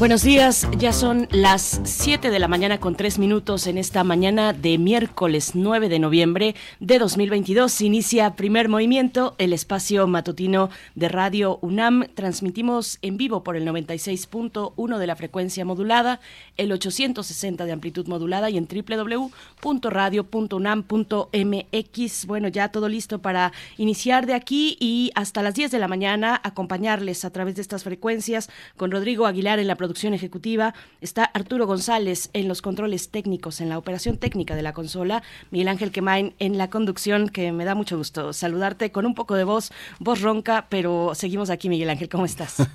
Buenos días, ya son las 7 de la mañana con 3 minutos en esta mañana de miércoles 9 de noviembre de 2022. Inicia primer movimiento, el espacio matutino de Radio UNAM. Transmitimos en vivo por el 96.1 de la frecuencia modulada, el 860 de amplitud modulada y en www.radio.unam.mx. Bueno, ya todo listo para iniciar de aquí y hasta las 10 de la mañana acompañarles a través de estas frecuencias con Rodrigo Aguilar en la producción producción ejecutiva, está Arturo González en los controles técnicos, en la operación técnica de la consola, Miguel Ángel Quemain en la conducción, que me da mucho gusto saludarte con un poco de voz, voz ronca, pero seguimos aquí, Miguel Ángel, ¿cómo estás?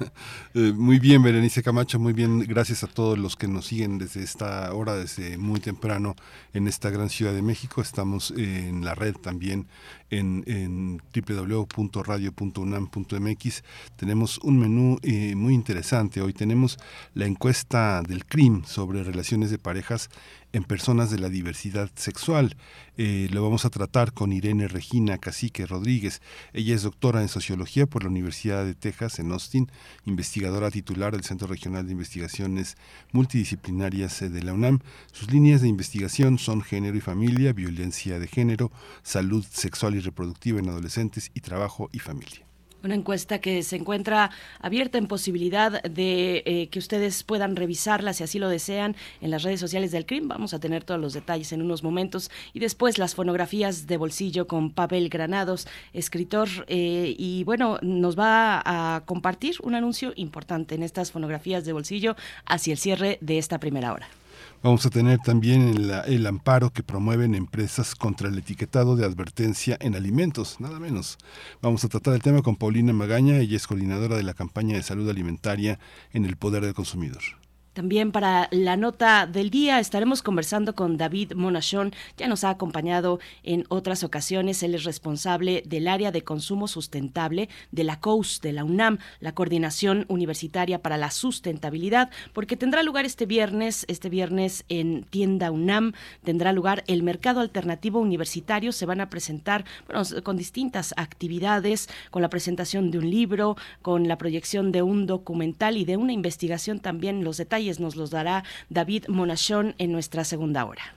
Eh, muy bien, Berenice Camacho, muy bien, gracias a todos los que nos siguen desde esta hora, desde muy temprano en esta gran ciudad de México. Estamos en la red también en, en www.radio.unam.mx. Tenemos un menú eh, muy interesante. Hoy tenemos la encuesta del CRIM sobre relaciones de parejas en personas de la diversidad sexual. Eh, lo vamos a tratar con Irene Regina Cacique Rodríguez. Ella es doctora en sociología por la Universidad de Texas en Austin, investigadora titular del Centro Regional de Investigaciones Multidisciplinarias de la UNAM. Sus líneas de investigación son género y familia, violencia de género, salud sexual y reproductiva en adolescentes y trabajo y familia. Una encuesta que se encuentra abierta en posibilidad de eh, que ustedes puedan revisarla si así lo desean en las redes sociales del CRIM. Vamos a tener todos los detalles en unos momentos. Y después las fonografías de bolsillo con Pavel Granados, escritor. Eh, y bueno, nos va a compartir un anuncio importante en estas fonografías de bolsillo hacia el cierre de esta primera hora. Vamos a tener también el, amparo que promueven empresas contra el etiquetado de advertencia en alimentos, nada menos. Vamos a tratar el tema con Paulina Magaña, ella es coordinadora de la campaña de salud alimentaria en el Poder del Consumidor. También para la nota del día estaremos conversando con David Monachón. Ya nos ha acompañado en otras ocasiones. Él es responsable del área de consumo sustentable de la COUS, de la UNAM, la Coordinación Universitaria para la Sustentabilidad, porque tendrá lugar este viernes, este viernes en Tienda UNAM, tendrá lugar el Mercado Alternativo Universitario. Se van a presentar bueno, con distintas actividades, con la presentación de un libro, con la proyección de un documental y de una investigación también. Los detalles nos los dará David Monachón en nuestra segunda hora.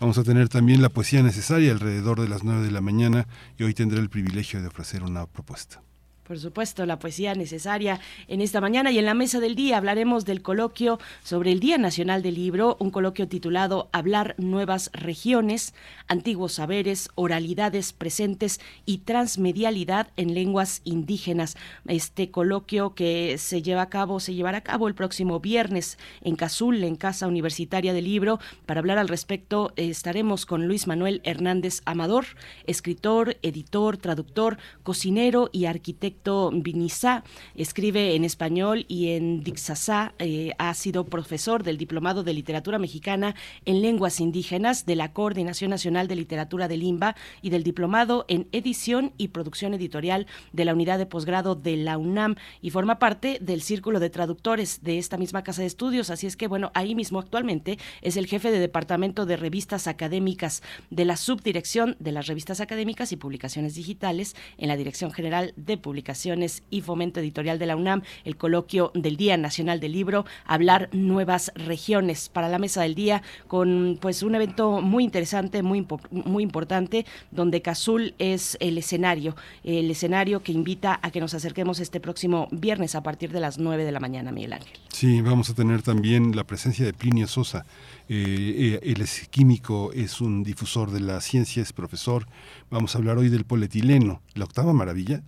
Vamos a tener también la poesía necesaria alrededor de las 9 de la mañana y hoy tendré el privilegio de ofrecer una propuesta. Por supuesto, la poesía necesaria en esta mañana y en la mesa del día hablaremos del coloquio sobre el Día Nacional del Libro, un coloquio titulado Hablar nuevas regiones, antiguos saberes, oralidades presentes y transmedialidad en lenguas indígenas. Este coloquio que se lleva a cabo, se llevará a cabo el próximo viernes en Cazul, en Casa Universitaria del Libro. Para hablar al respecto estaremos con Luis Manuel Hernández Amador, escritor, editor, traductor, cocinero y arquitecto Vinizá escribe en español y en Dixasá. Eh, ha sido profesor del Diplomado de Literatura Mexicana en Lenguas Indígenas de la Coordinación Nacional de Literatura de Limba y del Diplomado en Edición y Producción Editorial de la Unidad de Posgrado de la UNAM y forma parte del Círculo de Traductores de esta misma casa de estudios. Así es que, bueno, ahí mismo actualmente es el jefe de Departamento de Revistas Académicas de la Subdirección de las Revistas Académicas y Publicaciones Digitales en la Dirección General de Publicaciones y Fomento Editorial de la UNAM, el coloquio del Día Nacional del Libro, hablar nuevas regiones para la mesa del día con pues un evento muy interesante, muy, muy importante, donde Cazul es el escenario, el escenario que invita a que nos acerquemos este próximo viernes a partir de las 9 de la mañana, Miguel Ángel. Sí, vamos a tener también la presencia de Plinio Sosa. Eh, eh, él es químico, es un difusor de la ciencia, es profesor. Vamos a hablar hoy del polietileno, la octava maravilla.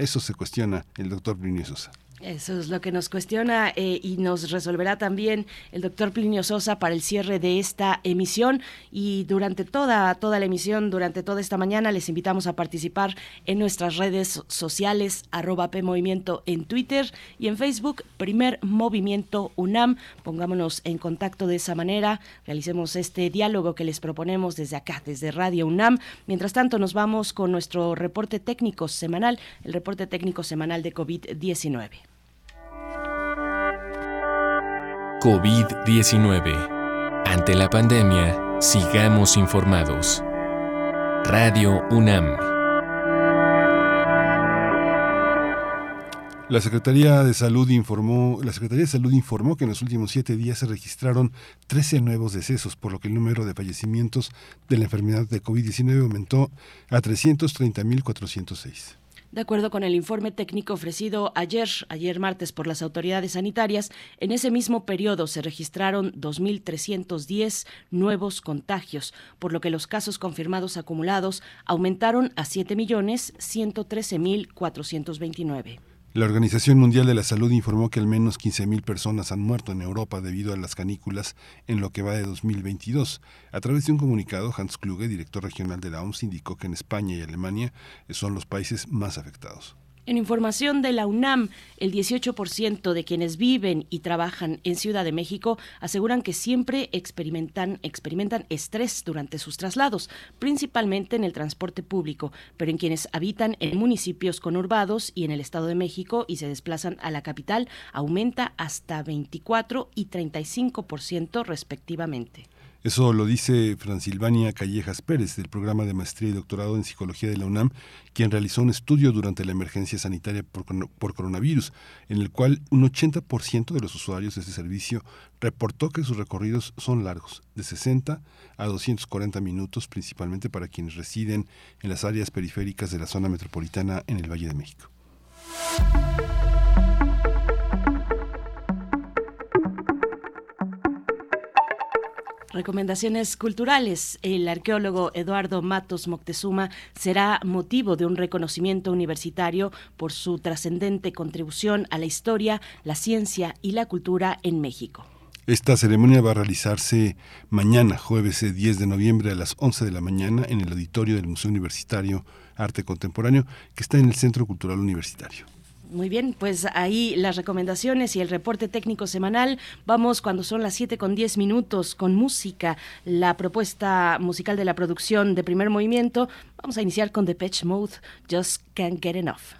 Eso se cuestiona el doctor Plinio Sosa. Eso es lo que nos cuestiona eh, y nos resolverá también el doctor Plinio Sosa para el cierre de esta emisión. Y durante toda, toda la emisión, durante toda esta mañana, les invitamos a participar en nuestras redes sociales, arroba PMovimiento en Twitter y en Facebook, Primer Movimiento UNAM. Pongámonos en contacto de esa manera, realicemos este diálogo que les proponemos desde acá, desde Radio UNAM. Mientras tanto, nos vamos con nuestro reporte técnico semanal, el reporte técnico semanal de COVID-19. COVID-19. Ante la pandemia, sigamos informados. Radio UNAM. La Secretaría de Salud informó, la Secretaría de Salud informó que en los últimos siete días se registraron 13 nuevos decesos, por lo que el número de fallecimientos de la enfermedad de COVID-19 aumentó a 330.406. De acuerdo con el informe técnico ofrecido ayer, ayer martes por las autoridades sanitarias, en ese mismo periodo se registraron 2.310 nuevos contagios, por lo que los casos confirmados acumulados aumentaron a 7.113.429. La Organización Mundial de la Salud informó que al menos 15.000 personas han muerto en Europa debido a las canículas en lo que va de 2022. A través de un comunicado, Hans Kluge, director regional de la OMS, indicó que en España y Alemania son los países más afectados. En información de la UNAM, el 18% de quienes viven y trabajan en Ciudad de México aseguran que siempre experimentan, experimentan estrés durante sus traslados, principalmente en el transporte público, pero en quienes habitan en municipios conurbados y en el Estado de México y se desplazan a la capital aumenta hasta 24 y 35% respectivamente. Eso lo dice Fransilvania Callejas Pérez del programa de maestría y doctorado en psicología de la UNAM, quien realizó un estudio durante la emergencia sanitaria por, por coronavirus, en el cual un 80% de los usuarios de este servicio reportó que sus recorridos son largos, de 60 a 240 minutos, principalmente para quienes residen en las áreas periféricas de la zona metropolitana en el Valle de México. Recomendaciones culturales. El arqueólogo Eduardo Matos Moctezuma será motivo de un reconocimiento universitario por su trascendente contribución a la historia, la ciencia y la cultura en México. Esta ceremonia va a realizarse mañana, jueves 10 de noviembre a las 11 de la mañana en el auditorio del Museo Universitario Arte Contemporáneo, que está en el Centro Cultural Universitario. Muy bien, pues ahí las recomendaciones y el reporte técnico semanal. Vamos cuando son las 7 con 10 minutos con música, la propuesta musical de la producción de primer movimiento. Vamos a iniciar con The Patch Mode, Just Can't Get Enough.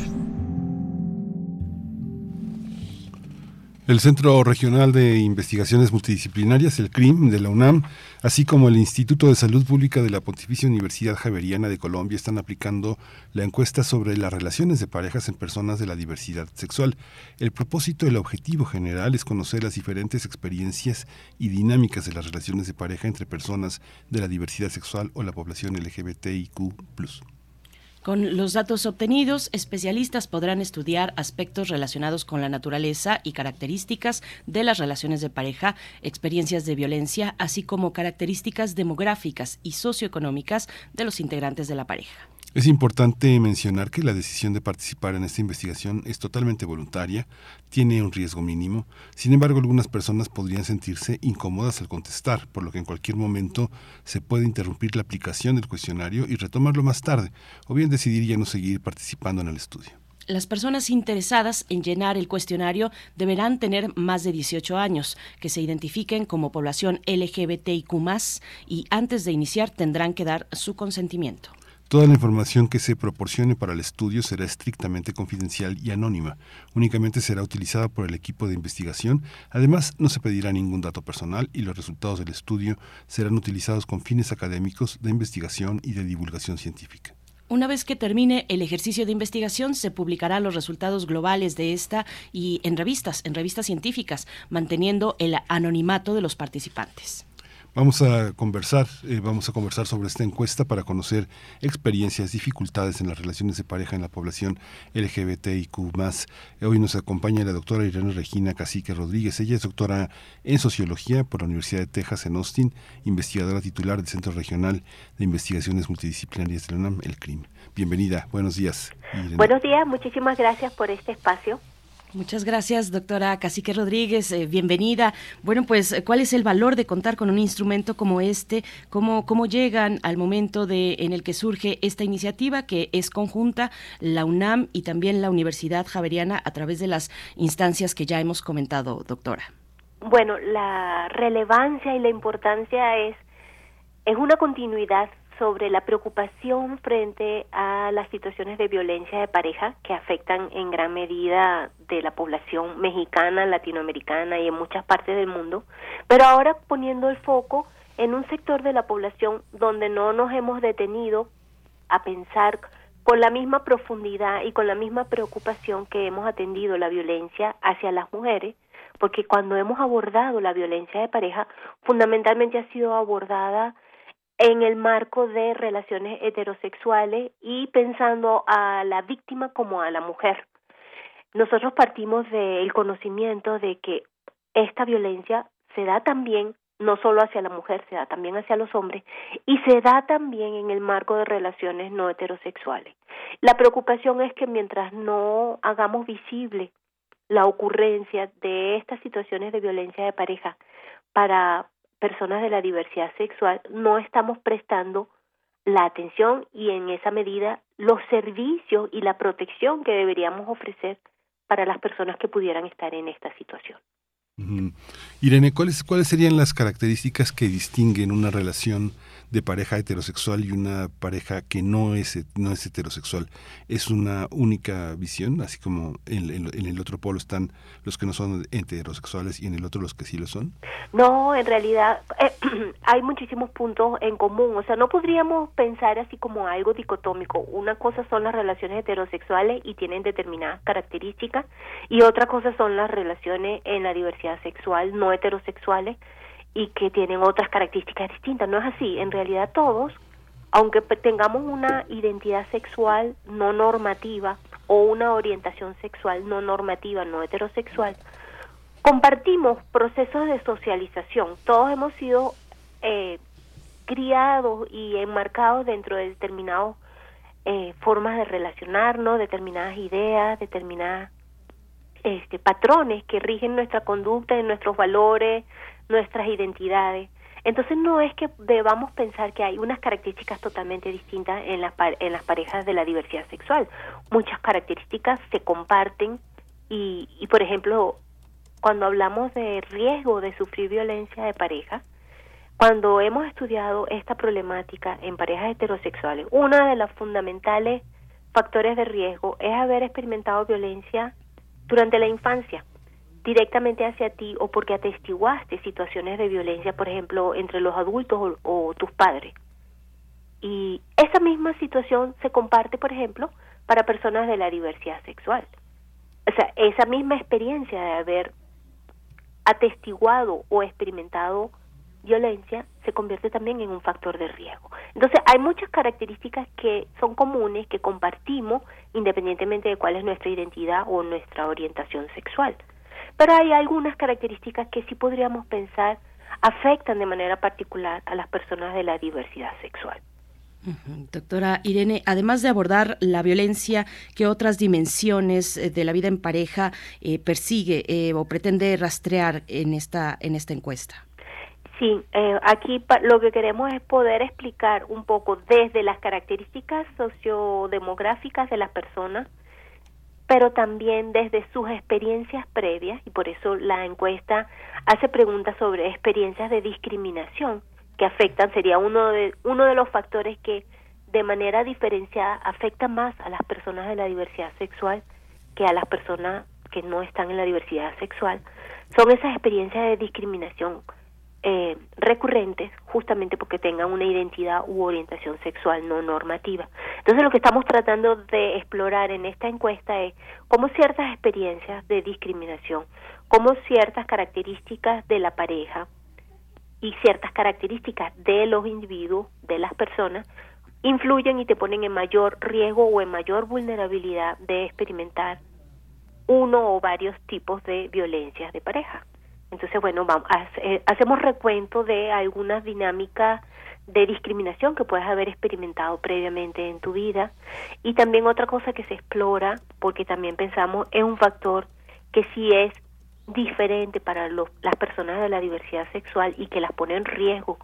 El Centro Regional de Investigaciones Multidisciplinarias, el CRIM, de la UNAM, así como el Instituto de Salud Pública de la Pontificia Universidad Javeriana de Colombia están aplicando la encuesta sobre las relaciones de parejas en personas de la diversidad sexual. El propósito, el objetivo general es conocer las diferentes experiencias y dinámicas de las relaciones de pareja entre personas de la diversidad sexual o la población LGBTIQ. Con los datos obtenidos, especialistas podrán estudiar aspectos relacionados con la naturaleza y características de las relaciones de pareja, experiencias de violencia, así como características demográficas y socioeconómicas de los integrantes de la pareja. Es importante mencionar que la decisión de participar en esta investigación es totalmente voluntaria, tiene un riesgo mínimo, sin embargo algunas personas podrían sentirse incómodas al contestar, por lo que en cualquier momento se puede interrumpir la aplicación del cuestionario y retomarlo más tarde, o bien decidir ya no seguir participando en el estudio. Las personas interesadas en llenar el cuestionario deberán tener más de 18 años, que se identifiquen como población LGBTIQ y antes de iniciar tendrán que dar su consentimiento. Toda la información que se proporcione para el estudio será estrictamente confidencial y anónima. Únicamente será utilizada por el equipo de investigación. Además, no se pedirá ningún dato personal y los resultados del estudio serán utilizados con fines académicos de investigación y de divulgación científica. Una vez que termine el ejercicio de investigación, se publicarán los resultados globales de esta y en revistas, en revistas científicas, manteniendo el anonimato de los participantes. Vamos a conversar, eh, vamos a conversar sobre esta encuesta para conocer experiencias, dificultades en las relaciones de pareja en la población LGBTIQ+. Hoy nos acompaña la doctora Irene Regina Cacique Rodríguez. Ella es doctora en Sociología por la Universidad de Texas en Austin, investigadora titular del Centro Regional de Investigaciones Multidisciplinarias de la UNAM, el CRIM. Bienvenida, buenos días. Buenos días, muchísimas gracias por este espacio. Muchas gracias, doctora Cacique Rodríguez. Eh, bienvenida. Bueno, pues, ¿cuál es el valor de contar con un instrumento como este? ¿Cómo, ¿Cómo llegan al momento de, en el que surge esta iniciativa que es conjunta, la UNAM y también la Universidad Javeriana a través de las instancias que ya hemos comentado, doctora? Bueno, la relevancia y la importancia es, es una continuidad sobre la preocupación frente a las situaciones de violencia de pareja que afectan en gran medida de la población mexicana, latinoamericana y en muchas partes del mundo, pero ahora poniendo el foco en un sector de la población donde no nos hemos detenido a pensar con la misma profundidad y con la misma preocupación que hemos atendido la violencia hacia las mujeres, porque cuando hemos abordado la violencia de pareja, fundamentalmente ha sido abordada en el marco de relaciones heterosexuales y pensando a la víctima como a la mujer. Nosotros partimos del conocimiento de que esta violencia se da también no solo hacia la mujer, se da también hacia los hombres y se da también en el marco de relaciones no heterosexuales. La preocupación es que mientras no hagamos visible la ocurrencia de estas situaciones de violencia de pareja para personas de la diversidad sexual no estamos prestando la atención y en esa medida los servicios y la protección que deberíamos ofrecer para las personas que pudieran estar en esta situación. Irene, ¿cuáles, ¿cuáles serían las características que distinguen una relación de pareja heterosexual y una pareja que no es, no es heterosexual. Es una única visión, así como en, el otro polo están los que no son heterosexuales y en el otro los que sí lo son. No, en realidad eh, hay muchísimos puntos en común. O sea, no podríamos pensar así como algo dicotómico. Una cosa son las relaciones heterosexuales y tienen determinadas características y otra cosa son las relaciones en la diversidad sexual no heterosexuales y que tienen otras características distintas. No es así. En realidad todos, aunque tengamos una identidad sexual no normativa o una orientación sexual no normativa, no heterosexual, compartimos procesos de socialización. Todos hemos sido eh, criados y enmarcados dentro de determinadas eh, formas de relacionarnos, determinadas ideas, determinadas este, patrones que rigen nuestra conducta, nuestros valores, nuestras identidades. Entonces no es que debamos pensar que hay unas características totalmente distintas en las, en las parejas de la diversidad sexual. Muchas características se comparten y, y, por ejemplo, cuando hablamos de riesgo de sufrir violencia de pareja, cuando hemos estudiado esta problemática en parejas heterosexuales, una de los fundamentales factores de riesgo es haber experimentado violencia durante la infancia directamente hacia ti o porque atestiguaste situaciones de violencia, por ejemplo, entre los adultos o, tus padres. Y esa misma situación se comparte, por ejemplo, para personas de la diversidad sexual. O sea, esa misma experiencia de haber atestiguado o experimentado violencia se convierte también en un factor de riesgo. Entonces, hay muchas características que son comunes, que compartimos, independientemente de cuál es nuestra identidad o nuestra orientación sexual pero hay algunas características que sí podríamos pensar afectan de manera particular a las personas de la diversidad sexual. Doctora Irene, además de abordar la violencia, ¿qué otras dimensiones eh, de la vida en pareja eh, persigue eh, o pretende rastrear en esta, en esta encuesta? Sí, aquí lo que queremos es poder explicar un poco desde las características sociodemográficas de las personas, pero también desde sus experiencias previas, y por eso la encuesta hace preguntas sobre experiencias de discriminación que afectan, sería uno de, uno de los factores que de manera diferenciada afecta más a las personas de la diversidad sexual que a las personas que no están en la diversidad sexual, son esas experiencias de discriminación eh, recurrentes justamente porque tengan una identidad u orientación sexual no normativa. Entonces lo que estamos tratando de explorar en esta encuesta es cómo ciertas experiencias de discriminación, cómo ciertas características de la pareja y ciertas características de los individuos, de las personas, influyen y te ponen en mayor riesgo o en mayor vulnerabilidad de experimentar uno o varios tipos de violencias de pareja. Entonces, bueno, vamos, eh, hacemos recuento de algunas dinámicas de discriminación que puedes haber experimentado previamente en tu vida y también otra cosa que se explora porque también pensamos es un factor que sí es diferente para las personas de la diversidad sexual y que las pone en riesgo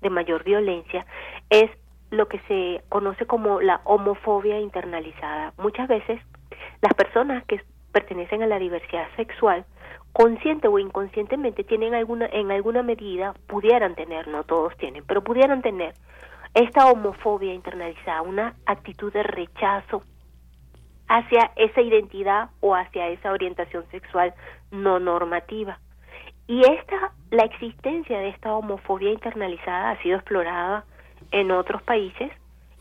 de mayor violencia es lo que se conoce como la homofobia internalizada. Muchas veces las personas que pertenecen a la diversidad sexual consciente o inconscientemente tienen alguna en alguna medida pudieran tener no todos tienen pero pudieran tener esta homofobia internalizada una actitud de rechazo hacia esa identidad o hacia esa orientación sexual no normativa. Y esta la existencia de esta homofobia internalizada ha sido explorada en otros países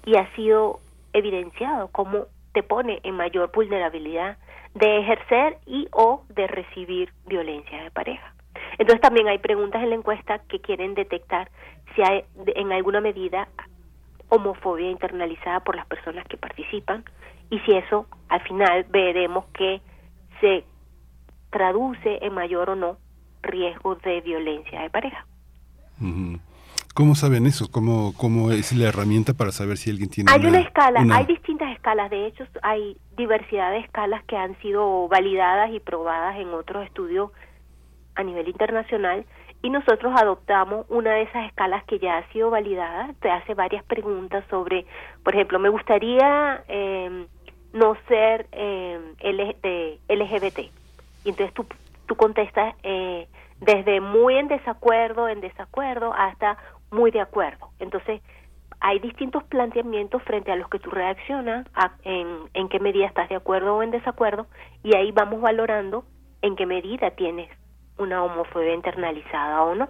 y ha sido evidenciado como te pone en mayor vulnerabilidad de ejercer y o de recibir violencia de pareja. Entonces también hay preguntas en la encuesta que quieren detectar si hay en alguna medida homofobia internalizada por las personas que participan y si eso al final veremos que se traduce en mayor o no riesgo de violencia de pareja. ¿Cómo saben eso? ¿Cómo, ¿Cómo es la herramienta para saber si alguien tiene Hay una, escala, hay distintas escalas, de hecho hay diversidad de escalas que han sido validadas y probadas en otros estudios a nivel internacional y nosotros adoptamos una de esas escalas que ya ha sido validada, te hace varias preguntas sobre, por ejemplo, me gustaría eh, no ser eh, LGBT y entonces tú, tú contestas eh, desde muy en desacuerdo, en desacuerdo, hasta muy de acuerdo. Entonces, hay distintos planteamientos frente a los que tú reaccionas, en, en qué medida estás de acuerdo o en desacuerdo, y ahí vamos valorando en qué medida tienes una homofobia internalizada o no.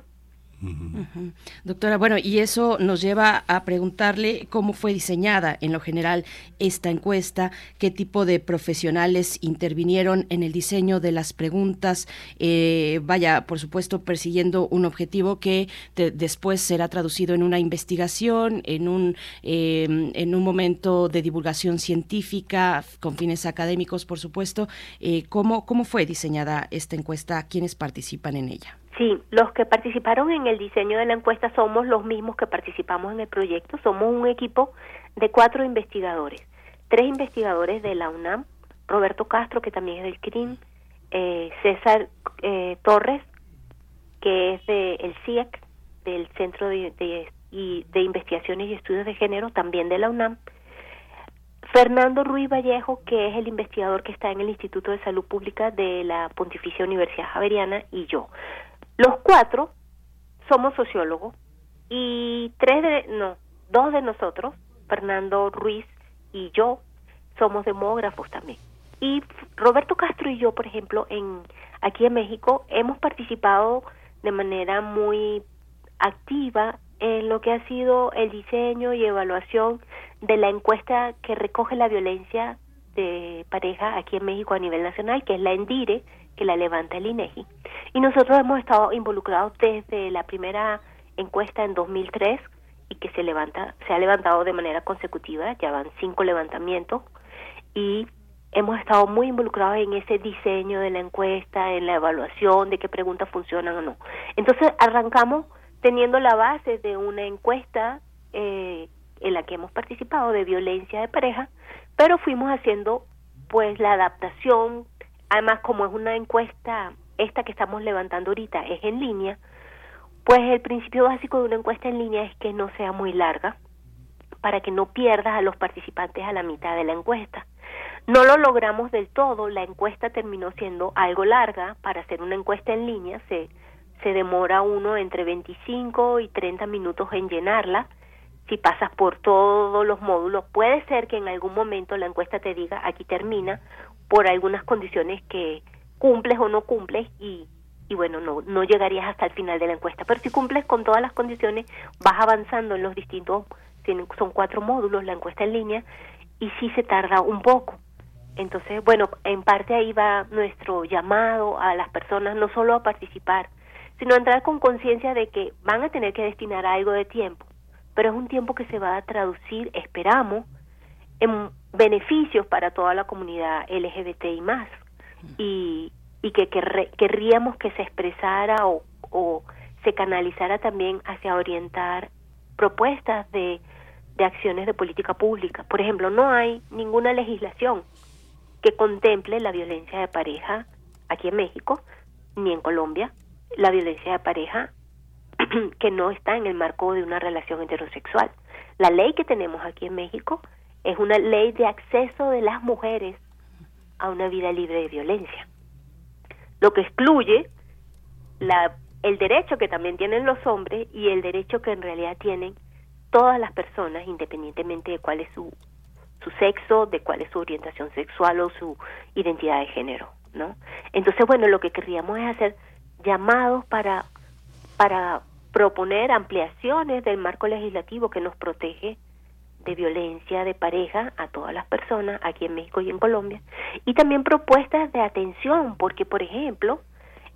Doctora, bueno, y eso nos lleva a preguntarle cómo fue diseñada en lo general esta encuesta, qué tipo de profesionales intervinieron en el diseño de las preguntas, eh, vaya, por supuesto, persiguiendo un objetivo que después será traducido en una investigación, en un, em, en un momento de divulgación científica, con fines académicos, por supuesto. Eh, ¿cómo, ¿Cómo fue diseñada esta encuesta? ¿Quiénes participan en ella? Sí, los que participaron en el diseño de la encuesta somos los mismos que participamos en el proyecto. Somos un equipo de cuatro investigadores. Tres investigadores de la UNAM, Roberto Castro, que también es del CRIM, eh, César eh, Torres, que es del CIEC, del Centro de, de Investigaciones y Estudios de Género, también de la UNAM, Fernando Ruiz Vallejo, que es el investigador que está en el Instituto de Salud Pública de la Pontificia Universidad Javeriana, y yo. Los cuatro somos sociólogos y tres de, no, dos de nosotros, Fernando Ruiz y yo, somos demógrafos también. Y Roberto Castro y yo, por ejemplo, en aquí en México hemos participado de manera muy activa en lo que ha sido el diseño y evaluación de la encuesta que recoge la violencia de pareja aquí en México a nivel nacional, que es la ENDIRE, que la levanta el INEGI. Y nosotros hemos estado involucrados desde la primera encuesta en 2003 y que se levanta, se ha levantado de manera consecutiva, ya van cinco levantamientos y hemos estado muy involucrados en ese diseño de la encuesta, en la evaluación de qué preguntas funcionan o no. Entonces arrancamos teniendo la base de una encuesta eh, en la que hemos participado de violencia de pareja, pero fuimos haciendo pues la adaptación Además, como es una encuesta, esta que estamos levantando ahorita es en línea, pues el principio básico de una encuesta en línea es que no sea muy larga para que no pierdas a los participantes a la mitad de la encuesta. No lo logramos del todo, la encuesta terminó siendo algo larga, para hacer una encuesta en línea se, se demora uno entre 25 y 30 minutos en llenarla, si pasas por todos los módulos, puede ser que en algún momento la encuesta te diga aquí termina por algunas condiciones que cumples o no cumples y, y bueno, no, no llegarías hasta el final de la encuesta. Pero si cumples con todas las condiciones, vas avanzando en los distintos, son cuatro módulos la encuesta en línea y sí se tarda un poco. Entonces, bueno, en parte ahí va nuestro llamado a las personas no solo a participar, sino a entrar con conciencia de que van a tener que destinar algo de tiempo, pero es un tiempo que se va a traducir, esperamos, en beneficios para toda la comunidad LGBT y más y, y que, querríamos que se expresara o, o se canalizara también hacia orientar propuestas de, de acciones de política pública. Por ejemplo, no hay ninguna legislación que contemple la violencia de pareja aquí en México ni en Colombia, la violencia de pareja que no está en el marco de una relación heterosexual. La ley que tenemos aquí en México es una ley de acceso de las mujeres a una vida libre de violencia, lo que excluye la, el derecho que también tienen los hombres y el derecho que en realidad tienen todas las personas, independientemente de cuál es su, su sexo, de cuál es su orientación sexual o su identidad de género, ¿no? Entonces, bueno, lo que querríamos es hacer llamados para, para proponer ampliaciones del marco legislativo que nos protege de violencia de pareja a todas las personas aquí en México y en Colombia y también propuestas de atención porque por ejemplo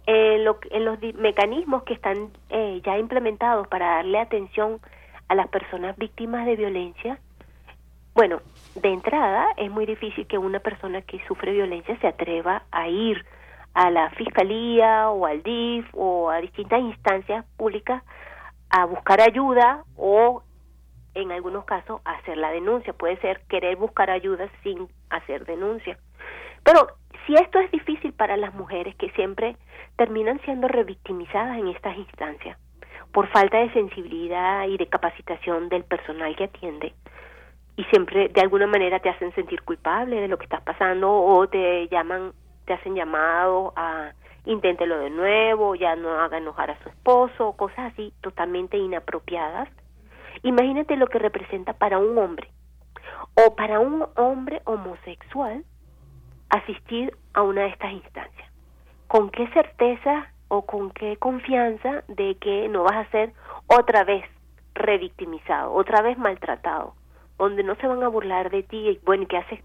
en, lo, en los mecanismos que están eh, ya implementados para darle atención a las personas víctimas de violencia bueno de entrada es muy difícil que una persona que sufre violencia se atreva a ir a la fiscalía o al DIF o a distintas instancias públicas a buscar ayuda o en algunos casos hacer la denuncia, puede ser querer buscar ayuda sin hacer denuncia. Pero si esto es difícil para las mujeres que siempre terminan siendo revictimizadas en estas instancias por falta de sensibilidad y de capacitación del personal que atiende y siempre de alguna manera te hacen sentir culpable de lo que estás pasando o te llaman, te hacen llamado a inténtelo de nuevo, ya no haga enojar a su esposo, cosas así totalmente inapropiadas. Imagínate lo que representa para un hombre o para un hombre homosexual asistir a una de estas instancias. ¿Con qué certeza o con qué confianza de que no vas a ser otra vez revictimizado, otra vez maltratado, donde no se van a burlar de ti y bueno, ¿qué haces,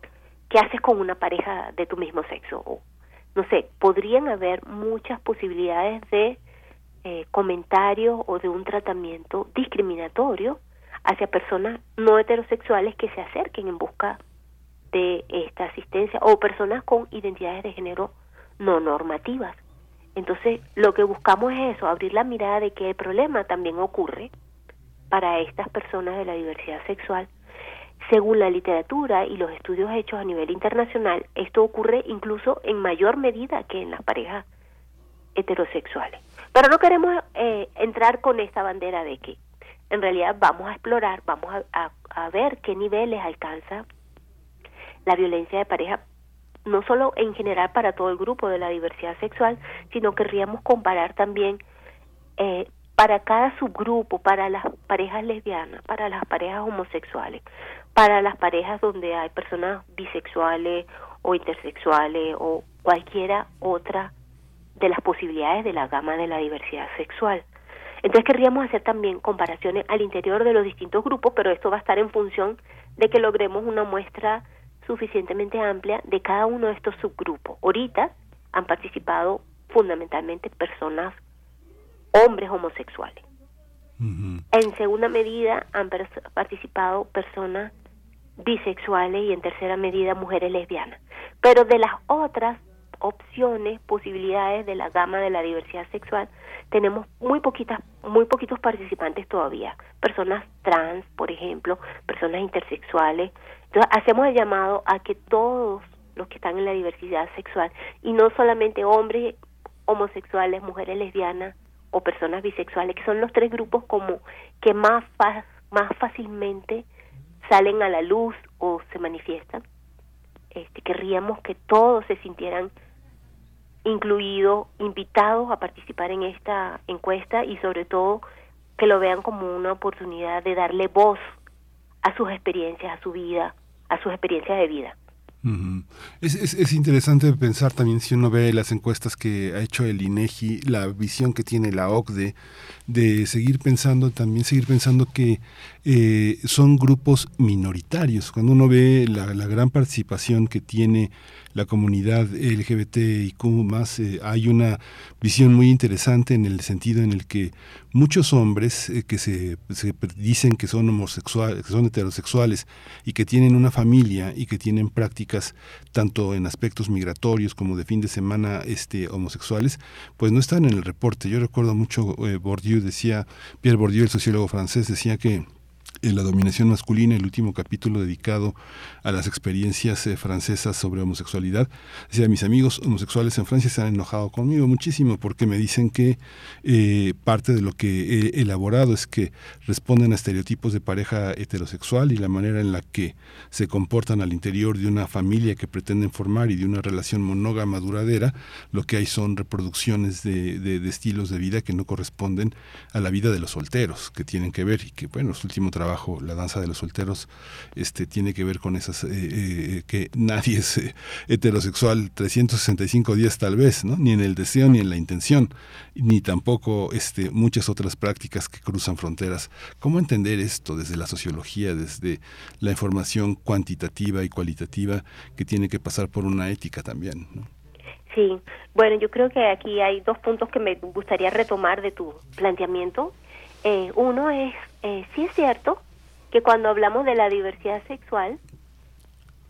qué haces con una pareja de tu mismo sexo? O, no sé, podrían haber muchas posibilidades de eh, comentario o de un tratamiento discriminatorio hacia personas no heterosexuales que se acerquen en busca de esta asistencia o personas con identidades de género no normativas. Entonces, lo que buscamos es eso, abrir la mirada de que el problema también ocurre para estas personas de la diversidad sexual. Según la literatura y los estudios hechos a nivel internacional, esto ocurre incluso en mayor medida que en las parejas heterosexuales. Pero no queremos eh, entrar con esta bandera de que en realidad vamos a explorar, vamos a, a ver qué niveles alcanza la violencia de pareja no solo en general para todo el grupo de la diversidad sexual, sino querríamos comparar también eh, para cada subgrupo, para las parejas lesbianas, para las parejas homosexuales, para las parejas donde hay personas bisexuales o intersexuales o cualquiera otra de las posibilidades de la gama de la diversidad sexual. Entonces querríamos hacer también comparaciones al interior de los distintos grupos, pero esto va a estar en función de que logremos una muestra suficientemente amplia de cada uno de estos subgrupos. Ahorita han participado fundamentalmente personas, hombres homosexuales. En segunda medida han participado personas bisexuales y en tercera medida mujeres lesbianas. Pero de las otras opciones, posibilidades de la gama de la diversidad sexual, tenemos muy poquitas, muy poquitos participantes todavía. Personas trans, por ejemplo, personas intersexuales, entonces, hacemos el llamado a que todos los que están en la diversidad sexual, y no solamente hombres homosexuales, mujeres lesbianas o personas bisexuales, que son los tres grupos como que más, más fácilmente salen a la luz o se manifiestan. Este, querríamos que todos se sintieran incluidos, invitados a participar en esta encuesta y sobre todo que lo vean como una oportunidad de darle voz a sus experiencias, a su vida, a sus experiencias de vida. Es, es, es, interesante pensar también si uno ve las encuestas que ha hecho el INEGI, la visión que tiene la OCDE, de seguir pensando, también seguir pensando que eh, son grupos minoritarios. Cuando uno ve la, la gran participación que tiene la comunidad LGBTIQ más, eh, hay una visión muy interesante en el sentido en el que muchos hombres eh, que se, dicen que son homosexuales, que son heterosexuales y que tienen una familia y que tienen prácticas tanto en aspectos migratorios como de fin de semana este, homosexuales, pues no están en el reporte. Yo recuerdo mucho, eh, Bourdieu decía, Pierre Bourdieu, el sociólogo francés, decía que en la dominación masculina, el último capítulo dedicado a las experiencias eh, francesas sobre homosexualidad. Decía, mis amigos homosexuales en Francia se han enojado conmigo muchísimo porque me dicen que eh, parte de lo que he elaborado es que responden a estereotipos de pareja heterosexual y la manera en la que se comportan al interior de una familia que pretenden formar y de una relación monógama duradera, lo que hay son reproducciones de, estilos de vida que no corresponden a la vida de los solteros, que tienen que ver y que, bueno, su último trabajo la danza de los solteros, este, tiene que ver con esas, eh, eh, que nadie es eh, heterosexual 365 días tal vez, ¿no? ni en el deseo ni en la intención, ni tampoco este, muchas otras prácticas que cruzan fronteras. ¿Cómo entender esto desde la sociología, desde la información cuantitativa y cualitativa que tiene que pasar por una ética también? Sí, bueno, yo creo que aquí hay dos puntos que me gustaría retomar de tu planteamiento. uno es eh, sí es cierto que cuando hablamos de la diversidad sexual,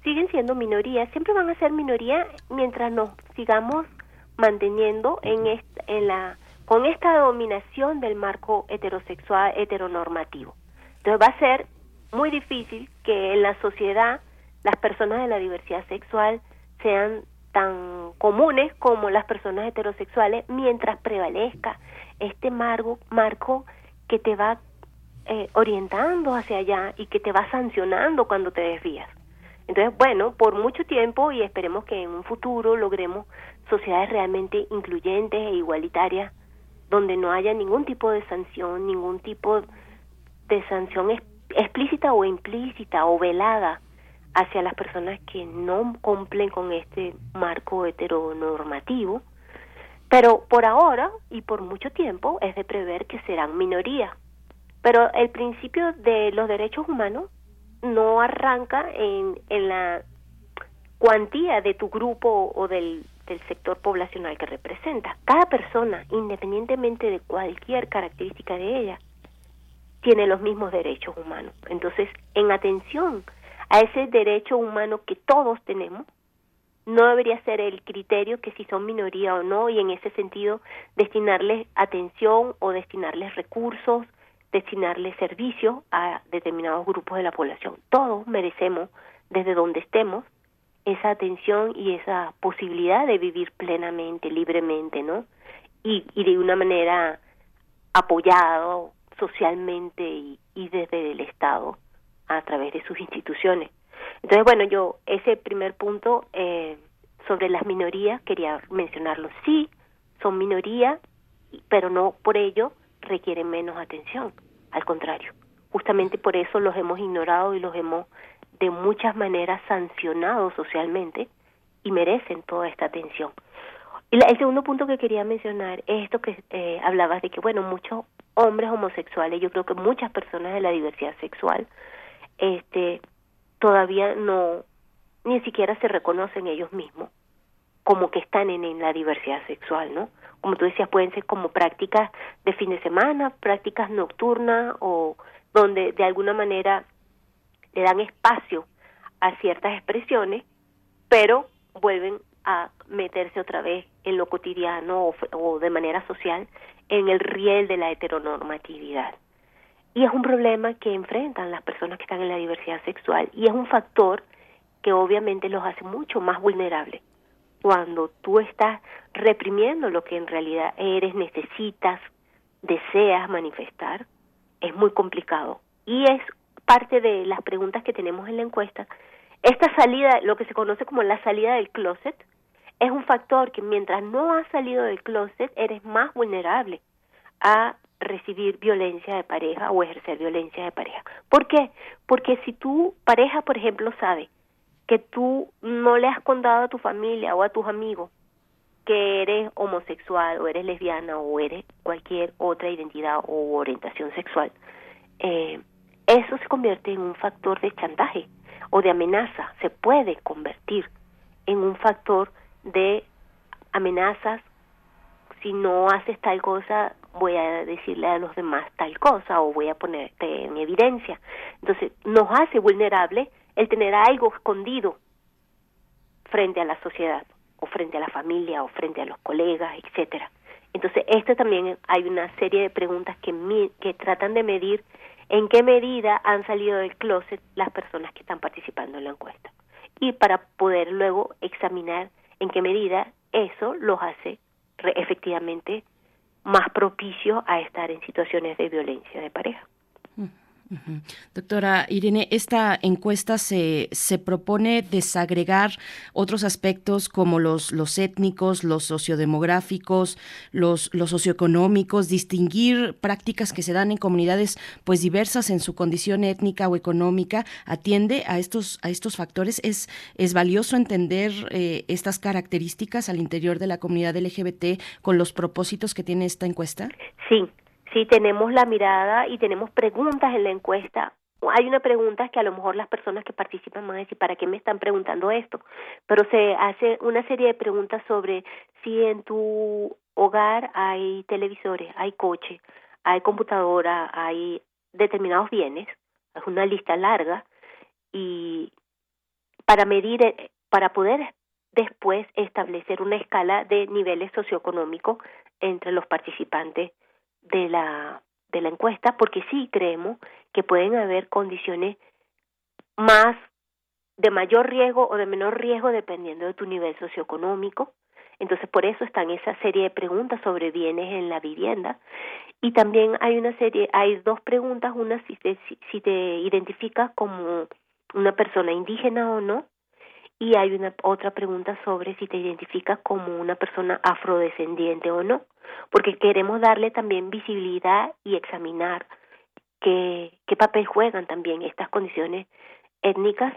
siguen siendo minorías, siempre van a ser minoría mientras nos sigamos manteniendo en, esta, en la con esta dominación del marco heterosexual heteronormativo. Entonces va a ser muy difícil que en la sociedad las personas de la diversidad sexual sean tan comunes como las personas heterosexuales mientras prevalezca este marco, marco que te va eh, orientando hacia allá y que te va sancionando cuando te desvías. Entonces, bueno, por mucho tiempo y esperemos que en un futuro logremos sociedades realmente incluyentes e igualitarias, donde no haya ningún tipo de sanción, ningún tipo de sanción explícita o implícita o velada hacia las personas que no cumplen con este marco heteronormativo, pero por ahora y por mucho tiempo es de prever que serán minoría. Pero el principio de los derechos humanos no arranca en, en la cuantía de tu grupo o del, del sector poblacional que representa. Cada persona, independientemente de cualquier característica de ella, tiene los mismos derechos humanos. Entonces, en atención a ese derecho humano que todos tenemos, no debería ser el criterio que si son minoría o no, y en ese sentido destinarles atención o destinarles recursos, destinarle servicio a determinados grupos de la población. Todos merecemos, desde donde estemos, esa atención y esa posibilidad de vivir plenamente, libremente, ¿no? Y, y de una manera apoyado socialmente y, desde el Estado a través de sus instituciones. Entonces, bueno, yo ese primer punto eh, sobre las minorías quería mencionarlo. Sí, son minorías, pero no por ello requieren menos atención, al contrario. Justamente por eso los hemos ignorado y los hemos de muchas maneras sancionado socialmente y merecen toda esta atención. Y el segundo punto que quería mencionar es esto que eh, hablabas de que, bueno, muchos hombres homosexuales, yo creo que muchas personas de la diversidad sexual, este, todavía no, ni siquiera se reconocen ellos mismos como que están en, en la diversidad sexual, ¿no? como tú decías, pueden ser como prácticas de fin de semana, prácticas nocturnas o donde de alguna manera le dan espacio a ciertas expresiones, pero vuelven a meterse otra vez en lo cotidiano o, de manera social en el riel de la heteronormatividad. Y es un problema que enfrentan las personas que están en la diversidad sexual y es un factor que obviamente los hace mucho más vulnerables cuando tú estás reprimiendo lo que en realidad eres, necesitas, deseas manifestar, es muy complicado. Y es parte de las preguntas que tenemos en la encuesta. Esta salida, lo que se conoce como la salida del closet, es un factor que mientras no has salido del closet, eres más vulnerable a recibir violencia de pareja o ejercer violencia de pareja. ¿Por qué? Porque si tu pareja, por ejemplo, sabe que tú no le has contado a tu familia o a tus amigos que eres homosexual o eres lesbiana o eres cualquier otra identidad o orientación sexual, eh, eso se convierte en un factor de chantaje o de amenaza, se puede convertir en un factor de amenazas, si no haces tal cosa, voy a decirle a los demás tal cosa o voy a ponerte en evidencia. Entonces, nos hace vulnerable el tener algo escondido frente a la sociedad o frente a la familia o frente a los colegas, etcétera. Entonces, esto también hay una serie de preguntas que, que tratan de medir en qué medida han salido del closet las personas que están participando en la encuesta. Y para poder luego examinar en qué medida eso los hace efectivamente más propicio a estar en situaciones de violencia de pareja. Doctora Irene, esta encuesta se, se propone desagregar otros aspectos como los, los étnicos, los sociodemográficos, los, los socioeconómicos, distinguir prácticas que se dan en comunidades pues diversas en su condición étnica o económica, atiende a estos, a estos factores. ¿Es, es valioso entender eh, estas características al interior de la comunidad LGBT con los propósitos que tiene esta encuesta? Sí, si tenemos la mirada y tenemos preguntas en la encuesta, hay una pregunta que a lo mejor las personas que participan van a decir, ¿para qué me están preguntando esto? Pero se hace una serie de preguntas sobre si en tu hogar hay televisores, hay coche, hay computadora, hay determinados bienes, es una lista larga, y para medir, eh, para poder después establecer una escala de niveles socioeconómicos entre los participantes de la, de la encuesta porque sí creemos que pueden haber condiciones más de mayor riesgo o de menor riesgo dependiendo de tu nivel socioeconómico. Entonces, por eso están esa serie de preguntas sobre bienes en la vivienda. Y también hay una serie, hay dos preguntas, una si te, si te identificas como una persona indígena o no, y hay una otra pregunta sobre si te identificas como una persona afrodescendiente o no, porque queremos darle también visibilidad y examinar qué, qué papel juegan también estas condiciones étnicas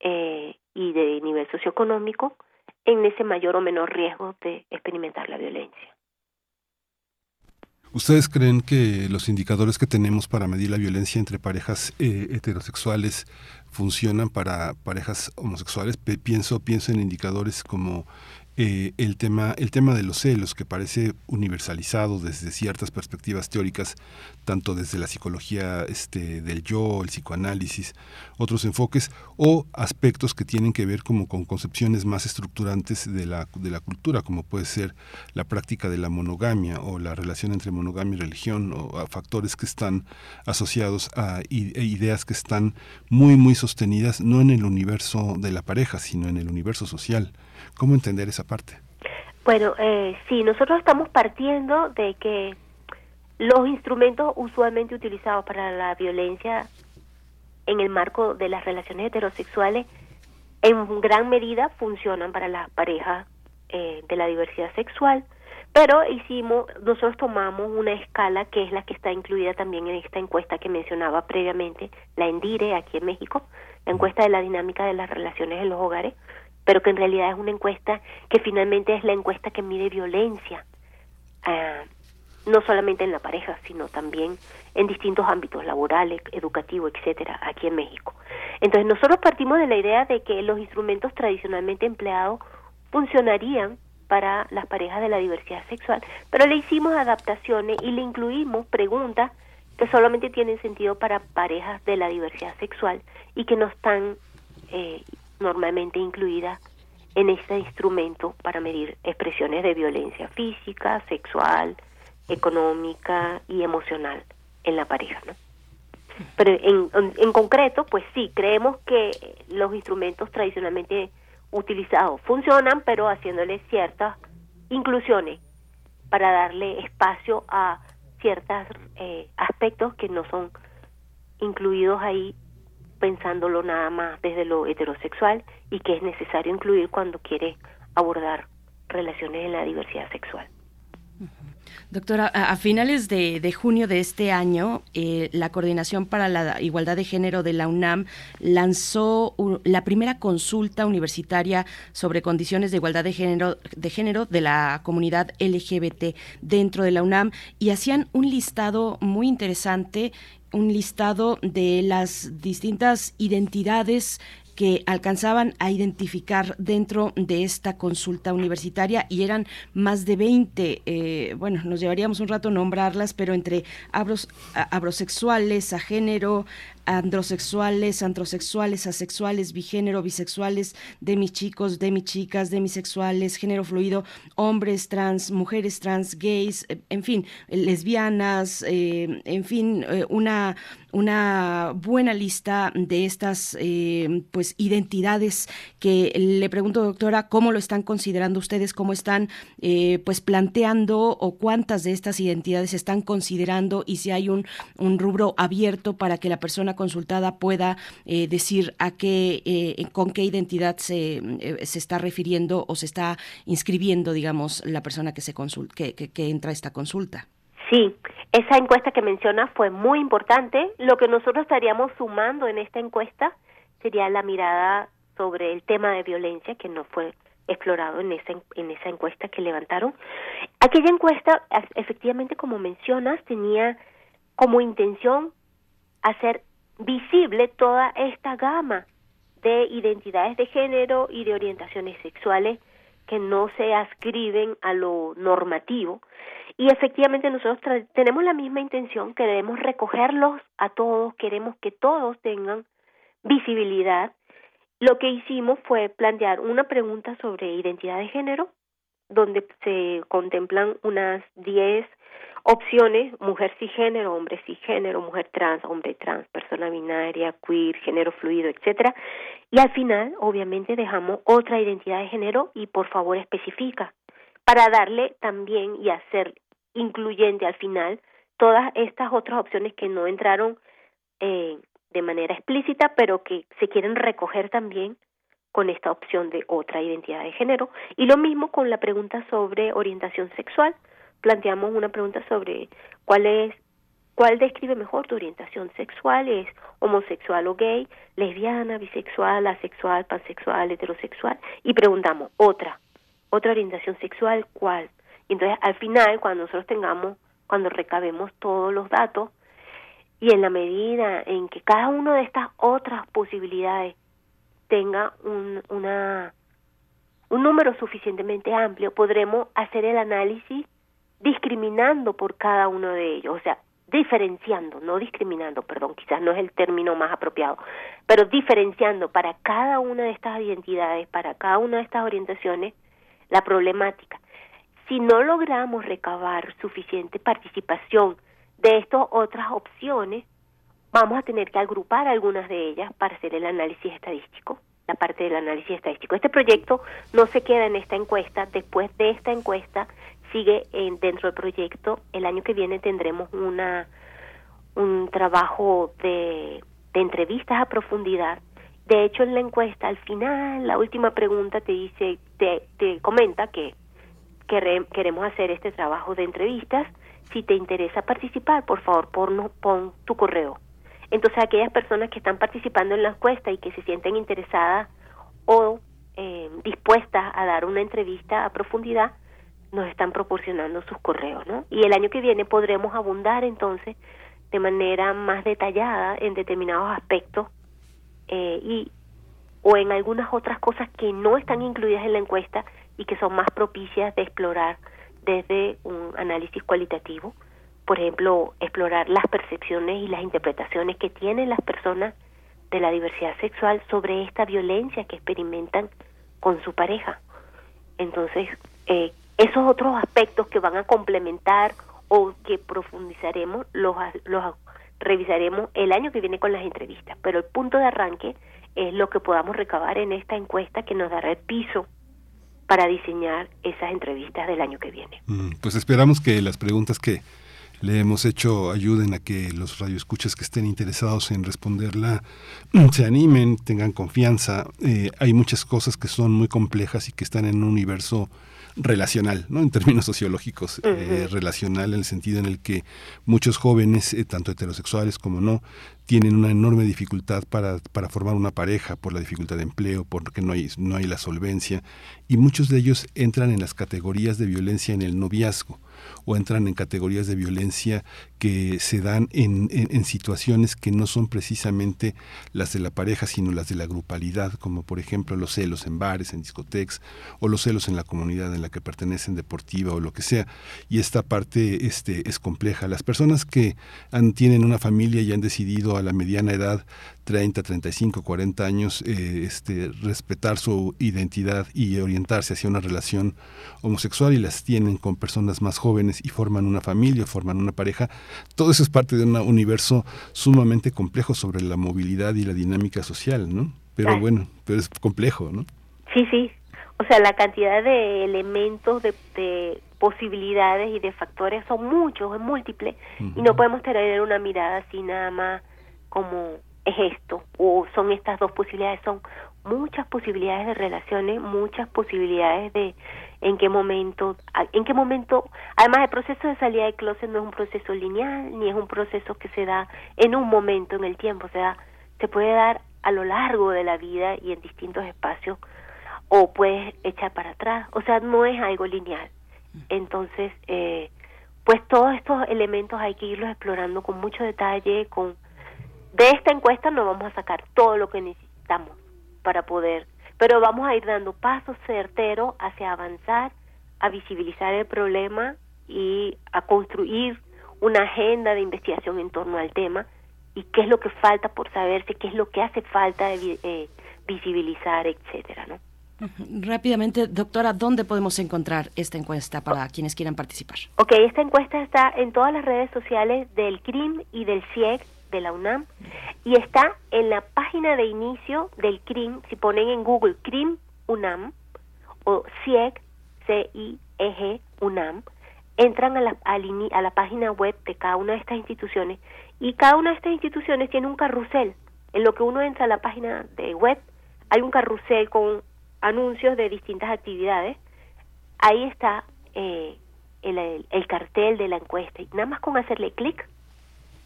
eh, y de nivel socioeconómico en ese mayor o menor riesgo de experimentar la violencia. ¿Ustedes creen que los indicadores que tenemos para medir la violencia entre parejas eh, heterosexuales funcionan para parejas homosexuales? pienso, pienso en indicadores como eh, el, tema, el tema de los celos, que parece universalizado desde ciertas perspectivas teóricas, tanto desde la psicología este, del yo, el psicoanálisis, otros enfoques, o aspectos que tienen que ver como con concepciones más estructurantes de la, de la cultura, como puede ser la práctica de la monogamia o la relación entre monogamia y religión, o factores que están asociados a e ideas que están muy, muy sostenidas, no en el universo de la pareja, sino en el universo social. ¿Cómo entender esa parte? Bueno, eh, sí, nosotros estamos partiendo de que los instrumentos usualmente utilizados para la violencia en el marco de las relaciones heterosexuales en gran medida funcionan para las parejas eh, de la diversidad sexual, pero hicimos, nosotros tomamos una escala que es la que está incluida también en esta encuesta que mencionaba previamente, la ENDIRE aquí en México, la encuesta de la dinámica de las relaciones en los hogares, pero que en realidad es una encuesta que finalmente es la encuesta que mide violencia, eh, no solamente en la pareja, sino también en distintos ámbitos laborales, educativos, etcétera, aquí en México. Entonces nosotros partimos de la idea de que los instrumentos tradicionalmente empleados funcionarían para las parejas de la diversidad sexual, pero le hicimos adaptaciones y le incluimos preguntas que solamente tienen sentido para parejas de la diversidad sexual y que no están eh, normalmente incluida en este instrumento para medir expresiones de violencia física, sexual, económica y emocional en la pareja, ¿no? Pero en, en, concreto, pues sí, creemos que los instrumentos tradicionalmente utilizados funcionan, pero haciéndole ciertas inclusiones para darle espacio a ciertos eh, aspectos que no son incluidos ahí pensándolo nada más desde lo heterosexual y que es necesario incluir cuando quiere abordar relaciones en la diversidad sexual. Doctora, a, finales de, junio de este año, eh, la Coordinación para la Igualdad de Género de la UNAM lanzó la primera consulta universitaria sobre condiciones de igualdad de género, de género de la comunidad LGBT dentro de la UNAM y hacían un listado muy interesante un listado de las distintas identidades que alcanzaban a identificar dentro de esta consulta universitaria y eran más de 20, eh, bueno, nos llevaríamos un rato nombrarlas, pero entre abros, abrosexuales, a género, androsexuales, antrosexuales, asexuales, bigénero, bisexuales, demichicos, demichicas, demisexuales, género fluido, hombres trans, mujeres trans, gays, eh, en fin, lesbianas, eh, en fin, eh, una una buena lista de estas pues identidades que le pregunto doctora cómo lo están considerando ustedes cómo están pues planteando o cuántas de estas identidades están considerando y si hay un, un rubro abierto para que la persona consultada pueda eh, decir a qué, eh, con qué identidad se, eh, se está refiriendo o se está inscribiendo, digamos, la persona que, se consulta, que, que, entra a esta consulta. Sí, esa encuesta que menciona fue muy importante. Lo que nosotros estaríamos sumando en esta encuesta sería la mirada sobre el tema de violencia que no fue explorado en esa, en esa encuesta que levantaron. Aquella encuesta, efectivamente, como mencionas, tenía como intención hacer visible toda esta gama de identidades de género y de orientaciones sexuales que no se ascriben a lo normativo. Y efectivamente nosotros tenemos la misma intención, queremos recogerlos a todos, queremos que todos tengan visibilidad. Lo que hicimos fue plantear una pregunta sobre identidad de género, donde se contemplan unas 10 opciones, mujer cisgénero, hombre cisgénero, mujer trans, hombre trans, persona binaria, queer, género fluido, etcétera. Y al final, obviamente, dejamos otra identidad de género y por favor especifica para darle también y hacer incluyente al final todas estas otras opciones que no entraron eh, de manera explícita, pero que se quieren recoger también con esta opción de otra identidad de género. Y lo mismo con la pregunta sobre orientación sexual. Planteamos una pregunta sobre cuál es cuál describe mejor tu orientación sexual, es homosexual o gay, lesbiana, bisexual, asexual, pansexual, heterosexual y preguntamos otra, otra orientación sexual, ¿cuál? Y entonces al final cuando nosotros tengamos, cuando recabemos todos los datos y en la medida en que cada una de estas otras posibilidades tenga un, una, un número suficientemente amplio, podremos hacer el análisis discriminando por cada uno de ellos, o sea, diferenciando, no discriminando, perdón, quizás no es el término más apropiado, pero diferenciando para cada una de estas identidades, para cada una de estas orientaciones, la problemática. Si no logramos recabar suficiente participación de estas otras opciones, vamos a tener que agrupar algunas de ellas para hacer el análisis estadístico, la parte del análisis estadístico. Este proyecto no se queda en esta encuesta, después de esta encuesta sigue en, dentro del proyecto. El año que viene tendremos una un trabajo de, entrevistas a profundidad. De hecho, en la encuesta, al final, la última pregunta te dice, te, te comenta que queremos hacer este trabajo de entrevistas. Si te interesa participar, por favor, pon, pon tu correo entonces, aquellas personas que están participando en la encuesta y que se sienten interesadas o eh, dispuestas a dar una entrevista a profundidad, nos están proporcionando sus correos, ¿no? Y el año que viene podremos abundar entonces de manera más detallada en determinados aspectos eh, y o en algunas otras cosas que no están incluidas en la encuesta y que son más propicias de explorar desde un análisis cualitativo por ejemplo, explorar las percepciones y las interpretaciones que tienen las personas de la diversidad sexual sobre esta violencia que experimentan con su pareja. Entonces, eh, esos otros aspectos que van a complementar o que profundizaremos, los, los revisaremos el año que viene con las entrevistas. Pero el punto de arranque es lo que podamos recabar en esta encuesta que nos dará el piso para diseñar esas entrevistas del año que viene. Mm, pues esperamos que las preguntas que le hemos hecho ayuden a que los radioescuchas que estén interesados en responderla se animen, tengan confianza. Eh, hay muchas cosas que son muy complejas y que están en un universo relacional, ¿no? En términos sociológicos, eh, relacional en el sentido en el que muchos jóvenes, eh, tanto heterosexuales como no, tienen una enorme dificultad para, para, formar una pareja por la dificultad de empleo, porque no hay, no hay la solvencia, y muchos de ellos entran en las categorías de violencia en el noviazgo o entran en categorías de violencia que se dan en, en, situaciones que no son precisamente las de la pareja, sino las de la grupalidad, como por ejemplo los celos en bares, en discotecas, o los celos en la comunidad en la que pertenecen, deportiva o lo que sea. Y esta parte este, es compleja. Las personas que tienen una familia y han decidido a la mediana edad 30, 35, 40 años, eh, este, respetar su identidad y orientarse hacia una relación homosexual y las tienen con personas más jóvenes y forman una familia, forman una pareja, todo eso es parte de un universo sumamente complejo sobre la movilidad y la dinámica social, ¿no? Pero bueno, pero es complejo, ¿no? Sí, sí. O sea, la cantidad de elementos, de, posibilidades y de factores son muchos, es múltiple, y no podemos tener una mirada así nada más como es esto o son estas dos posibilidades, son muchas posibilidades de relaciones, muchas posibilidades de en qué momento, en qué momento, además el proceso de salida de closet no es un proceso lineal, ni es un proceso que se da en un momento en el tiempo, o sea, se puede dar a lo largo de la vida y en distintos espacios, o puedes echar para atrás, o sea, no es algo lineal. Entonces, eh, pues todos estos elementos hay que irlos explorando con mucho detalle, con de esta encuesta no vamos a sacar todo lo que necesitamos para poder, pero vamos a ir dando pasos certeros hacia avanzar, a visibilizar el problema y a construir una agenda de investigación en torno al tema y qué es lo que falta por saberse, qué es lo que hace falta eh, visibilizar, etcétera, ¿no? Rápidamente, doctora, ¿dónde podemos encontrar esta encuesta para quienes quieran participar? Ok, esta encuesta está en todas las redes sociales del CRIM y del CIEC de la UNAM y está en la página de inicio del CRIM, si ponen en Google CRIM UNAM o CIEG, C-I-E-G UNAM, entran a la, a la página web de cada una de estas instituciones Y cada una de estas instituciones tiene un carrusel. En lo que uno entra a la página de web, hay un carrusel con anuncios de distintas actividades. Ahí está eh, el, el, cartel de la encuesta. Y nada más con hacerle clic,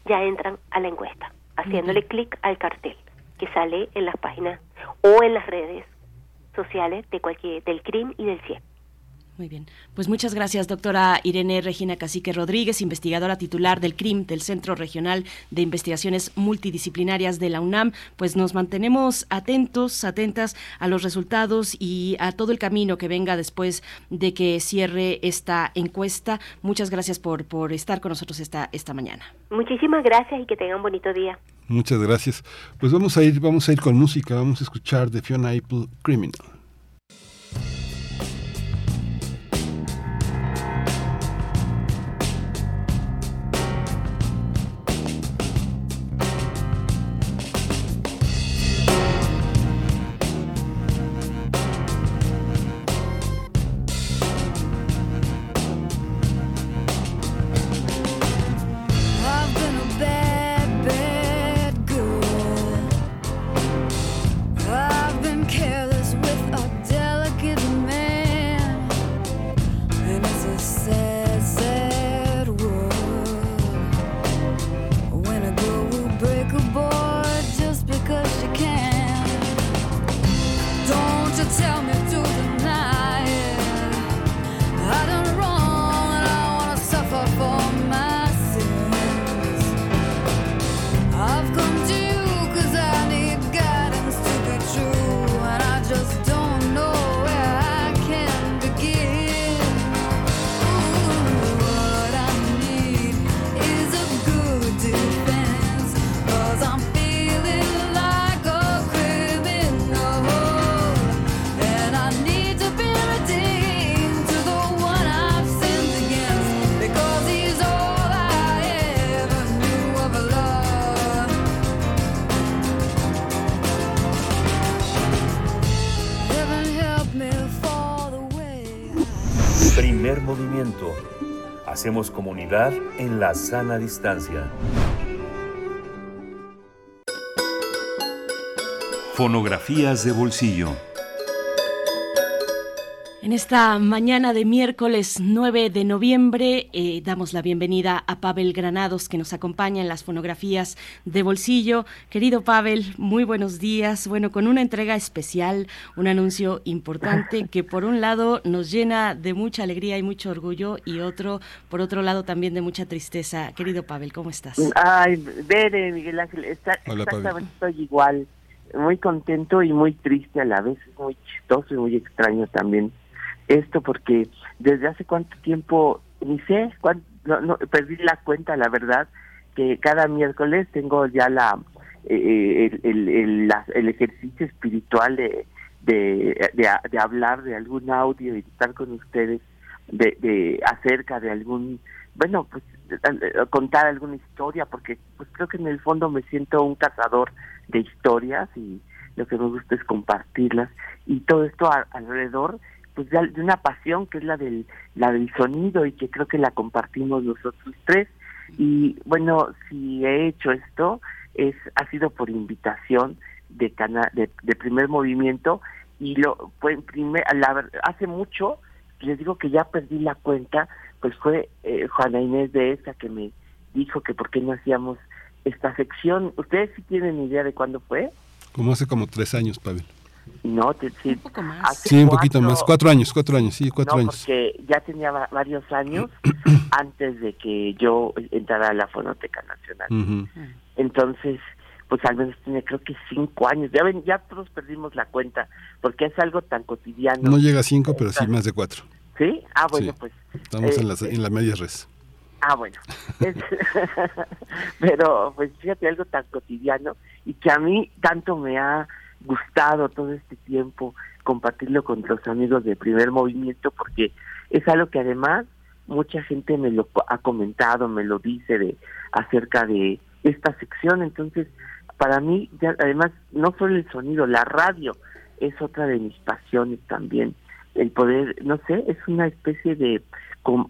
ya entran a la encuesta, haciéndole clic al cartel que sale en las páginas o en las redes sociales de cualquier, del CRIM y del CIEP. Muy bien. Pues muchas gracias, doctora Irene Regina Cacique Rodríguez, investigadora titular del CRIM, del Centro Regional de Investigaciones Multidisciplinarias de la UNAM. Pues nos mantenemos atentos, atentas a los resultados y a todo el camino que venga después de que cierre esta encuesta. Muchas gracias por, por estar con nosotros esta, esta mañana. Muchísimas gracias y que tengan un bonito día. Muchas gracias. Pues vamos a ir, vamos a ir con música, vamos a escuchar de Fiona Apple Criminal. La sana distancia. Fonografías de bolsillo. En esta mañana de miércoles 9 de noviembre eh, damos la bienvenida a Pavel Granados que nos acompaña en las fonografías de bolsillo. Querido Pavel, muy buenos días. Bueno, con una entrega especial, un anuncio importante que por un lado nos llena de mucha alegría y mucho orgullo y otro, por otro lado también de mucha tristeza. Querido Pavel, ¿cómo estás? Ay, Bere, Miguel Ángel, está, exactamente estoy igual. Muy contento y muy triste a la vez, muy chistoso y muy extraño también esto porque desde hace cuánto tiempo, ni sé, no, perdí la cuenta, la verdad, que cada miércoles tengo ya la eh, el, el, el, ejercicio espiritual de, de, de, hablar de algún audio y estar con ustedes de, de acerca de algún, bueno, pues contar alguna historia, porque pues creo que en el fondo me siento un cazador de historias y lo que me gusta es compartirlas y todo esto alrededor pues de, una pasión que es la del la del sonido y que creo que la compartimos nosotros tres. Y bueno si he hecho esto es ha sido por invitación de cana, de, primer movimiento. Y lo fue primer la, hace mucho les digo que ya perdí la cuenta pues fue eh, Juana Inés de esa que me dijo que por qué no hacíamos esta sección. Ustedes sí tienen idea de cuándo fue como hace como tres años Pavel no, sí, un poco más. Sí, un poquito más, cuatro años, cuatro años, sí, cuatro años. Porque ya tenía varios años antes de que yo entrara a la Fonoteca Nacional. Entonces, pues al menos tenía creo que cinco años. Ya ven, ya todos perdimos la cuenta, porque es algo tan cotidiano. No llega a cinco, pero sí más de cuatro. ¿Sí? Ah, bueno, pues. Estamos en, las, eh, en la media res. Ah, bueno. pero, pues fíjate, algo tan cotidiano y que a mí tanto me ha gustado todo este tiempo compartirlo con los amigos de primer movimiento porque es algo que además mucha gente me lo ha comentado, me lo dice de acerca de esta sección, entonces para mí ya, además no solo el sonido, la radio es otra de mis pasiones también, el poder, no sé, es una especie de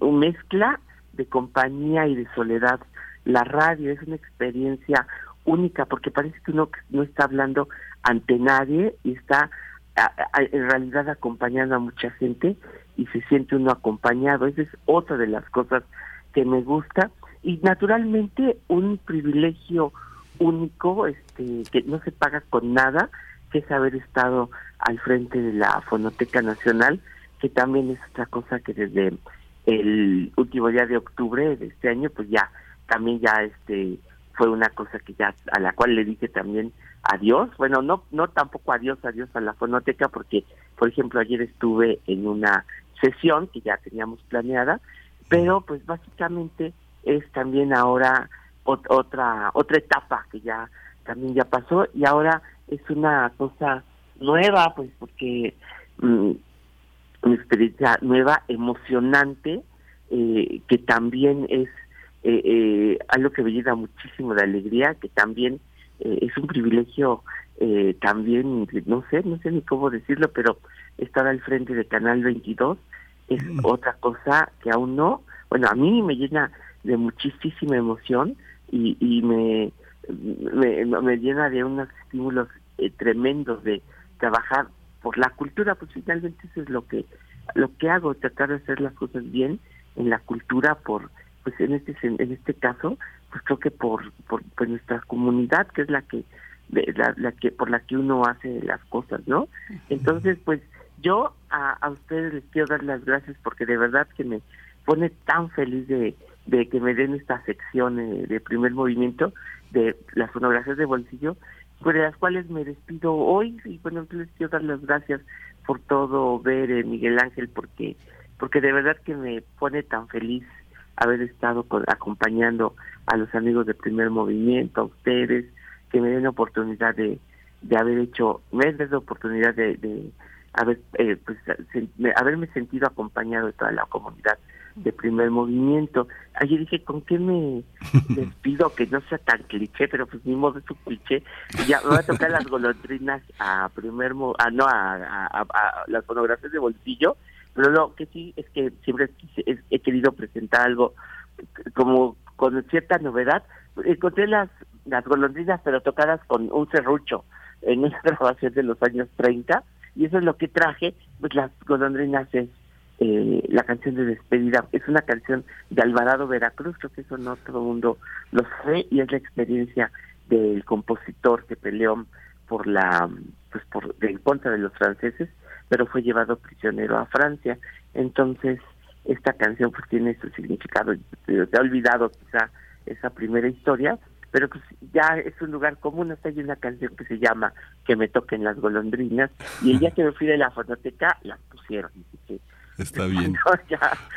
mezcla de compañía y de soledad. La radio es una experiencia única porque parece que uno no está hablando ante nadie y está en realidad acompañando a mucha gente y se siente uno acompañado. Esa es otra de las cosas que me gusta y naturalmente un privilegio único este que no se paga con nada que es haber estado al frente de la Fonoteca Nacional que también es otra cosa que desde el último día de octubre de este año pues ya también ya este fue una cosa que ya a la cual le dije también adiós. Bueno no no tampoco adiós adiós a la fonoteca porque por ejemplo ayer estuve en una sesión que ya teníamos planeada pero pues básicamente es también ahora otra otra etapa que ya también ya pasó y ahora es una cosa nueva pues porque mm, una experiencia nueva emocionante eh, que también es eh, eh, algo que me llena muchísimo de alegría, que también eh, es un privilegio eh, también, no sé, no sé ni cómo decirlo, pero estar al frente de Canal 22 es mm. otra cosa que aún no, bueno, a mí me llena de muchísima emoción y, y me, me, me llena de unos estímulos eh, tremendos de trabajar por la cultura, pues finalmente eso es lo que lo que hago, tratar de hacer las cosas bien en la cultura por pues en este en este caso pues creo que por por, nuestra comunidad que es la que la, la, que por la que uno hace las cosas no entonces pues yo a, a ustedes les quiero dar las gracias porque de verdad que me pone tan feliz de, de que me den esta sección eh, de primer movimiento de las fonografías de bolsillo por las cuales me despido hoy. Y bueno les quiero dar las gracias por todo ver eh, Miguel Ángel porque porque de verdad que me pone tan feliz haber estado acompañando a los amigos de primer movimiento, a ustedes, que me den la oportunidad de, de haber hecho, me den la oportunidad de, de haber, eh, pues, haberme sentido acompañado de toda la comunidad de primer movimiento. Ayer dije, ¿con qué me despido? Que no sea tan cliché, pero pues ni modo es un cliché. Ya me voy a tocar las golondrinas a primer, mo a, no, a, a, a, las fonografías de bolsillo pero lo que sí es que siempre he querido presentar algo como con cierta novedad. Encontré las, las golondrinas, pero tocadas con un serrucho en una grabación de los años 30, y eso es lo que traje. Pues las golondrinas es eh, la canción de despedida. Es una canción de Alvarado Veracruz, creo que eso no todo el mundo lo sabe, y es la experiencia del compositor que peleó por la pues por en contra de los franceses pero fue llevado prisionero a Francia. Entonces, esta canción pues tiene su significado. Se ha olvidado quizá esa primera historia, pero pues ya es un lugar común. Hasta hay una canción que se llama Que me toquen las golondrinas, y el día que me fui de la fonoteca, la pusieron. Está bien.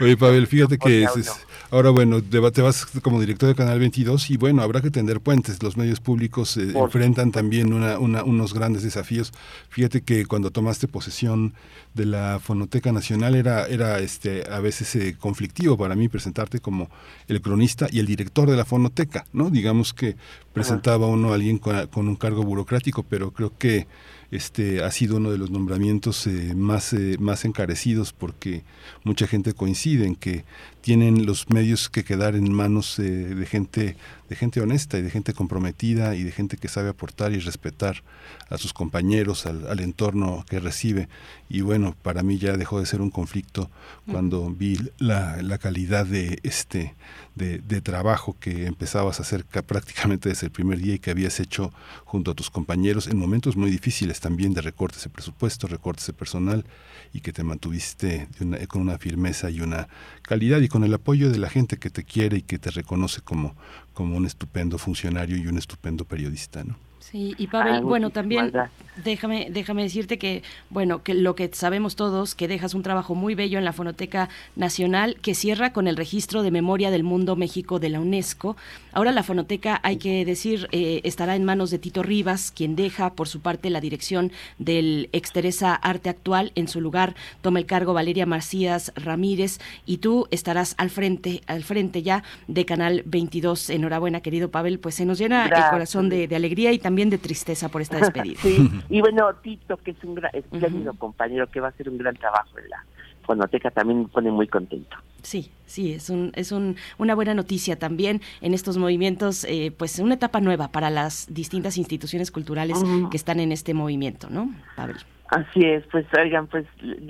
Oye, Pavel, fíjate que es, ahora, bueno, te vas como director de Canal 22 y bueno, habrá que tender puentes. Los medios públicos eh, enfrentan también una, una, unos grandes desafíos. Fíjate que cuando tomaste posesión de la Fonoteca Nacional era, era este, a veces eh, conflictivo para mí presentarte como el cronista y el director de la Fonoteca, ¿no? Digamos que presentaba uno a alguien con, con un cargo burocrático, pero creo que este ha sido uno de los nombramientos eh, más, eh, más encarecidos porque mucha gente coincide en que tienen los medios que quedar en manos eh, de gente de gente honesta y de gente comprometida y de gente que sabe aportar y respetar a sus compañeros, al, entorno que recibe. Y bueno, para mí ya dejó de ser un conflicto cuando vi la, la calidad de este de, de, trabajo que empezabas a hacer prácticamente desde el primer día y que habías hecho junto a tus compañeros en momentos muy difíciles también de recortes de presupuesto, recortes de personal y que te mantuviste con una firmeza y una calidad y con el apoyo de la gente que te quiere y que te reconoce como, como un estupendo funcionario y un estupendo periodista, ¿no? Sí, y Pavel, bueno, también déjame, déjame decirte que, bueno, que lo que sabemos todos, que dejas un trabajo muy bello en la Fonoteca Nacional, que cierra con el registro de memoria del mundo México de la UNESCO. Ahora la Fonoteca, hay que decir, eh, estará en manos de Tito Rivas, quien deja por su parte la dirección del Exteresa Arte Actual. En su lugar toma el cargo Valeria Macías Ramírez y tú estarás al frente, al frente ya de Canal 22. Enhorabuena, querido Pavel, pues se nos llena el corazón de, de alegría y también de tristeza por esta despedida. sí, y bueno, Tito, que es un gran, espléndido compañero que va a hacer un gran trabajo en la fonoteca también me pone muy contento. Sí, sí, es un, es un, una buena noticia también en estos movimientos, eh, pues una etapa nueva para las distintas instituciones culturales que están en este movimiento, ¿no, Pablo? Así es, pues oigan, pues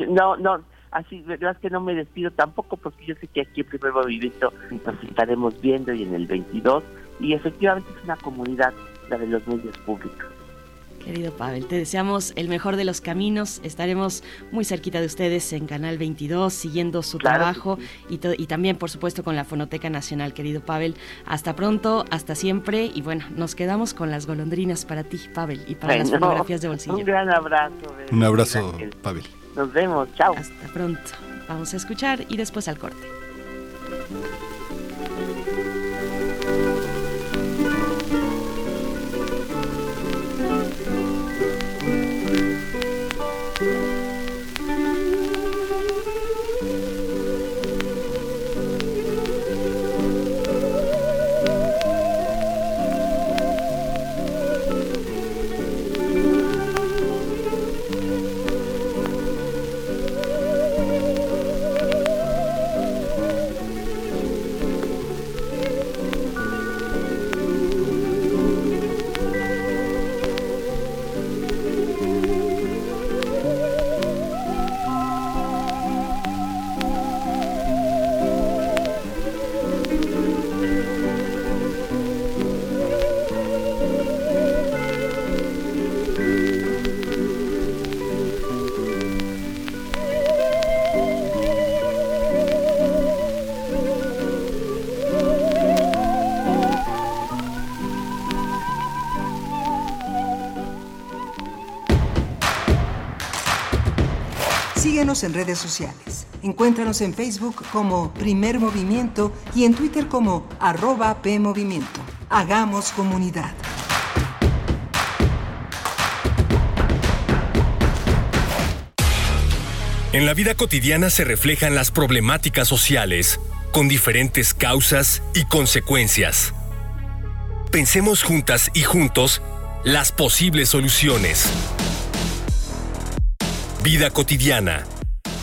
no, no, así, verdad que no me despido tampoco porque yo sé que aquí en Primer Movimiento nos estaremos viendo y en el 22 y efectivamente es una comunidad la de los medios públicos. Querido Pavel, te deseamos el mejor de los caminos. Estaremos muy cerquita de ustedes en Canal 22, siguiendo su trabajo y, y también, por supuesto, con la Fonoteca Nacional, querido Pavel. Hasta pronto, hasta siempre. Y bueno, nos quedamos con las golondrinas para ti, Pavel, y para las fotografías de bolsillo. Un gran abrazo. Un abrazo, Pavel. Nos vemos, chao. Hasta pronto. Vamos a escuchar y después al corte. En redes sociales. Encuéntranos en Facebook como Primer Movimiento y en Twitter como arroba PMovimiento. Hagamos comunidad. En la vida cotidiana se reflejan las problemáticas sociales, con diferentes causas y consecuencias. Pensemos juntas y juntos las posibles soluciones. Vida cotidiana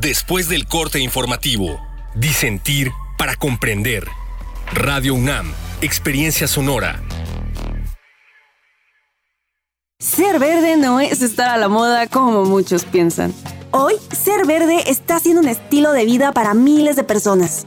Después del corte informativo, disentir para comprender. Radio UNAM, Experiencia Sonora. Ser verde no es estar a la moda como muchos piensan. Hoy, ser verde está siendo un estilo de vida para miles de personas.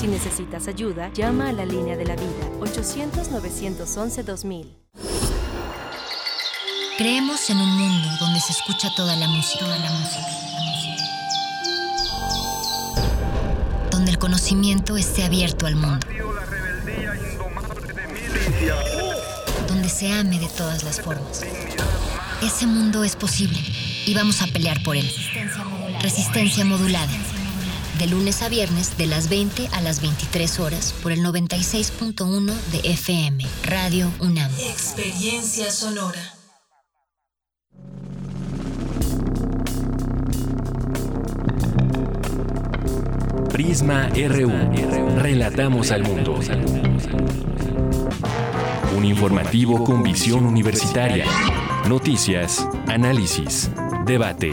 Si necesitas ayuda, llama a la línea de la vida 800-911-2000. Creemos en un mundo donde se escucha toda la música, toda la música, donde el conocimiento esté abierto al mundo, donde se ame de todas las formas. Ese mundo es posible y vamos a pelear por él. Resistencia modulada de lunes a viernes de las 20 a las 23 horas por el 96.1 de FM, Radio UNAM. Experiencia sonora. Prisma RU. Relatamos al mundo. Un informativo con visión universitaria. Noticias, análisis, debate.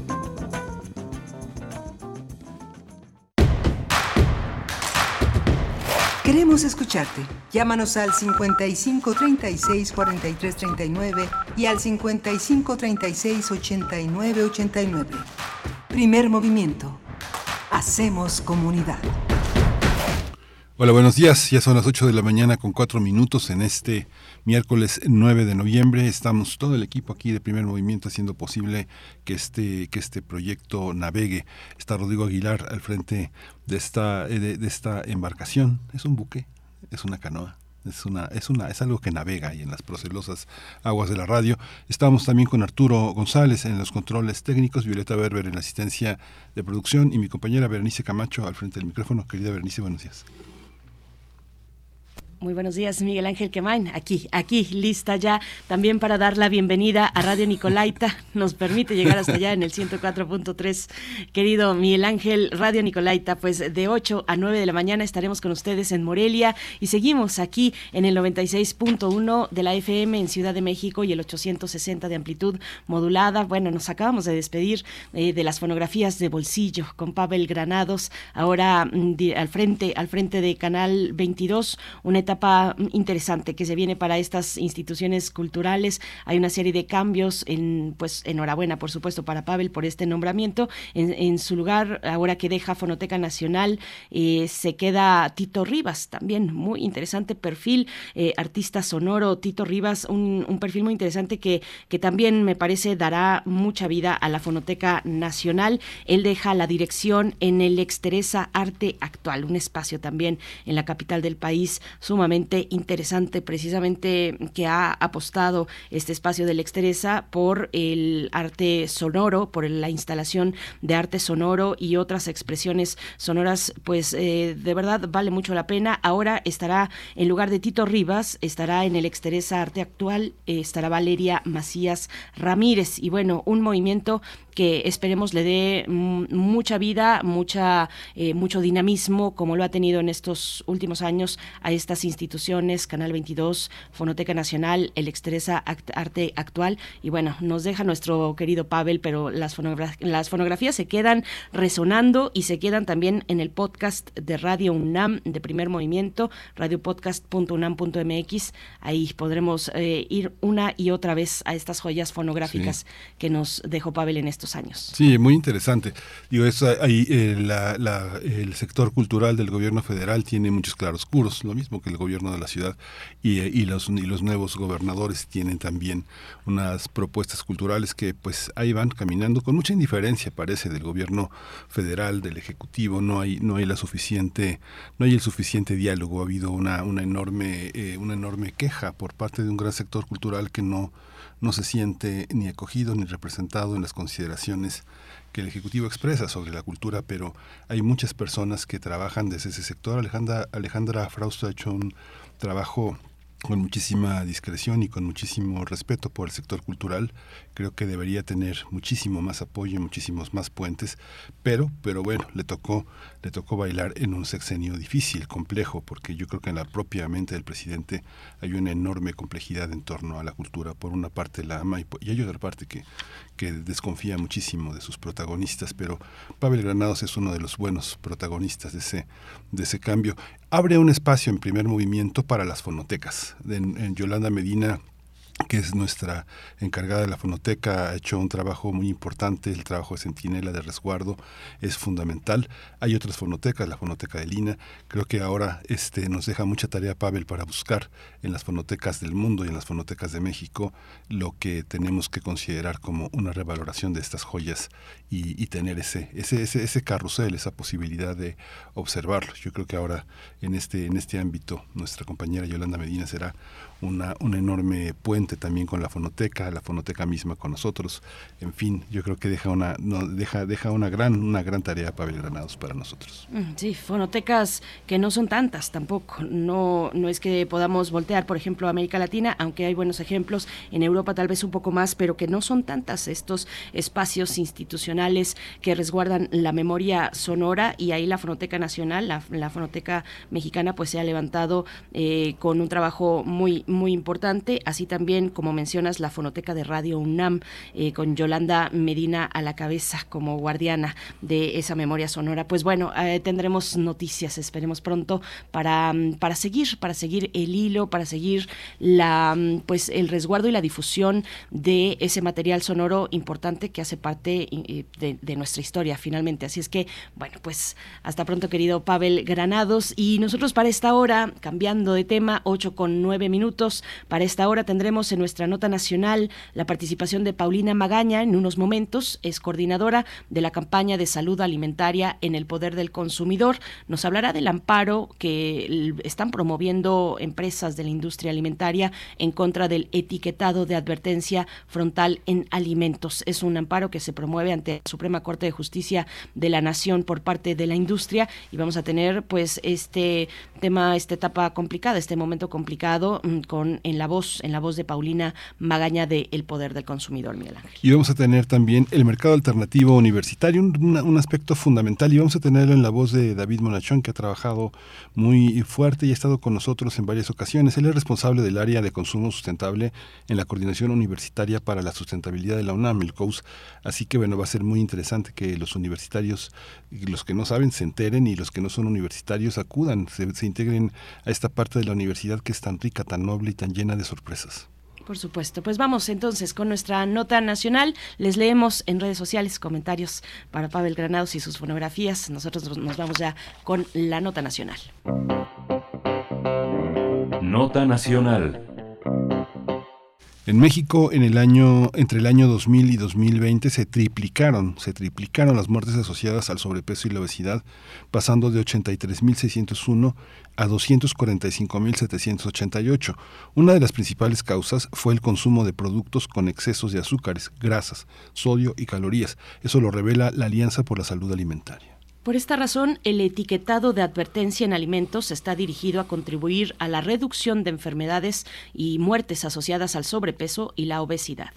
Queremos escucharte. Llámanos al 55 36 43 39 y al 55 36 89 89. Primer movimiento. Hacemos comunidad. Hola, buenos días. Ya son las 8 de la mañana con 4 minutos en este miércoles 9 de noviembre. Estamos todo el equipo aquí de Primer Movimiento haciendo posible que este, que este proyecto navegue. Está Rodrigo Aguilar al frente de esta, eh, de, esta embarcación. Es un buque, es una canoa. Es, una, es, una, es algo que navega ahí en las procelosas aguas de la radio. Estamos también con Arturo González en los controles técnicos, Violeta Berber en la asistencia de producción y mi compañera Berenice Camacho al frente del micrófono. Querida Berenice, buenos días. Muy buenos días, Miguel Ángel Quemain. Aquí, aquí, lista ya también para dar la bienvenida a Radio Nicolaita. Nos permite llegar hasta allá en el 104.3. Querido Miguel Ángel, Radio Nicolaita, pues de 8 a 9 de la mañana estaremos con ustedes en Morelia y seguimos aquí en el 96.1 de la FM en Ciudad de México y el 860 de amplitud modulada. Bueno, nos acabamos de despedir eh, de las fonografías de bolsillo con Pavel Granados, ahora mm, al frente, al frente de Canal 22, una etapa interesante que se viene para estas instituciones culturales. Hay una serie de cambios, en, pues enhorabuena, por supuesto, para Pavel por este nombramiento. En, su lugar, ahora que deja Fonoteca Nacional, eh, se queda Tito Rivas, también muy interesante perfil, eh, artista sonoro, Tito Rivas, un, perfil muy interesante que, que también me parece dará mucha vida a la Fonoteca Nacional. Él deja la dirección en el Exteresa Arte Actual, un espacio también en la capital del país sumamente interesante, precisamente que ha apostado este espacio del Exteresa por el arte sonoro, por la instalación de arte sonoro y otras expresiones sonoras, pues eh, de verdad vale mucho la pena. Ahora estará en lugar de Tito Rivas, estará en el Exteresa Arte Actual, eh, estará Valeria Macías Ramírez y bueno, un movimiento que esperemos le dé mucha vida, mucha, eh, mucho dinamismo, como lo ha tenido en estos últimos años a estas instituciones, Canal 22, Fonoteca Nacional, el Extresa Arte Actual. Y bueno, nos deja nuestro querido Pavel, pero las, las fonografías se quedan resonando y se quedan también en el podcast de Radio UNAM de primer movimiento, radiopodcast.unam.mx. Ahí podremos eh, ir una y otra vez a estas joyas fonográficas que nos dejó Pavel en este años. Sí, muy interesante. Digo, ahí eh, el sector cultural del gobierno federal tiene muchos claroscuros, lo mismo que el gobierno de la ciudad y, eh, y, los, y los nuevos gobernadores tienen también unas propuestas culturales que pues ahí van caminando con mucha indiferencia parece del gobierno federal, del ejecutivo, no hay no hay la suficiente no hay el suficiente diálogo, ha habido una una enorme eh, una enorme queja por parte de un gran sector cultural que no no se siente ni acogido ni representado en las consideraciones que el Ejecutivo expresa sobre la cultura, pero hay muchas personas que trabajan desde ese sector. Alejandra, Alejandra Frausto ha hecho un trabajo con muchísima discreción y con muchísimo respeto por el sector cultural. Creo que debería tener muchísimo más apoyo, muchísimos más puentes, pero, pero bueno, le tocó, le tocó bailar en un sexenio difícil, complejo, porque yo creo que en la propia mente del presidente hay una enorme complejidad en torno a la cultura. Por una parte la ama y, y hay otra parte que, que desconfía muchísimo de sus protagonistas, pero Pavel Granados es uno de los buenos protagonistas de ese, de ese cambio. Abre un espacio en primer movimiento para las fonotecas. en Yolanda Medina que es nuestra encargada de la fonoteca, ha hecho un trabajo muy importante, el trabajo de centinela de resguardo es fundamental. Hay otras fonotecas, la fonoteca de Lina, creo que ahora este, nos deja mucha tarea Pavel para buscar en las fonotecas del mundo y en las fonotecas de México lo que tenemos que considerar como una revaloración de estas joyas y, tener ese, ese, ese, ese carrusel, esa posibilidad de observarlos. Yo creo que ahora en este, en este ámbito nuestra compañera Yolanda Medina será una, un enorme puente también con la fonoteca, la fonoteca misma con nosotros. En fin, yo creo que deja una, no, deja, deja una gran, una gran tarea Pavel Granados para nosotros. Mm, sí, fonotecas que no son tantas tampoco. No, no es que podamos voltear, por ejemplo, América Latina, aunque hay buenos ejemplos, en Europa tal vez un poco más, pero que no son tantas estos espacios institucionales que resguardan la memoria sonora y ahí la Fonoteca Nacional, la, Fonoteca Mexicana, pues se ha levantado eh, con un trabajo muy, muy importante, así también, como mencionas, la Fonoteca de Radio UNAM, eh, con Yolanda Medina a la cabeza como guardiana de esa memoria sonora. Pues bueno, eh, tendremos noticias, esperemos pronto, para, para seguir, para seguir el hilo, para seguir la pues el resguardo y la difusión de ese material sonoro importante que hace parte de, de nuestra historia finalmente. Así es que, bueno, pues hasta pronto, querido Pavel Granados. Y nosotros para esta hora, cambiando de tema, 8 con 9 minutos, para esta hora tendremos en nuestra nota nacional la participación de Paulina Magaña en unos momentos, es coordinadora de la campaña de salud alimentaria en el poder del consumidor. Nos hablará del amparo que están promoviendo empresas de la industria alimentaria en contra del etiquetado de advertencia frontal en alimentos. Es un amparo que se promueve ante la Suprema Corte de Justicia de la Nación por parte de la industria y vamos a tener pues este tema, esta etapa complicada, este momento complicado mm, en la voz, en la voz de Paulina Magaña de El Poder del Consumidor, Miguel Ángel. Y vamos a tener también el mercado alternativo universitario, un, un aspecto fundamental y vamos a tenerlo en la voz de David Monachón que ha trabajado muy fuerte y ha estado con nosotros en varias ocasiones. Él es responsable del área de consumo sustentable en la Coordinación Universitaria para la Sustentabilidad de la UNAM, el COUS. Así que bueno, va a ser muy interesante que los universitarios, los que no saben, se enteren y los que no son universitarios acudan, se, se integren a esta parte de la universidad que es tan rica, tan noble y tan llena de sorpresas. Por supuesto. Pues vamos entonces con nuestra nota nacional. Les leemos en redes sociales comentarios para Pavel Granados y sus fonografías. Nosotros nos vamos ya con la nota nacional. Nota nacional. En México, en el año, entre el año 2000 y 2020 se triplicaron, se triplicaron las muertes asociadas al sobrepeso y la obesidad, pasando de 83.601 a 245.788. Una de las principales causas fue el consumo de productos con excesos de azúcares, grasas, sodio y calorías. Eso lo revela la Alianza por la Salud Alimentaria. Por esta razón, el etiquetado de advertencia en alimentos está dirigido a contribuir a la reducción de enfermedades y muertes asociadas al sobrepeso y la obesidad.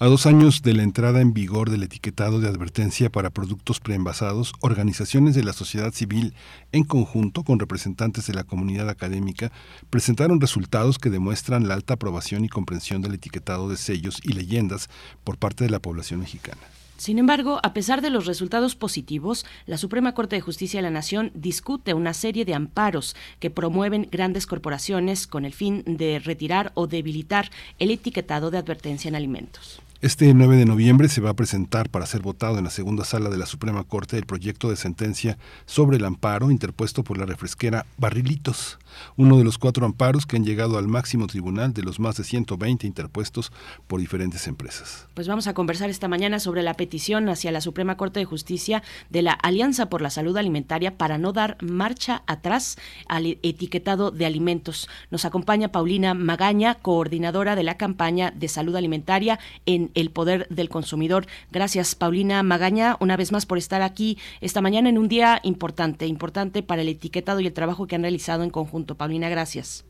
A dos años de la entrada en vigor del etiquetado de advertencia para productos preenvasados, organizaciones de la sociedad civil, en conjunto con representantes de la comunidad académica, presentaron resultados que demuestran la alta aprobación y comprensión del etiquetado de sellos y leyendas por parte de la población mexicana. Sin embargo, a pesar de los resultados positivos, la Suprema Corte de Justicia de la Nación discute una serie de amparos que promueven grandes corporaciones con el fin de retirar o debilitar el etiquetado de advertencia en alimentos. Este 9 de noviembre se va a presentar para ser votado en la segunda sala de la Suprema Corte el proyecto de sentencia sobre el amparo interpuesto por la refresquera Barrilitos, uno de los cuatro amparos que han llegado al máximo tribunal de los más de 120 interpuestos por diferentes empresas. Pues vamos a conversar esta mañana sobre la petición hacia la Suprema Corte de Justicia de la Alianza por la Salud Alimentaria para no dar marcha atrás al etiquetado de alimentos. Nos acompaña Paulina Magaña, coordinadora de la campaña de salud alimentaria en el poder del consumidor. Gracias, Paulina Magaña, una vez más por estar aquí esta mañana en un día importante, importante para el etiquetado y el trabajo que han realizado en conjunto. Paulina, gracias.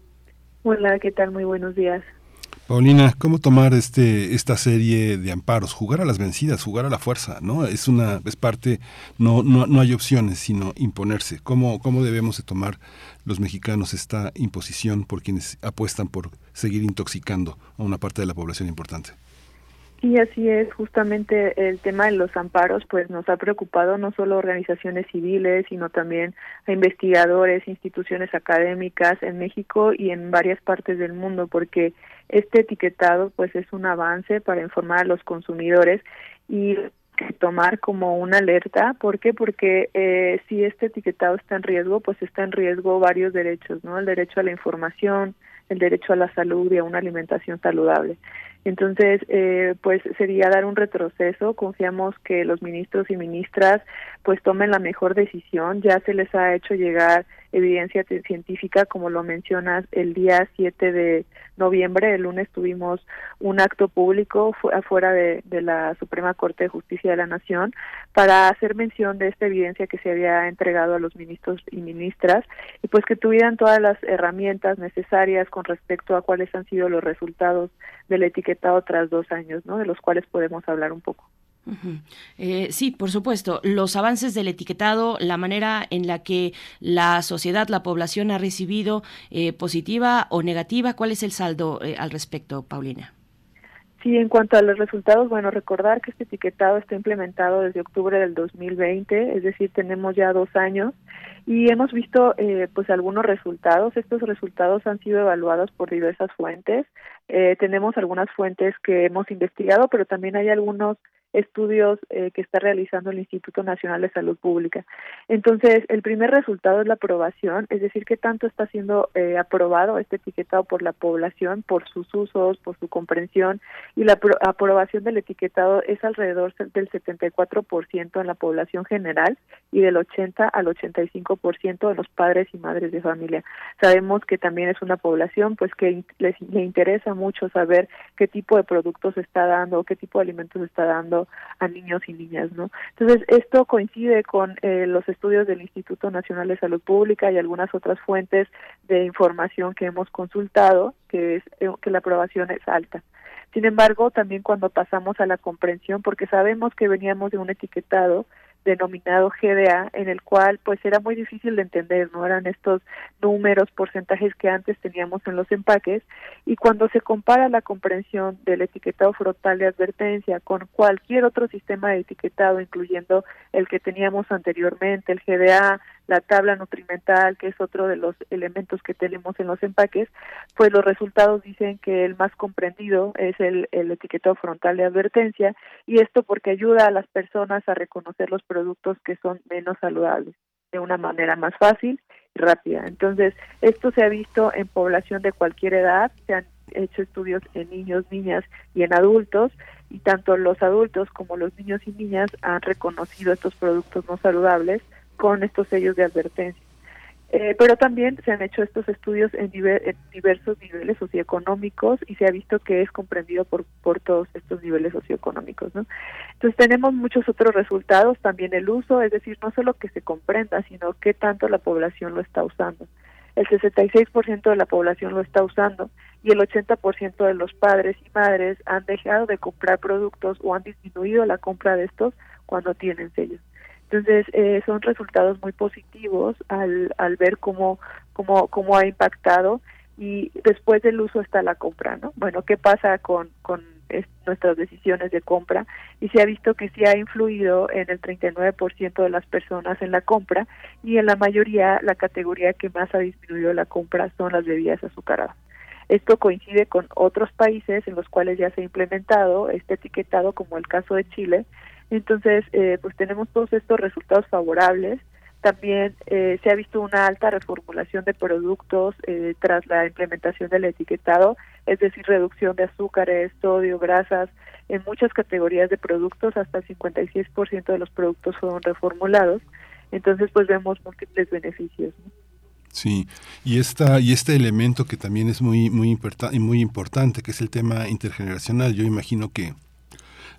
Hola, ¿qué tal? Muy buenos días. Paulina, ¿cómo tomar este esta serie de amparos? Jugar a las vencidas, jugar a la fuerza, ¿no? Es una es parte no no, no hay opciones, sino imponerse. ¿Cómo cómo debemos de tomar los mexicanos esta imposición por quienes apuestan por seguir intoxicando a una parte de la población importante? Y así es, justamente el tema de los amparos, pues nos ha preocupado no solo organizaciones civiles, sino también a investigadores, instituciones académicas en México y en varias partes del mundo, porque este etiquetado, pues es un avance para informar a los consumidores y tomar como una alerta, ¿por qué? Porque eh, si este etiquetado está en riesgo, pues está en riesgo varios derechos, ¿no? El derecho a la información, el derecho a la salud y a una alimentación saludable. Entonces, eh, pues sería dar un retroceso. Confiamos que los ministros y ministras pues tomen la mejor decisión. Ya se les ha hecho llegar evidencia científica, como lo mencionas, el día 7 de noviembre, el lunes, tuvimos un acto público afuera de, de la Suprema Corte de Justicia de la Nación para hacer mención de esta evidencia que se había entregado a los ministros y ministras y pues que tuvieran todas las herramientas necesarias con respecto a cuáles han sido los resultados del etiquetado tras dos años, ¿no? De los cuales podemos hablar un poco. Eh, sí, por supuesto. Los avances del etiquetado, la manera en la que la sociedad, la población ha recibido eh, positiva o negativa, ¿cuál es el saldo eh, al respecto, Paulina? Sí, en cuanto a los resultados, bueno, recordar que este etiquetado está implementado desde octubre del 2020, es decir, tenemos ya dos años y hemos visto eh, pues algunos resultados. Estos resultados han sido evaluados por diversas fuentes. Eh, tenemos algunas fuentes que hemos investigado, pero también hay algunos estudios eh, que está realizando el Instituto Nacional de Salud Pública. Entonces, el primer resultado es la aprobación, es decir, que tanto está siendo eh, aprobado este etiquetado por la población, por sus usos, por su comprensión, y la aprobación del etiquetado es alrededor del 74% en la población general y del 80 al 85% de los padres y madres de familia. Sabemos que también es una población pues que les, le interesa mucho saber qué tipo de productos está dando, qué tipo de alimentos está dando, a niños y niñas, ¿no? Entonces, esto coincide con eh, los estudios del Instituto Nacional de Salud Pública y algunas otras fuentes de información que hemos consultado, que es eh, que la aprobación es alta. Sin embargo, también cuando pasamos a la comprensión, porque sabemos que veníamos de un etiquetado denominado GDA, en el cual pues era muy difícil de entender, no eran estos números, porcentajes que antes teníamos en los empaques, y cuando se compara la comprensión del etiquetado frontal de advertencia con cualquier otro sistema de etiquetado, incluyendo el que teníamos anteriormente, el GDA, la tabla nutrimental, que es otro de los elementos que tenemos en los empaques, pues los resultados dicen que el más comprendido es el, el etiquetado frontal de advertencia y esto porque ayuda a las personas a reconocer los productos que son menos saludables de una manera más fácil y rápida. Entonces, esto se ha visto en población de cualquier edad, se han hecho estudios en niños, niñas y en adultos, y tanto los adultos como los niños y niñas han reconocido estos productos no saludables con estos sellos de advertencia. Eh, pero también se han hecho estos estudios en, diversos niveles socioeconómicos y se ha visto que es comprendido por, por todos estos niveles socioeconómicos. ¿no? Entonces tenemos muchos otros resultados, también el uso, es decir, no solo que se comprenda, sino qué tanto la población lo está usando. El 66% de la población lo está usando y el 80% de los padres y madres han dejado de comprar productos o han disminuido la compra de estos cuando tienen sellos. Entonces, eh, son resultados muy positivos al, al ver cómo, cómo, cómo ha impactado y después del uso está la compra, ¿no? Bueno, ¿qué pasa con, con nuestras decisiones de compra? Y se ha visto que sí ha influido en el 39% de las personas en la compra y en la mayoría la categoría que más ha disminuido la compra son las bebidas azucaradas. Esto coincide con otros países en los cuales ya se ha implementado este etiquetado, como el caso de Chile, entonces, eh, pues tenemos todos estos resultados favorables. También eh, se ha visto una alta reformulación de productos eh, tras la implementación del etiquetado, es decir, reducción de azúcares, sodio, grasas. En muchas categorías de productos, hasta el 56% de los productos fueron reformulados. Entonces, pues vemos múltiples beneficios. Sí, y esta y este elemento que también es muy muy muy importante, que es el tema intergeneracional. Yo imagino que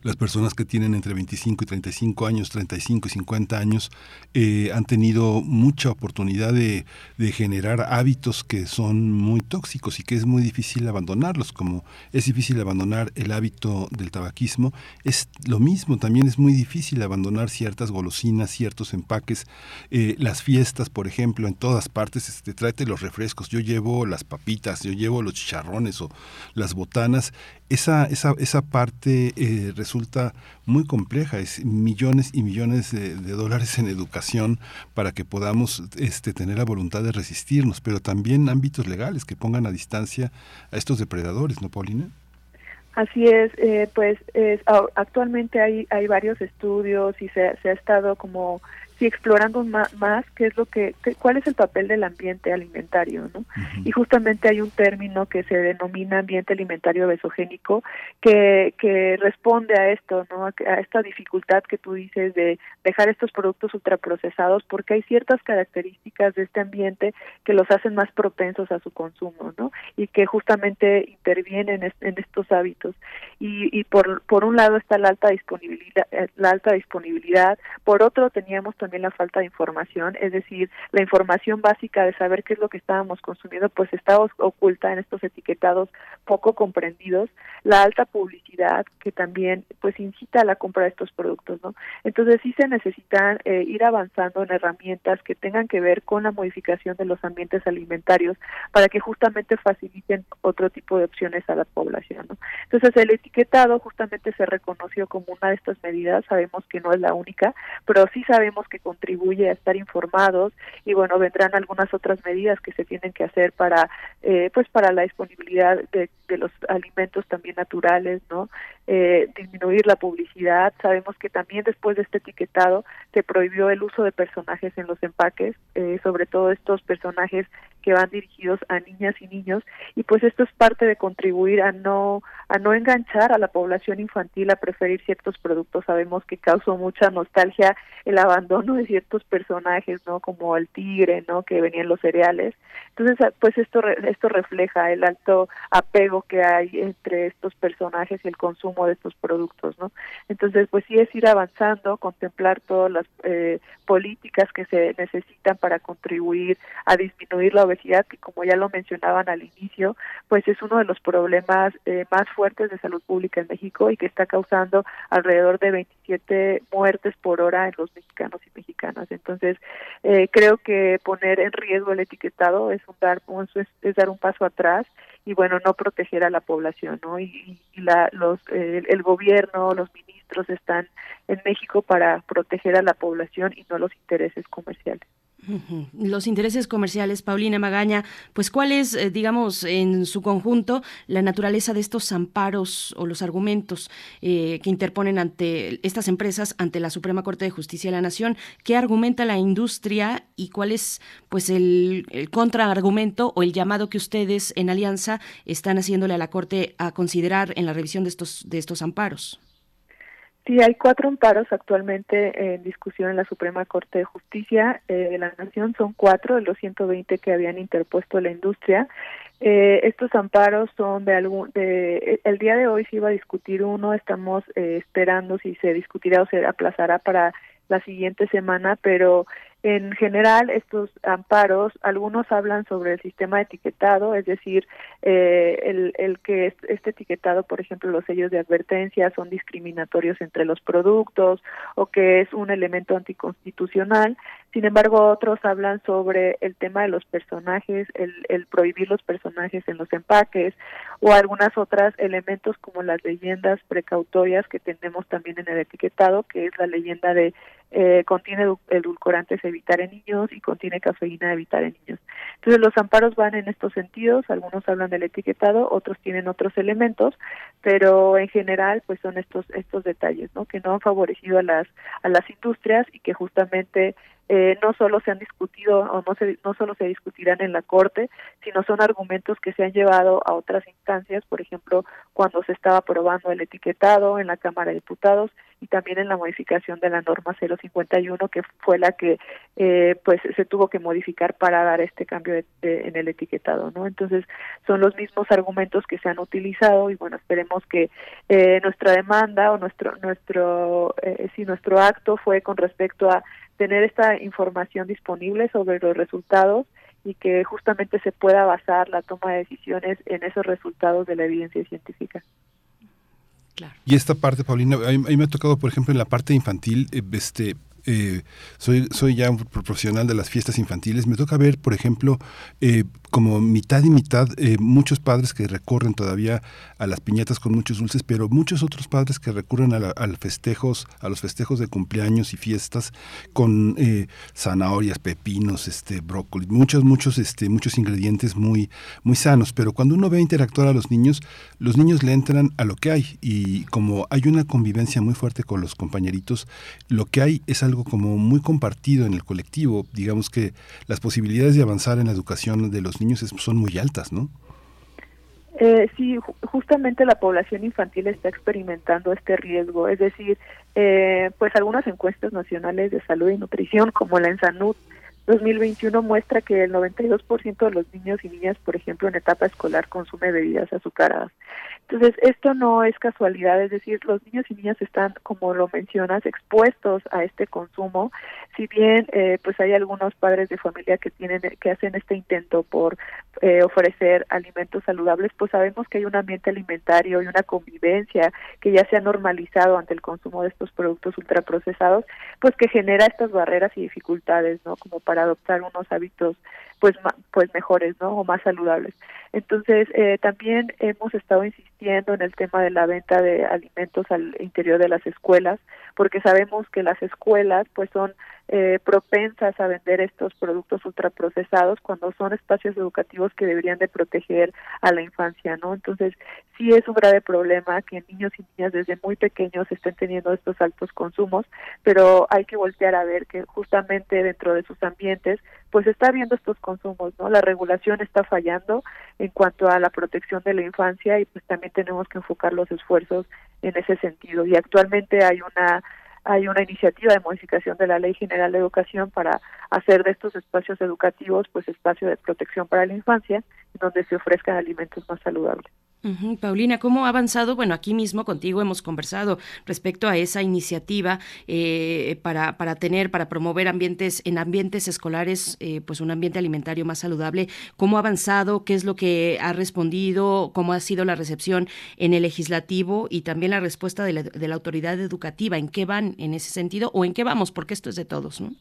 las personas que tienen entre 25 y 35 años, 35 y 50 años, eh, han tenido mucha oportunidad de, generar hábitos que son muy tóxicos y que es muy difícil abandonarlos, como es difícil abandonar el hábito del tabaquismo, es lo mismo, también es muy difícil abandonar ciertas golosinas, ciertos empaques, eh, las fiestas, por ejemplo, en todas partes, este, tráete los refrescos, yo llevo las papitas, yo llevo los chicharrones o las botanas, esa, esa, esa parte eh, resulta muy compleja, es millones y millones de, dólares en educación para que podamos este, tener la voluntad de resistirnos, pero también ámbitos legales que pongan a distancia a estos depredadores, ¿no, Paulina? Así es, eh, pues es, actualmente hay, hay varios estudios y se, se ha estado como sí explorando más, más qué es lo que, cuál es el papel del ambiente alimentario, ¿no? Y justamente hay un término que se denomina ambiente alimentario besogénico que, que responde a esto, ¿no? A, esta dificultad que tú dices de dejar estos productos ultraprocesados porque hay ciertas características de este ambiente que los hacen más propensos a su consumo, ¿no? Y que justamente intervienen en, estos hábitos. Y, y por, por un lado está la alta disponibilidad, eh, la alta disponibilidad, por otro teníamos también la falta de información, es decir, la información básica de saber qué es lo que estábamos consumiendo, pues está oculta en estos etiquetados poco comprendidos, la alta publicidad que también pues incita a la compra de estos productos, ¿no? Entonces sí se necesitan eh, ir avanzando en herramientas que tengan que ver con la modificación de los ambientes alimentarios para que justamente faciliten otro tipo de opciones a la población, ¿no? Entonces el etiquetado justamente se reconoció como una de estas medidas, sabemos que no es la única, pero sí sabemos que contribuye a estar informados y bueno, vendrán algunas otras medidas que se tienen que hacer para eh, pues para la disponibilidad de, de los alimentos también naturales, ¿no? Eh, disminuir la publicidad. Sabemos que también después de este etiquetado se prohibió el uso de personajes en los empaques, eh, sobre todo estos personajes que van dirigidos a niñas y niños. Y pues esto es parte de contribuir a no a no enganchar a la población infantil a preferir ciertos productos. Sabemos que causó mucha nostalgia el abandono de ciertos personajes no como el tigre no que venían los cereales. Entonces pues esto esto refleja el alto apego que hay entre estos personajes y el consumo de estos productos no entonces pues sí es ir avanzando contemplar todas las eh, políticas que se necesitan para contribuir a disminuir la obesidad, que como ya lo mencionaban al inicio, pues es uno de los problemas eh, más fuertes de salud pública en México y que está causando alrededor de 27 muertes por hora en los mexicanos y mexicanas. Entonces, eh, creo que poner en riesgo el etiquetado es, un dar, es, dar un paso atrás y bueno, no proteger a la población, ¿no? Y, la, los, el gobierno, los ministros están en México para proteger a la población y no los intereses comerciales. Los intereses comerciales, Paulina Magaña, pues cuál es, eh, digamos, en su conjunto, la naturaleza de estos amparos o los argumentos eh, que interponen ante estas empresas ante la Suprema Corte de Justicia de la Nación, qué argumenta la industria y cuál es, pues, el, el contraargumento o el llamado que ustedes en alianza están haciéndole a la Corte a considerar en la revisión de estos de estos amparos. Sí, hay cuatro amparos actualmente en discusión en la Suprema Corte de Justicia eh, de la Nación. Son cuatro de los 120 que habían interpuesto la industria. Eh, estos amparos son de algún, de, el día de hoy se iba a discutir uno, estamos eh, esperando si se discutirá o se aplazará para la siguiente semana, pero en general, estos amparos, algunos hablan sobre el sistema etiquetado, es decir, eh, el, el que este etiquetado, por ejemplo, los sellos de advertencia son discriminatorios entre los productos o que es un elemento anticonstitucional. Sin embargo, otros hablan sobre el tema de los personajes, el, el prohibir los personajes en los empaques o algunas otras elementos como las leyendas precautorias que tenemos también en el etiquetado, que es la leyenda de eh, contiene edulcorantes evitar en niños y contiene cafeína evitar en niños. Entonces los amparos van en estos sentidos, algunos hablan del etiquetado, otros tienen otros elementos, pero en general pues son estos estos detalles, ¿no? Que no han favorecido a las a las industrias y que justamente eh, no solo se han discutido o no, se, no solo se discutirán en la Corte, sino son argumentos que se han llevado a otras instancias, por ejemplo, cuando se estaba aprobando el etiquetado en la Cámara de Diputados y también en la modificación de la norma 051, que fue la que eh, pues se tuvo que modificar para dar este cambio en el etiquetado, ¿no? Entonces son los mismos argumentos que se han utilizado y bueno esperemos que eh, nuestra demanda o nuestro nuestro eh, si nuestro acto fue con respecto a tener esta información disponible sobre los resultados y que justamente se pueda basar la toma de decisiones en esos resultados de la evidencia científica. Y esta parte, Paulina, a mí, me ha tocado, por ejemplo, en la parte infantil, eh, este, eh, soy, soy ya un profesional de las fiestas infantiles, me toca ver, por ejemplo, eh, como mitad y mitad, eh, muchos padres que recurren todavía a las piñatas con muchos dulces, pero muchos otros padres que recurren a, festejos, a los festejos de cumpleaños y fiestas con eh, zanahorias, pepinos, este, brócoli, muchos, muchos, este, muchos ingredientes muy, muy sanos. Pero cuando uno ve interactuar a los niños, los niños le entran a lo que hay y como hay una convivencia muy fuerte con los compañeritos, lo que hay es algo como muy compartido en el colectivo. Digamos que las posibilidades de avanzar en la educación de los niños son muy altas, ¿no? Eh, sí, justamente la población infantil está experimentando este riesgo, es decir, eh, pues algunas encuestas nacionales de salud y nutrición, como la ENSANUD 2021, muestra que el 92% de los niños y niñas, por ejemplo, en etapa escolar consume bebidas azucaradas. Entonces, esto no es casualidad, es decir, los niños y niñas están, como lo mencionas, expuestos a este consumo. Si bien, eh, pues hay algunos padres de familia que tienen, que hacen este intento por eh, ofrecer alimentos saludables, pues sabemos que hay un ambiente alimentario y una convivencia que ya se ha normalizado ante el consumo de estos productos ultraprocesados, pues que genera estas barreras y dificultades, ¿no? Como para adoptar unos hábitos pues pues mejores no o más saludables entonces eh, también hemos estado insistiendo en el tema de la venta de alimentos al interior de las escuelas porque sabemos que las escuelas pues son eh, propensas a vender estos productos ultraprocesados cuando son espacios educativos que deberían de proteger a la infancia, ¿no? Entonces, sí es un grave problema que niños y niñas desde muy pequeños estén teniendo estos altos consumos, pero hay que voltear a ver que justamente dentro de sus ambientes, pues está habiendo estos consumos, ¿no? La regulación está fallando en cuanto a la protección de la infancia y pues también tenemos que enfocar los esfuerzos en ese sentido. Y actualmente hay una hay una iniciativa de modificación de la Ley General de Educación para hacer de estos espacios educativos pues espacio de protección para la infancia, donde se ofrezcan alimentos más saludables. Paulina, ¿cómo ha avanzado? Bueno, aquí mismo contigo hemos conversado respecto a esa iniciativa eh, para, para tener, para promover ambientes en ambientes escolares, eh, pues un ambiente alimentario más saludable. ¿Cómo ha avanzado? ¿Qué es lo que ha respondido? ¿Cómo ha sido la recepción en el legislativo y también la respuesta de la, de la autoridad educativa? ¿En qué van en ese sentido o en qué vamos? Porque esto es de todos, ¿no?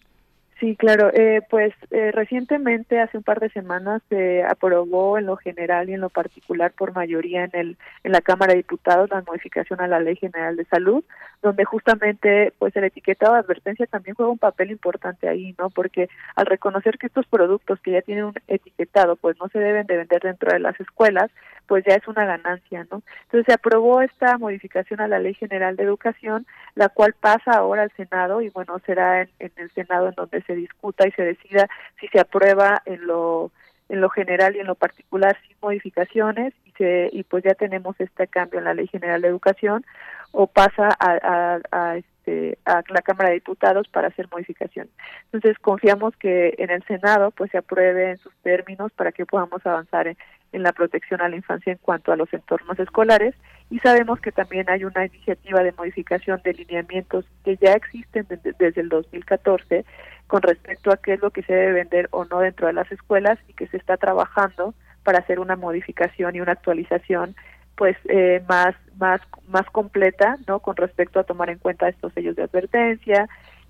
Sí, claro. Eh, pues eh, recientemente, hace un par de semanas, se aprobó en lo general y en lo particular por mayoría en el en la Cámara de Diputados la modificación a la Ley General de Salud, donde justamente pues el etiquetado de advertencia también juega un papel importante ahí, ¿no? Porque al reconocer que estos productos que ya tienen un etiquetado pues no se deben de vender dentro de las escuelas, pues ya es una ganancia, ¿no? Entonces se aprobó esta modificación a la Ley General de Educación, la cual pasa ahora al Senado y bueno, será en, en el Senado en donde se discuta y se decida si se aprueba en lo en lo general y en lo particular sin modificaciones y se y pues ya tenemos este cambio en la Ley General de Educación o pasa a, a, este, a la Cámara de Diputados para hacer modificaciones. Entonces confiamos que en el Senado pues se apruebe en sus términos para que podamos avanzar en, en la protección a la infancia en cuanto a los entornos escolares y sabemos que también hay una iniciativa de modificación de lineamientos que ya existen desde, el 2014 con respecto a qué es lo que se debe vender o no dentro de las escuelas y que se está trabajando para hacer una modificación y una actualización pues eh, más más más completa no con respecto a tomar en cuenta estos sellos de advertencia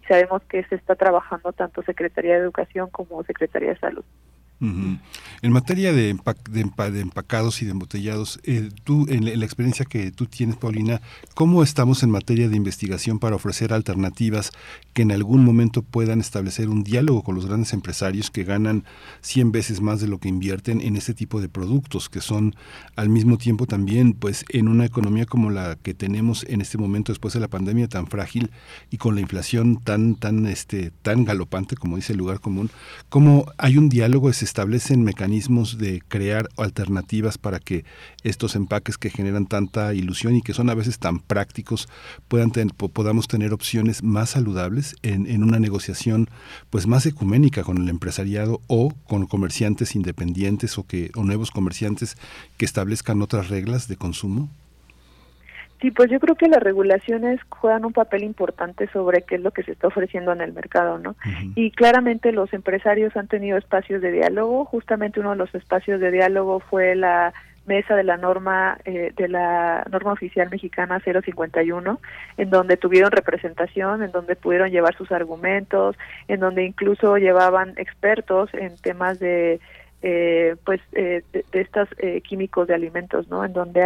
sabemos que se está trabajando tanto Secretaría de Educación como Secretaría de Salud. En materia de, de, empacados y de embotellados, eh, tú, en la, experiencia que tú tienes, Paulina, ¿cómo estamos en materia de investigación para ofrecer alternativas que en algún momento puedan establecer un diálogo con los grandes empresarios que ganan 100 veces más de lo que invierten en este tipo de productos, que son al mismo tiempo también, pues, en una economía como la que tenemos en este momento después de la pandemia tan frágil y con la inflación tan, tan, este, tan galopante, como dice el lugar común, ¿cómo hay un diálogo? ¿Se establecen mecanismos de crear alternativas para que estos empaques que generan tanta ilusión y que son a veces tan prácticos puedan podamos tener opciones más saludables en, en una negociación pues más ecuménica con el empresariado o con comerciantes independientes o que o nuevos comerciantes que establezcan otras reglas de consumo? Sí, pues yo creo que las regulaciones juegan un papel importante sobre qué es lo que se está ofreciendo en el mercado, ¿no? Y claramente los empresarios han tenido espacios de diálogo. Justamente uno de los espacios de diálogo fue la mesa de la norma eh, de la norma oficial mexicana 051 en donde tuvieron representación en donde pudieron llevar sus argumentos en donde incluso llevaban expertos en temas de eh, pues eh, de, estos eh, químicos de alimentos, ¿no? En donde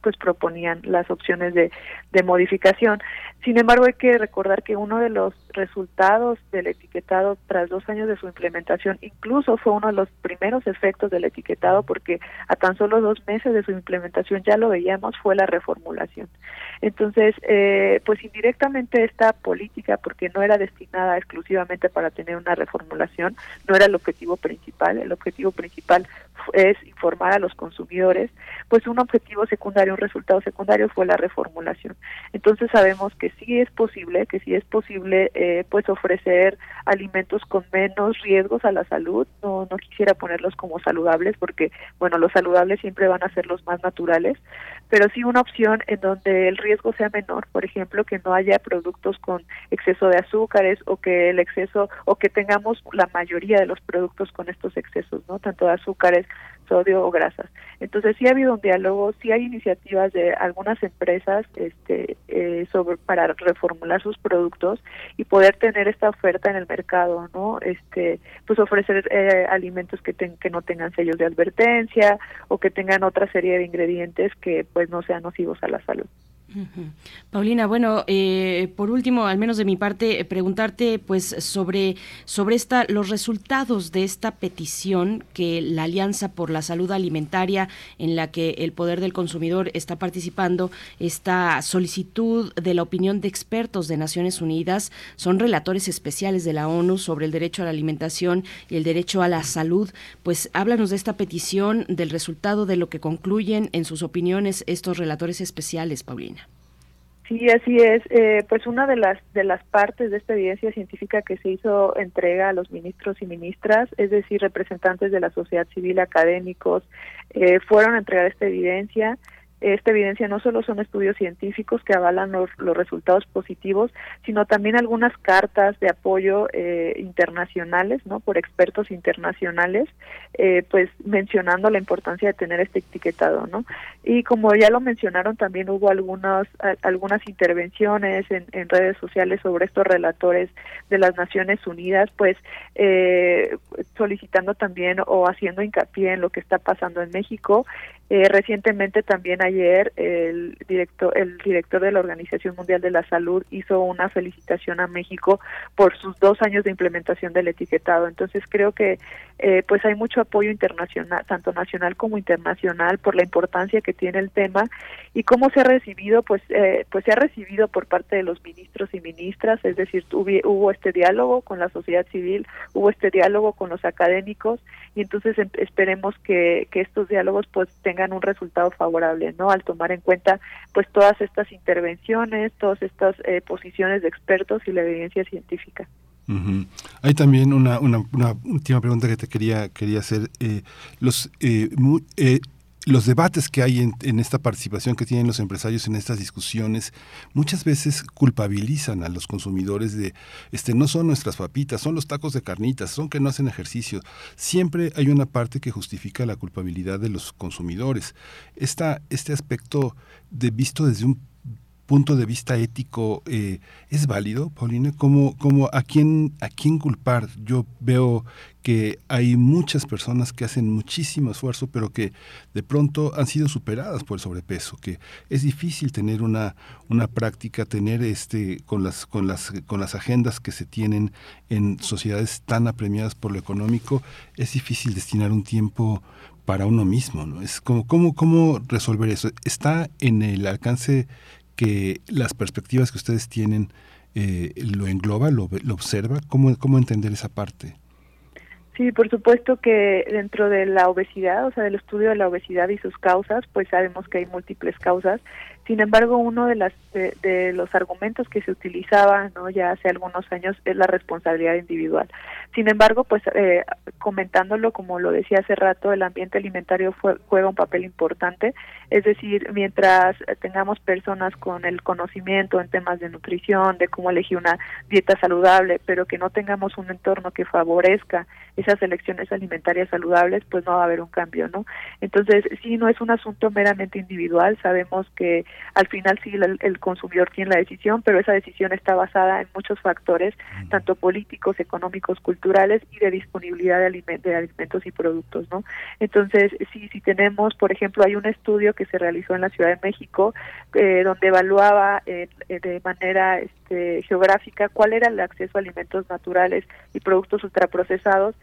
pues proponían las opciones de, de modificación. Sin embargo, hay que recordar que uno de los resultados del etiquetado tras dos años de su implementación, incluso fue uno de los primeros efectos del etiquetado, porque a tan solo dos meses de su implementación ya lo veíamos, fue la reformulación. Entonces, eh, pues indirectamente esta política, porque no era destinada exclusivamente para tener una reformulación, no era el objetivo principal, el principal es informar a los consumidores, pues un objetivo secundario, un resultado secundario fue la reformulación. Entonces sabemos que sí es posible, que sí es posible eh, pues ofrecer alimentos con menos riesgos a la salud, no, no quisiera ponerlos como saludables porque bueno, los saludables siempre van a ser los más naturales, pero sí una opción en donde el riesgo sea menor, por ejemplo, que no haya productos con exceso de azúcares o que el exceso o que tengamos la mayoría de los productos con estos excesos, ¿no? Tanto de azúcares sodio o grasas. Entonces sí ha habido un diálogo, sí hay iniciativas de algunas empresas este, eh, sobre para reformular sus productos y poder tener esta oferta en el mercado, ¿no? Este, pues ofrecer eh, alimentos que, que no tengan sellos de advertencia o que tengan otra serie de ingredientes que pues no sean nocivos a la salud. Paulina, bueno, eh, por último, al menos de mi parte, eh, preguntarte, pues, sobre sobre esta los resultados de esta petición que la Alianza por la Salud Alimentaria, en la que el Poder del Consumidor está participando, esta solicitud de la opinión de expertos de Naciones Unidas, son relatores especiales de la ONU sobre el derecho a la alimentación y el derecho a la salud. Pues, háblanos de esta petición, del resultado de lo que concluyen en sus opiniones estos relatores especiales, Paulina. Sí, así es. Eh, pues una de las de las partes de esta evidencia científica que se hizo entrega a los ministros y ministras, es decir, representantes de la sociedad civil, académicos, eh, fueron a entregar esta evidencia esta evidencia no solo son estudios científicos que avalan los, resultados positivos, sino también algunas cartas de apoyo eh, internacionales, ¿no? Por expertos internacionales, eh, pues mencionando la importancia de tener este etiquetado, ¿no? Y como ya lo mencionaron, también hubo algunas algunas intervenciones en, en redes sociales sobre estos relatores de las Naciones Unidas, pues eh, solicitando también o haciendo hincapié en lo que está pasando en México eh, recientemente también ayer el director el director de la Organización Mundial de la Salud hizo una felicitación a México por sus dos años de implementación del etiquetado. Entonces creo que eh, pues hay mucho apoyo internacional, tanto nacional como internacional, por la importancia que tiene el tema y cómo se ha recibido, pues eh, pues se ha recibido por parte de los ministros y ministras, es decir, hubo, hubo este diálogo con la sociedad civil, hubo este diálogo con los académicos y entonces em, esperemos que, que estos diálogos pues tengan tengan un resultado favorable, ¿no? Al tomar en cuenta pues todas estas intervenciones, todas estas eh, posiciones de expertos y la evidencia científica. Hay también una, una, última pregunta que te quería quería hacer. Eh, los eh, eh los debates que hay en, esta participación que tienen los empresarios en estas discusiones muchas veces culpabilizan a los consumidores de este no son nuestras papitas, son los tacos de carnitas, son que no hacen ejercicio. Siempre hay una parte que justifica la culpabilidad de los consumidores. Esta, este aspecto de visto desde un punto de vista ético eh, es válido, Paulina? ¿Cómo, cómo, a, quién, ¿A quién culpar? Yo veo que hay muchas personas que hacen muchísimo esfuerzo, pero que de pronto han sido superadas por el sobrepeso, que es difícil tener una, una práctica, tener este, con las, con las, con las agendas que se tienen en sociedades tan apremiadas por lo económico, es difícil destinar un tiempo para uno mismo, ¿no? Es como, ¿cómo, cómo resolver eso? ¿Está en el alcance que las perspectivas que ustedes tienen eh, lo engloba, lo, lo observa? ¿Cómo, ¿Cómo entender esa parte? Sí, por supuesto que dentro de la obesidad, o sea, del estudio de la obesidad y sus causas, pues sabemos que hay múltiples causas sin embargo, uno de, las, de, los argumentos que se utilizaba ¿no? ya hace algunos años es la responsabilidad individual. Sin embargo, pues eh, comentándolo, como lo decía hace rato, el ambiente alimentario juega un papel importante. Es decir, mientras tengamos personas con el conocimiento en temas de nutrición, de cómo elegir una dieta saludable, pero que no tengamos un entorno que favorezca esas elecciones alimentarias saludables, pues no va a haber un cambio, ¿no? Entonces, sí, no es un asunto meramente individual. Sabemos que al final sí el, consumidor tiene la decisión, pero esa decisión está basada en muchos factores, tanto políticos, económicos, culturales y de disponibilidad de, alimentos y productos, ¿no? Entonces, sí, si tenemos, por ejemplo, hay un estudio que se realizó en la Ciudad de México eh, donde evaluaba eh, de manera este, geográfica cuál era el acceso a alimentos naturales y productos ultraprocesados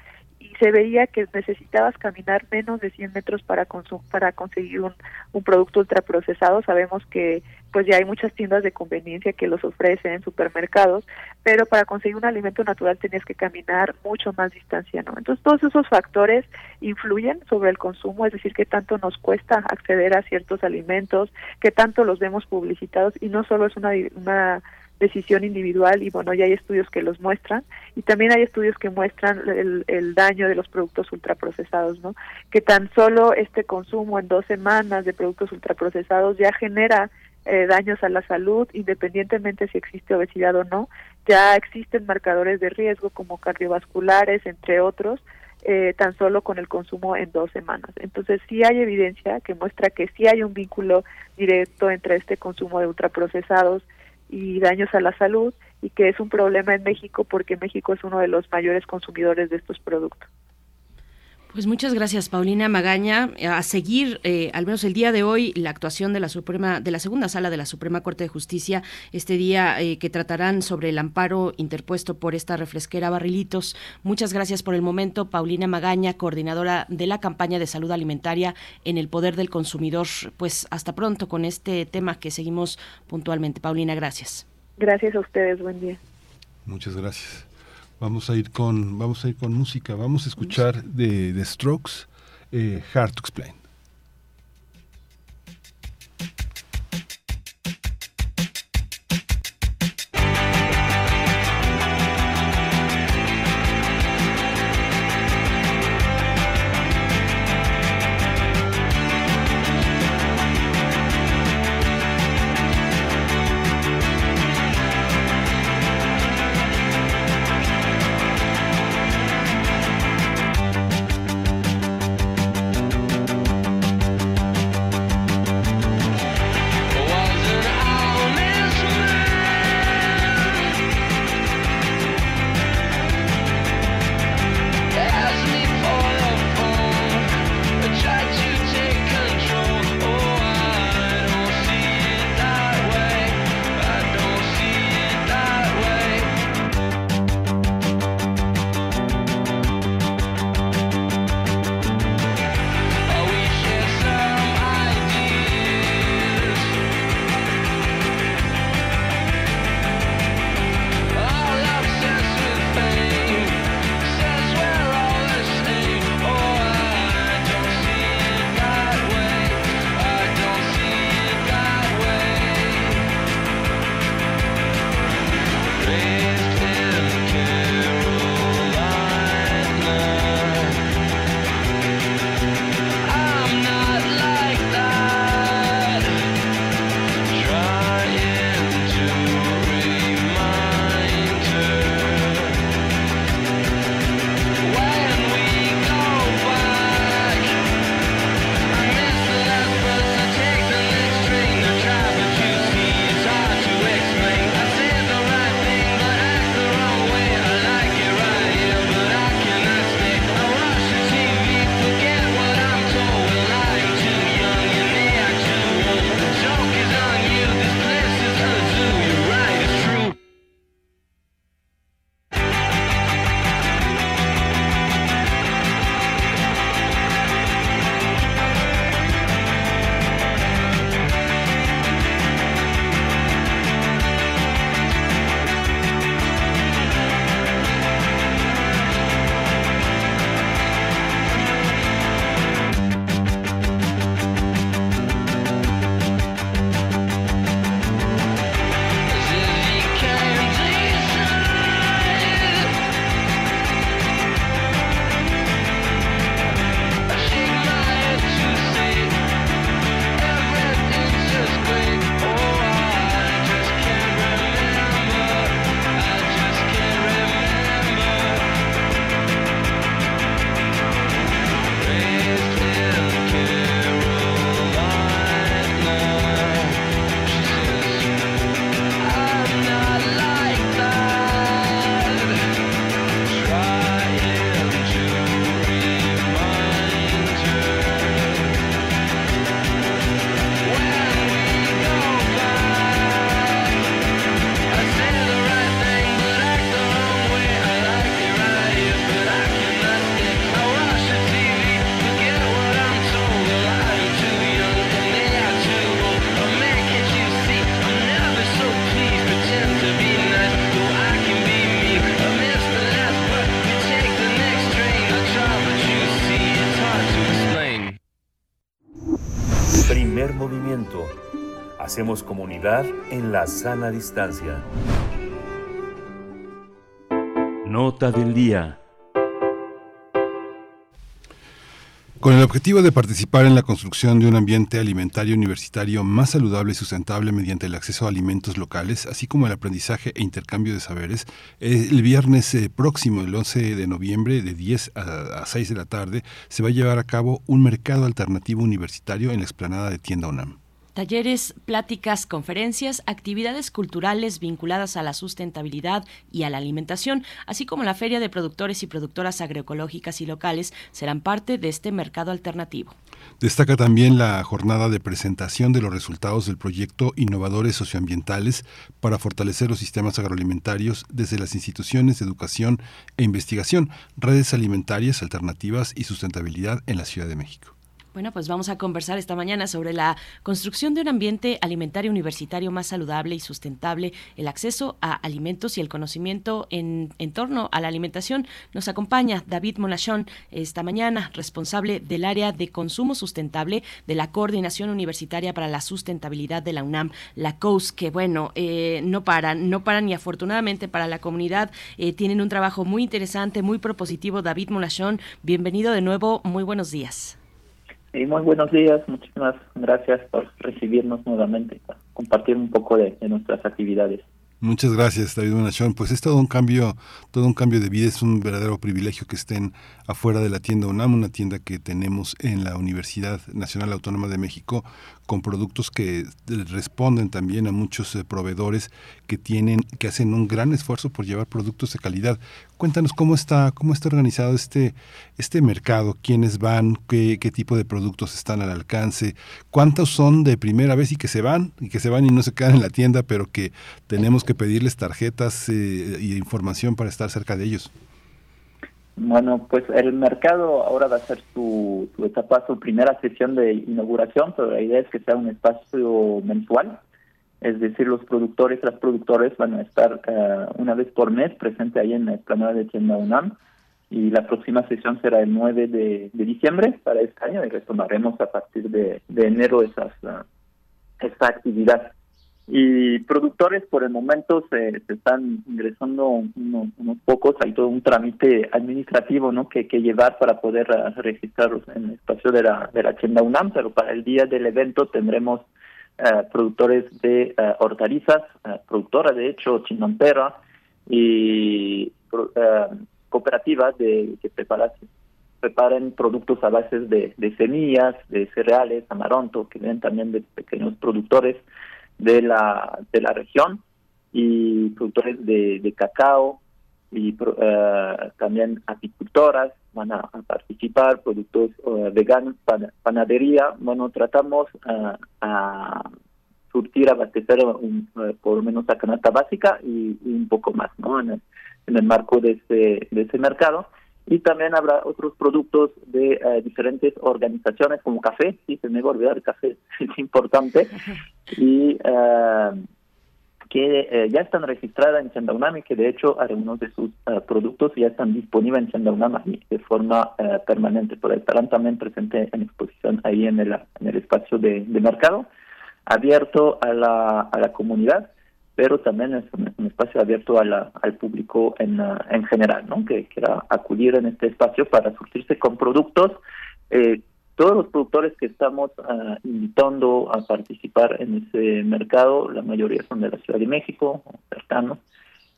y se veía que necesitabas caminar menos de 100 metros para para conseguir un, un producto ultraprocesado. Sabemos que pues ya hay muchas tiendas de conveniencia que los ofrecen en supermercados, pero para conseguir un alimento natural tenías que caminar mucho más distancia, ¿no? Entonces todos esos factores influyen sobre el consumo, es decir, que tanto nos cuesta acceder a ciertos alimentos, que tanto los vemos publicitados y no solo es una, una decisión individual y bueno, ya hay estudios que los muestran y también hay estudios que muestran el, daño de los productos ultraprocesados, ¿no? Que tan solo este consumo en dos semanas de productos ultraprocesados ya genera eh, daños a la salud, independientemente si existe obesidad o no. Ya existen marcadores de riesgo como cardiovasculares, entre otros, eh, tan solo con el consumo en dos semanas. Entonces sí hay evidencia que muestra que sí hay un vínculo directo entre este consumo de ultraprocesados y daños a la salud y que es un problema en México porque México es uno de los mayores consumidores de estos productos. Pues muchas gracias, Paulina Magaña. A seguir, eh, al menos el día de hoy, la actuación de la Suprema, de la segunda sala de la Suprema Corte de Justicia, este día eh, que tratarán sobre el amparo interpuesto por esta refresquera Barrilitos. Muchas gracias por el momento, Paulina Magaña, coordinadora de la campaña de salud alimentaria en el poder del consumidor. Pues hasta pronto con este tema que seguimos puntualmente. Paulina, gracias. Gracias a ustedes, buen día. Muchas gracias. Vamos a ir con, vamos a ir con música. Vamos a escuchar de The Strokes, eh, Hard to Explain. Primer movimiento. Hacemos comunidad en la sana distancia. Nota del día. Con el objetivo de participar en la construcción de un ambiente alimentario universitario más saludable y sustentable mediante el acceso a alimentos locales, así como el aprendizaje e intercambio de saberes, el viernes eh, próximo, el 11 de noviembre, de 10 a 6 de la tarde, se va a llevar a cabo un mercado alternativo universitario en la explanada de Tienda UNAM. Talleres, pláticas, conferencias, actividades culturales vinculadas a la sustentabilidad y a la alimentación, así como la Feria de Productores y Productoras Agroecológicas y Locales serán parte de este mercado alternativo. Destaca también la jornada de presentación de los resultados del proyecto Innovadores Socioambientales para fortalecer los sistemas agroalimentarios desde las instituciones de educación e investigación, redes alimentarias alternativas y sustentabilidad en la Ciudad de México. Bueno, pues vamos a conversar esta mañana sobre la construcción de un ambiente alimentario universitario más saludable y sustentable, el acceso a alimentos y el conocimiento en, torno a la alimentación. Nos acompaña David Monachón esta mañana, responsable del área de consumo sustentable de la Coordinación Universitaria para la Sustentabilidad de la UNAM, la COUS, que bueno, eh, no paran, no paran y afortunadamente para la comunidad eh, tienen un trabajo muy interesante, muy propositivo. David Monachón, bienvenido de nuevo, muy buenos días muy buenos días, muchísimas gracias por recibirnos nuevamente, compartir un poco de nuestras actividades. Muchas gracias, David Bonachón. Pues es todo un cambio, todo un cambio de vida. Es un verdadero privilegio que estén afuera de la tienda UNAM, una tienda que tenemos en la Universidad Nacional Autónoma de México, con productos que responden también a muchos eh, proveedores que tienen, que hacen un gran esfuerzo por llevar productos de calidad. Cuéntanos cómo está, cómo está organizado este, este mercado, quiénes van, qué, qué tipo de productos están al alcance, cuántos son de primera vez y que se van, y que se van y no se quedan en la tienda, pero que tenemos que pedirles tarjetas eh, y información para estar cerca de ellos. Bueno, pues el mercado ahora va a ser su, etapa, su primera sesión de inauguración, pero la idea es que sea un espacio mensual, es decir, los productores, las productores van a estar eh, una vez por mes presente ahí en la explanada de Tienda UNAM y la próxima sesión será el 9 de, diciembre para este año y retomaremos a partir de, enero esas, uh, esta actividad. Y productores por el momento se, están ingresando unos pocos, hay todo un trámite administrativo ¿no? que, que llevar para poder uh, registrarlos en el espacio de la, de la tienda UNAM, pero para el día del evento tendremos uh, productores de uh, hortalizas, productoras de hecho, chinontera y cooperativas de que preparan, preparen productos a base de, de semillas, de cereales, amaronto, que vienen también de pequeños productores de la, de la región y productores de, cacao y uh, también apicultoras van a, participar, productos uh, veganos, panadería. Bueno, tratamos uh, a surtir, abastecer por lo menos la canasta básica y, un poco más ¿no? en, el, en el marco de ese, de ese mercado y también habrá otros productos de eh, diferentes organizaciones como café, sí, se me va a olvidar café, es importante, y eh, que eh, ya están registradas en Chandaunam que de hecho algunos de sus productos ya están disponibles en Chandaunam de forma permanente, pero estarán también presentes en exposición ahí en el, en el espacio de, de mercado, abierto a la, a la comunidad pero también es un, espacio abierto a la, al público en, en general, ¿no? que quiera acudir en este espacio para surtirse con productos. Eh, todos los productores que estamos ah, invitando a participar en ese mercado, la mayoría son de la Ciudad de México, cercanos,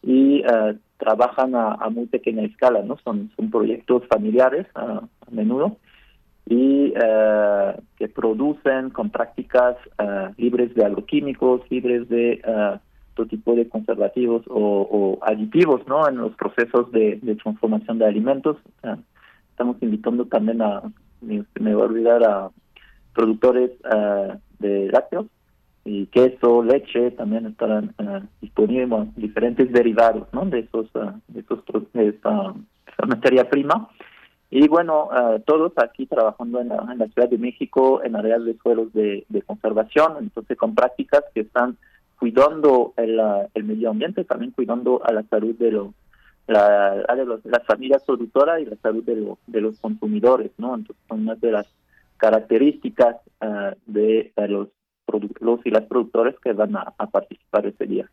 y ah, trabajan a, muy pequeña escala, ¿no? Son, son proyectos familiares a menudo y ah, que producen con prácticas libres de agroquímicos, libres de tipo de conservativos o, aditivos ¿no? en los procesos de, transformación de alimentos. estamos invitando también a, me, voy a olvidar, a productores de lácteos y queso, leche, también estarán disponibles diferentes derivados ¿no? de esos, esos de esta, materia prima. Y bueno, todos aquí trabajando en la, Ciudad de México en áreas de suelos de conservación, entonces con prácticas que están cuidando el, el medio ambiente, también cuidando a la salud de los la, de las familias productoras y la salud de, de los consumidores, ¿no? Entonces son una de las características de los, los y las productores que van a participar ese día.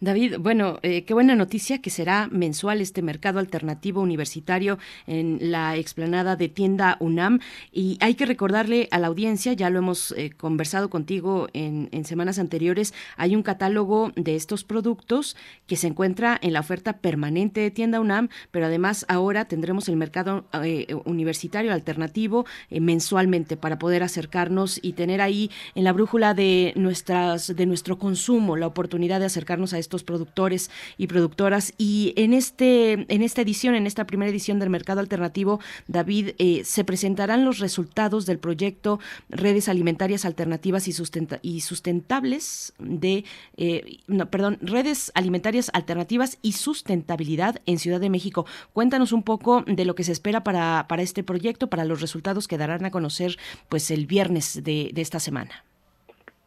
David, bueno, eh, qué buena noticia que será mensual este mercado alternativo universitario en la explanada de tienda UNAM. Y hay que recordarle a la audiencia, ya lo hemos eh, conversado contigo en, semanas anteriores, hay un catálogo de estos productos que se encuentra en la oferta permanente de tienda UNAM, pero además ahora tendremos el mercado eh, universitario alternativo mensualmente para poder acercarnos y tener ahí en la brújula de nuestras de nuestro consumo la oportunidad de acercarnos a estos productores y productoras. Y en, este, en esta edición, en esta primera edición del Mercado Alternativo, David, eh, se presentarán los resultados del proyecto Redes Alimentarias Alternativas y, y Sustentables de, eh, no, perdón, Redes Alimentarias Alternativas y Sustentabilidad en Ciudad de México. Cuéntanos un poco de lo que se espera para, para este proyecto, para los resultados que darán a conocer pues el viernes de esta semana.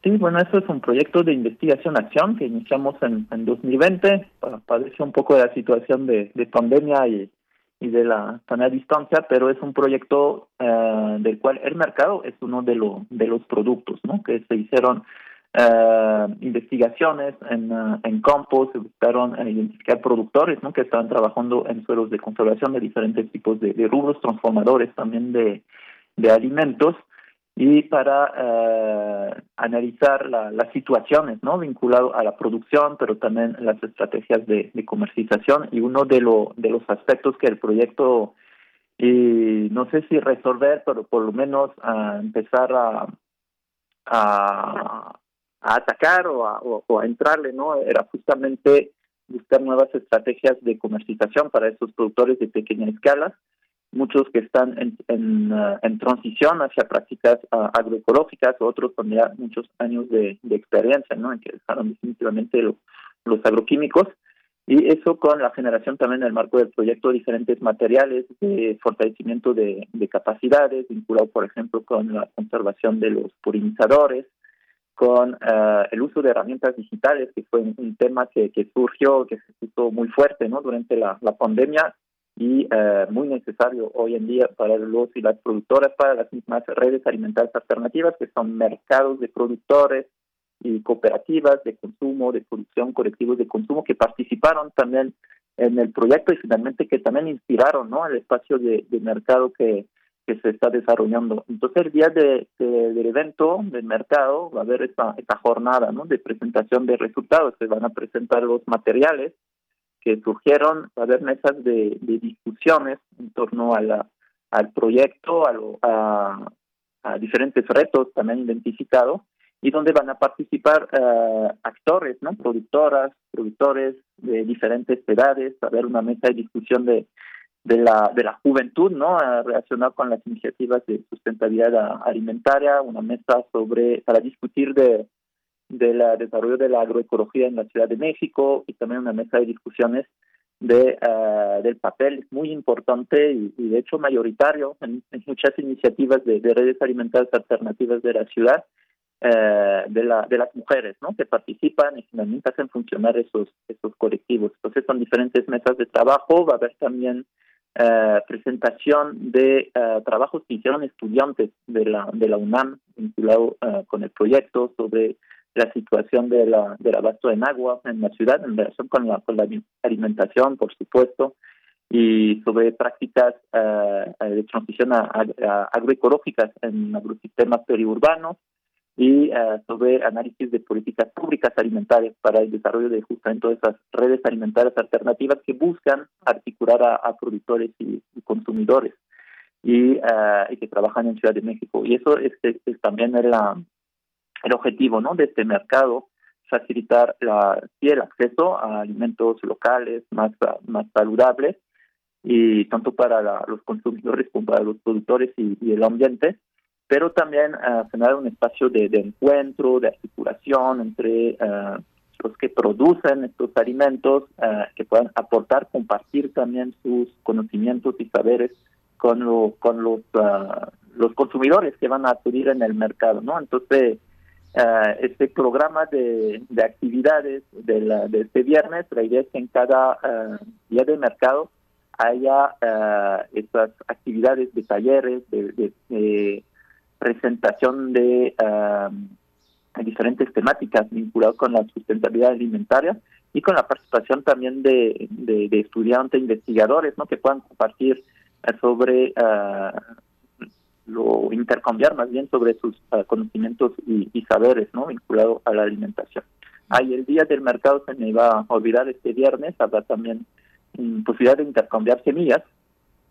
Sí, bueno, eso es un proyecto de investigación-acción que iniciamos en, en 2020, padece un poco de la situación de, pandemia y, de la sana distancia, pero es un proyecto eh, del cual el mercado es uno de, lo, de los productos, ¿no? Que se hicieron eh, investigaciones en, uh, en campos, se buscaron identificar productores, ¿no? Que estaban trabajando en suelos de conservación de diferentes tipos de, de rubros, transformadores también de, de alimentos, y para eh, analizar las situaciones no vinculado a la producción pero también las estrategias de, comercialización. Y uno de, lo, de los aspectos que el proyecto no sé si resolver pero por lo menos a empezar a, atacar o a, o a entrarle no era justamente buscar nuevas estrategias de comercialización para esos productores de pequeña escala muchos que están en, en, uh, en transición hacia prácticas uh, agroecológicas, otros con ya muchos años de, de experiencia, ¿no? En que dejaron definitivamente los agroquímicos. Y eso con la generación también en el marco del proyecto de diferentes materiales de fortalecimiento de, de capacidades, vinculado, por ejemplo, con la conservación de los purinizadores, con uh, el uso de herramientas digitales, que fue un, tema que, que, surgió, que se puso muy fuerte ¿no? durante la, la pandemia y eh, muy necesario hoy en día para los y las productoras, para las mismas redes alimentarias alternativas, que son mercados de productores y cooperativas de consumo, de producción, colectivos de consumo, que participaron también en el proyecto y finalmente que también inspiraron ¿no? el espacio de, mercado que, que se está desarrollando. Entonces, el día de, del evento del mercado va a haber esta, esta jornada ¿no? de presentación de resultados. Se van a presentar los materiales que surgieron, va a haber mesas de, discusiones en torno a la, al proyecto, a, a, diferentes retos también identificados, y donde van a participar uh, actores, ¿no? productoras, productores de diferentes edades, va a haber una mesa de discusión de, de la de la juventud, ¿no? Relacionada con las iniciativas de sustentabilidad alimentaria, una mesa sobre para discutir de del desarrollo de la agroecología en la Ciudad de México y también una mesa de discusiones de uh, del papel muy importante y, de hecho mayoritario en, muchas iniciativas de, redes alimentarias alternativas de la ciudad uh, de la de las mujeres no que participan y finalmente hacen funcionar esos esos colectivos. Entonces son diferentes mesas de trabajo. Va a haber también uh, presentación de trabajos que hicieron estudiantes de la de la UNAM vinculado con el proyecto sobre la situación de la, del abasto en agua en la ciudad en relación con la, con la alimentación, por supuesto, y sobre prácticas uh, de transición a, agroecológicas en agrosistemas periurbanos y uh, sobre análisis de políticas públicas alimentarias para el desarrollo de justamente esas redes alimentarias alternativas que buscan articular a, productores y, consumidores y, uh, y, que trabajan en Ciudad de México. Y eso es, es también la, el objetivo ¿no? de este mercado facilitar la, el acceso a alimentos locales más, más saludables y tanto para los consumidores como para los productores y, el ambiente, pero también uh, generar un espacio de, encuentro, de articulación entre uh, los que producen estos alimentos, uh, que puedan aportar, compartir también sus conocimientos y saberes con, lo, con los, los consumidores que van a acudir en el mercado, ¿no? Entonces, uh, este programa de, de actividades de, la, de, este viernes. La idea es que en cada uh, día de mercado haya uh, estas actividades de talleres, de, presentación de diferentes temáticas vinculadas con la sustentabilidad alimentaria y con la participación también de, estudiantes, investigadores, ¿no? que puedan compartir sobre lo intercambiar más bien sobre sus conocimientos y, saberes no vinculados a la alimentación. Ahí el día del mercado se me iba a olvidar este viernes, habrá también mm, posibilidad de intercambiar semillas,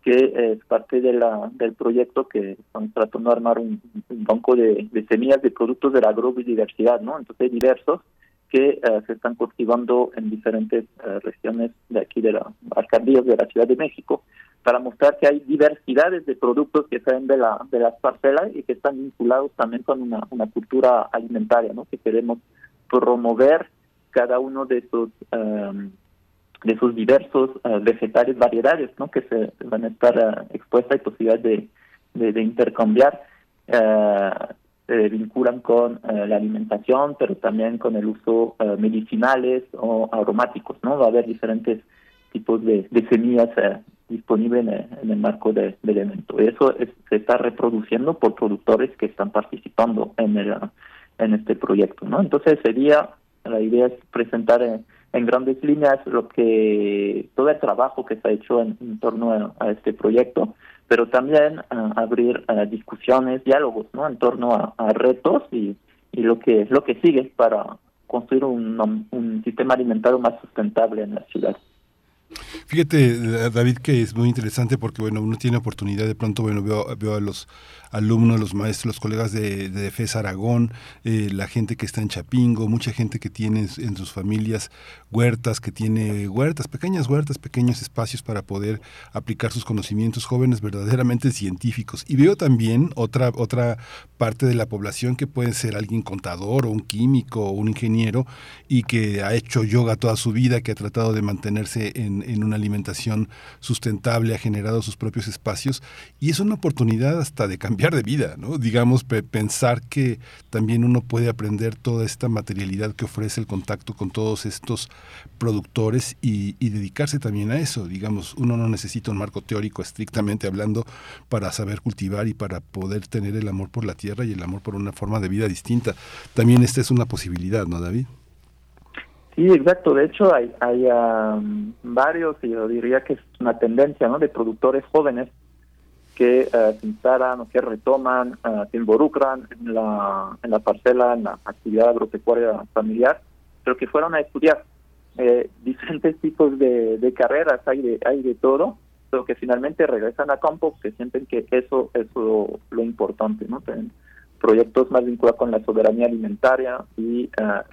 que es parte de la, del proyecto que estamos tratando de armar un, banco de, semillas de productos de la agrobiodiversidad, ¿no? Entonces diversos que eh, se están cultivando en diferentes eh, regiones de aquí de la alcaldías de la Ciudad de México para mostrar que hay diversidades de productos que salen de la de las parcelas y que están vinculados también con una, una cultura alimentaria, ¿no? Que queremos promover cada uno de esos um, de esos diversos uh, vegetales variedades ¿no? que se van a estar uh, expuestas y posibilidad de, de, intercambiar uh, se vinculan con la alimentación pero también con el uso medicinales o aromáticos no va a haber diferentes tipos de, semillas disponibles en, el marco del evento eso se está reproduciendo por productores que están participando en el en este proyecto, ¿no? Entonces sería, la idea es presentar en, grandes líneas lo que, todo el trabajo que se ha hecho en, torno a, este proyecto, pero también abrir discusiones, diálogos, ¿no? En torno a, retos y, y lo que, lo que sigue para construir un, un sistema alimentario más sustentable en la ciudad. Fíjate, David, que es muy interesante porque, bueno, uno tiene oportunidad, de pronto, bueno, veo, a los alumnos, los maestros, los colegas de, de Defensa Aragón, eh, la gente que está en Chapingo, mucha gente que tiene en sus familias huertas, que tiene huertas, pequeñas huertas, pequeños espacios para poder aplicar sus conocimientos, jóvenes verdaderamente científicos. Y veo también otra, otra parte de la población que puede ser alguien contador o un químico o un ingeniero y que ha hecho yoga toda su vida, que ha tratado de mantenerse en, en una alimentación sustentable, ha generado sus propios espacios y es una oportunidad hasta de cambiar de vida, ¿no? Digamos, pensar que también uno puede aprender toda esta materialidad que ofrece el contacto con todos estos productores y, dedicarse también a eso. Digamos, uno no necesita un marco teórico estrictamente hablando para saber cultivar y para poder tener el amor por la tierra y el amor por una forma de vida distinta. También esta es una posibilidad, ¿no, David? Sí, exacto. De hecho, hay, hay varios, y yo diría que es una tendencia, ¿no? De productores jóvenes que eh, se instalan o que retoman, eh, se involucran en la, en la parcela, en la actividad agropecuaria familiar, pero que fueron a estudiar eh, diferentes tipos de, de, carreras, hay de, hay de todo, pero que finalmente regresan a campo, que sienten que eso es lo, importante, ¿no? Proyectos más vinculados con la soberanía alimentaria y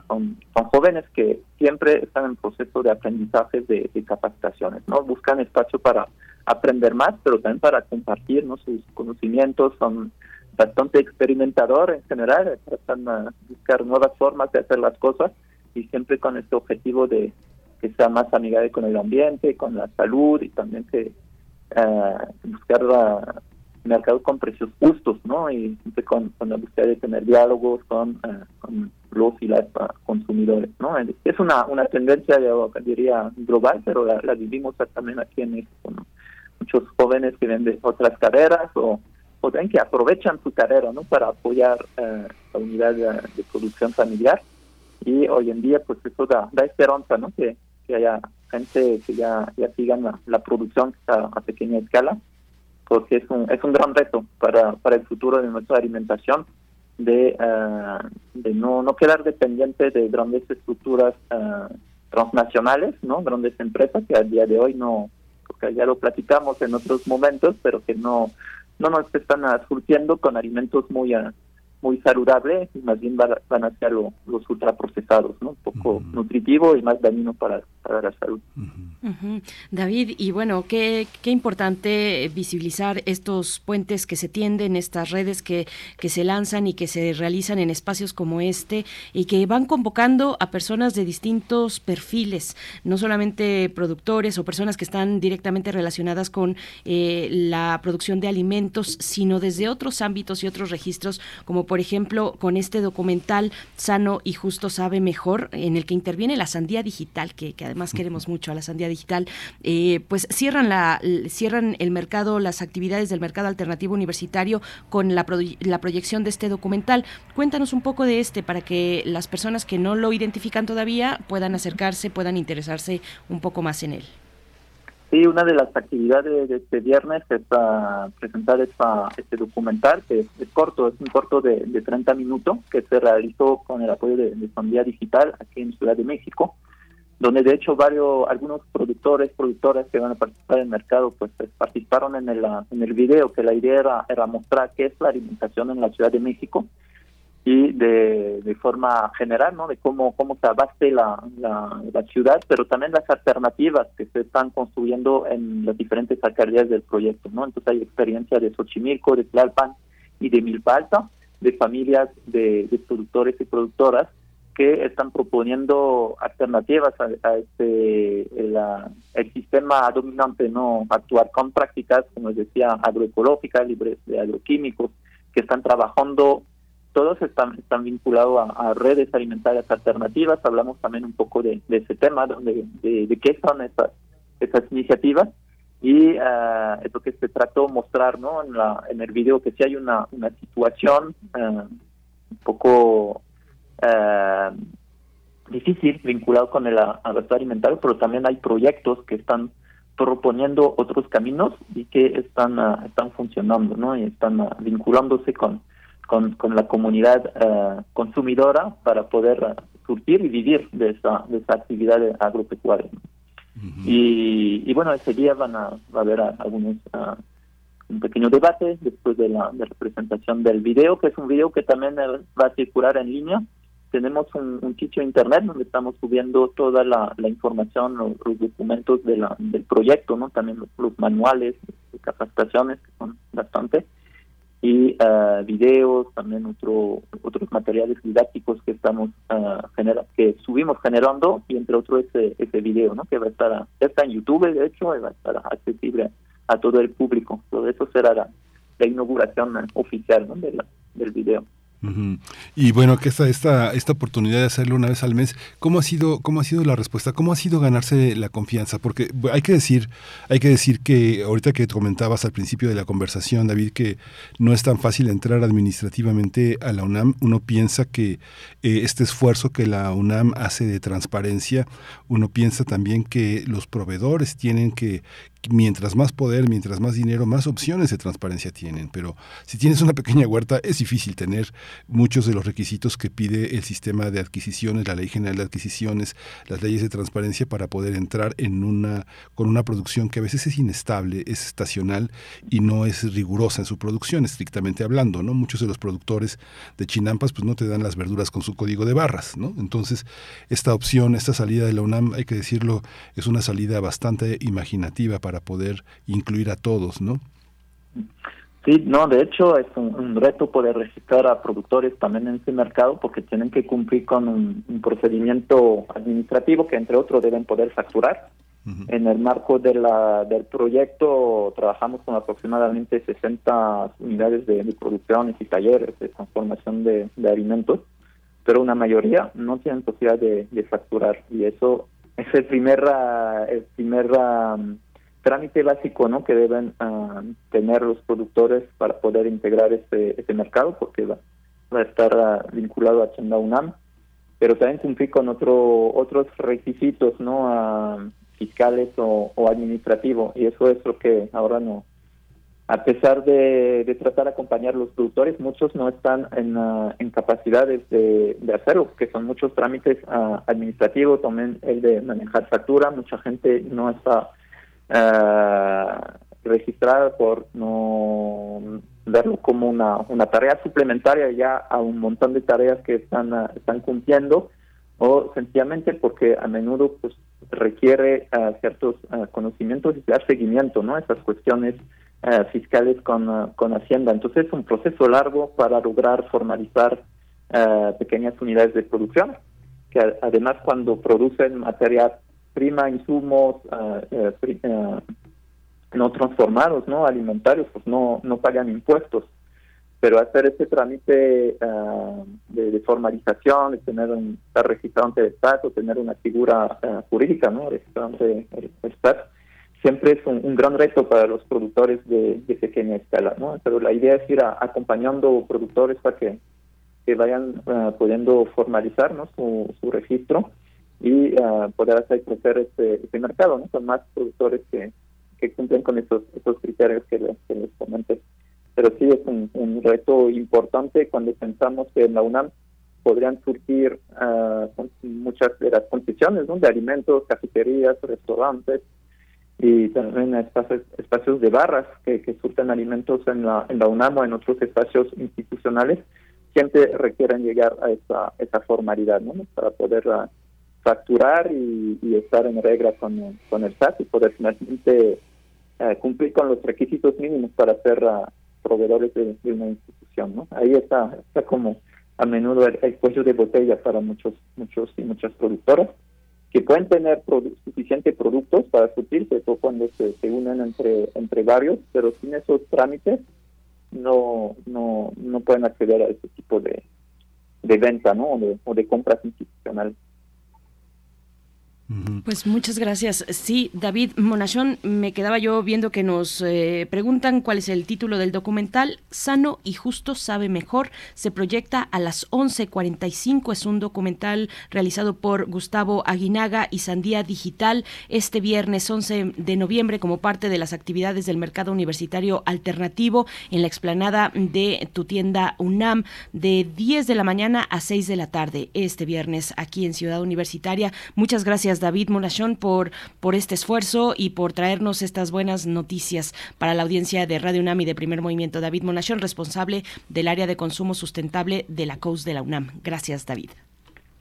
son, jóvenes que siempre están en proceso de aprendizaje de, de capacitaciones, ¿no? Buscan espacio para aprender más, pero también para compartir sus conocimientos, son bastante experimentadores en general, tratan de buscar nuevas formas de hacer las cosas y siempre con este objetivo de que sea más amigable con el ambiente, con la salud y también que uh, buscar la, mercado con precios justos, ¿no? Y siempre con, la búsqueda de tener diálogos con, uh, con los y las consumidores, ¿no? Es una, una tendencia, yo diría, global, pero la, la vivimos también aquí en México, ¿no? muchos jóvenes que ven de otras carreras o, o que aprovechan su carrera ¿no? para apoyar eh, la unidad de, producción familiar y hoy en día pues eso da, da esperanza ¿no? que, que haya gente que ya, ya sigan la, producción a, pequeña escala porque es un, es un gran reto para, para el futuro de nuestra alimentación de, eh, de no, no quedar dependiente de grandes estructuras eh, transnacionales, ¿no? grandes empresas que a día de hoy no, porque ya lo platicamos en otros momentos, pero que no, no nos están surtiendo con alimentos muy, muy saludables y más bien van, a ser los ultraprocesados, ¿no? Un poco nutritivo y más dañino para, para la salud. David, y bueno, qué, qué importante visibilizar estos puentes que se tienden, estas redes que, que se lanzan y que se realizan en espacios como este y que van convocando a personas de distintos perfiles, no solamente productores o personas que están directamente relacionadas con eh, la producción de alimentos, sino desde otros ámbitos y otros registros, como por ejemplo, con este documental Sano y Justo Sabe Mejor, en el que interviene la Sandía Digital, que, además queremos mucho a la Sandía Digital, eh, pues cierran, la, cierran el mercado, las actividades del mercado alternativo universitario con la, la proyección de este documental. Cuéntanos un poco de este para que las personas que no lo identifican todavía puedan acercarse, puedan interesarse un poco más en él. Sí, una de las actividades de este viernes es presentar este documental, que es, corto, es un corto de, de, 30 minutos, que se realizó con el apoyo de, de Digital aquí en Ciudad de México, donde de hecho varios, algunos productores, productoras que van a participar en el mercado, pues, pues participaron en el, en el video, que la idea era, era mostrar qué es la alimentación en la Ciudad de México, y de, forma general, ¿no? De cómo, cómo se abaste la, la, ciudad, pero también las alternativas que se están construyendo en las diferentes alcaldías del proyecto, ¿no? Entonces hay experiencia de Xochimilco, de Tlalpan y de Milpalta, de familias de, productores y productoras que están proponiendo alternativas a, este el sistema dominante no actuar con prácticas como les decía agroecológicas libres de agroquímicos que están trabajando todos están, están vinculados a, redes alimentarias alternativas. Hablamos también un poco de, ese tema, de, de, qué son esas, esas iniciativas. Y uh, que se trató mostrar ¿no? en, la, el video, que sí hay una, una situación eh, un poco eh, difícil vinculado con el abasto alimentario, pero también hay proyectos que están proponiendo otros caminos y que están, están funcionando ¿no? y están vinculándose con, con, con la comunidad eh, consumidora para poder eh, surtir y vivir de esa, de esa actividad agropecuaria. y, y, bueno, ese día van a, va a haber algunos uh, un pequeño debate después de la, de la presentación del video, que es un video que también va a circular en línea. Tenemos un, sitio internet donde estamos subiendo toda la, la información, los, documentos de la, del proyecto, no también los, los manuales, capacitaciones, que son bastante y uh, videos, también otro, otros materiales didácticos que estamos uh, que subimos generando y entre otros ese, ese video, ¿no? Que va a estar, está en YouTube, de hecho, va a estar accesible a todo el público. Todo eso será la, inauguración oficial ¿no? de del video. Y bueno, que esta, esta, esta oportunidad de hacerlo una vez al mes, ¿cómo ha sido, cómo ha sido la respuesta? ¿Cómo ha sido ganarse la confianza? Porque hay que decir, hay que decir que ahorita que comentabas al principio de la conversación, David, que no es tan fácil entrar administrativamente a la UNAM. Uno piensa que eh, este esfuerzo que la UNAM hace de transparencia, uno piensa también que los proveedores tienen que, mientras más poder, mientras más dinero, más opciones de transparencia tienen. Pero si tienes una pequeña huerta, es difícil tener muchos de los requisitos que pide el sistema de adquisiciones, la ley general de adquisiciones, las leyes de transparencia para poder entrar en una con una producción que a veces es inestable, es estacional y no es rigurosa en su producción, estrictamente hablando, ¿no? Muchos de los productores de chinampas pues no te dan las verduras con su código de barras, ¿no? Entonces, esta opción, esta salida de la UNAM, hay que decirlo, es una salida bastante imaginativa para poder incluir a todos, ¿no? Sí, no, de hecho es un, reto poder registrar a productores también en ese mercado porque tienen que cumplir con un, procedimiento administrativo que entre otros deben poder facturar. En el marco de la, del proyecto trabajamos con aproximadamente 60 unidades de, producción y talleres de transformación de, alimentos, pero una mayoría no tienen posibilidad de, facturar y eso es el primer, el primer trámite básico ¿no? que deben ah, tener los productores para poder integrar este, este mercado, porque va, a estar ah, vinculado a Chenda UNAM, pero también cumplir con otro, otros requisitos no ah, fiscales o, o administrativos, y eso es lo que ahora no. A pesar de, de tratar de acompañar a los productores, muchos no están en, en capacidades de, de hacerlo, que son muchos trámites administrativos, también el de manejar factura, mucha gente no está eh, registrada por no verlo como una, una tarea suplementaria ya a un montón de tareas que están, eh, están cumpliendo o sencillamente porque a menudo pues requiere uh, ciertos uh, conocimientos y dar seguimiento ¿no? esas cuestiones fiscales con, con Hacienda. Entonces es un proceso largo para lograr formalizar pequeñas unidades de producción, que además cuando producen materia prima, insumos uh, no transformados, no alimentarios, pues no, no pagan impuestos. pero hacer ese trámite ah, de, formalización, de tener un, estar registrado ante el Estado, tener una figura ah, jurídica, ¿no? Registrado ante el, Estado, siempre es un, gran reto para los productores de, pequeña escala, ¿no? Pero la idea es ir acompañando productores para que, que vayan uh, pudiendo formalizar ¿no? su, su registro y poder hacer crecer este, este mercado, ¿no? Con más productores que, que cumplen con esos, esos criterios que les, que comenté pero sí es un, reto importante cuando pensamos que en la UNAM podrían surgir uh, muchas de las concesiones de alimentos, cafeterías, restaurantes y también espacios, espacios de barras que, que surten alimentos en la, en la UNAM o en otros espacios institucionales, siempre requieren llegar a esa, esa formalidad ¿no? para poder uh, facturar y, estar en regla con, con el SAT y poder finalmente uh, cumplir con los requisitos mínimos para hacer proveedores de, una institución, ¿no? Ahí está, está como a menudo el, cuello de botella para muchos, muchos y muchas productoras que pueden tener suficientes productos para surtirse cuando se, se, unen entre entre varios, pero sin esos trámites no no no pueden acceder a ese tipo de, de venta, ¿no? O de, o de compras institucionales. Pues muchas gracias. Sí, David Monachón, me quedaba yo viendo que nos eh, preguntan cuál es el título del documental. Sano y justo sabe mejor. Se proyecta a las 11:45. Es un documental realizado por Gustavo Aguinaga y Sandía Digital este viernes 11 de noviembre como parte de las actividades del mercado universitario alternativo en la explanada de tu tienda UNAM de 10 de la mañana a 6 de la tarde este viernes aquí en Ciudad Universitaria. Muchas gracias David Monachón por, por este esfuerzo y por traernos estas buenas noticias para la audiencia de Radio UNAM y de Primer Movimiento. David Monachón, responsable del área de consumo sustentable de la COUS de la UNAM. Gracias, David.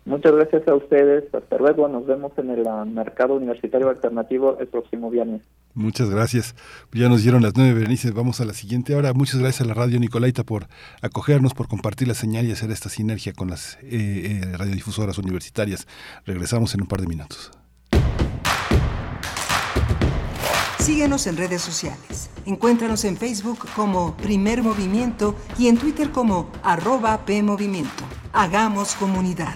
Muchas gracias a ustedes. Hasta luego. Nos vemos en el ah, mercado universitario alternativo el próximo viernes. Muchas gracias. Ya nos dieron las nueve, Berenice. Vamos a la siguiente hora. Muchas gracias a la radio Nicolaita por acogernos, por compartir la señal y hacer esta sinergia con las eh, eh, radiodifusoras universitarias. Regresamos en un par de minutos. Síguenos en redes sociales. Encuéntranos en Facebook como Primer Movimiento y en Twitter como arroba PMovimiento. Hagamos comunidad.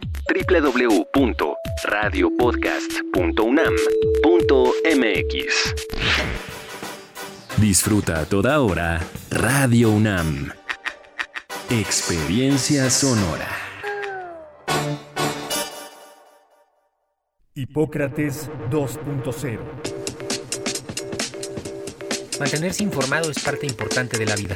www.radiopodcast.unam.mx. Disfruta a toda hora Radio UNAM. Experiencia sonora. Hipócrates 2.0 Mantenerse informado es parte importante de la vida.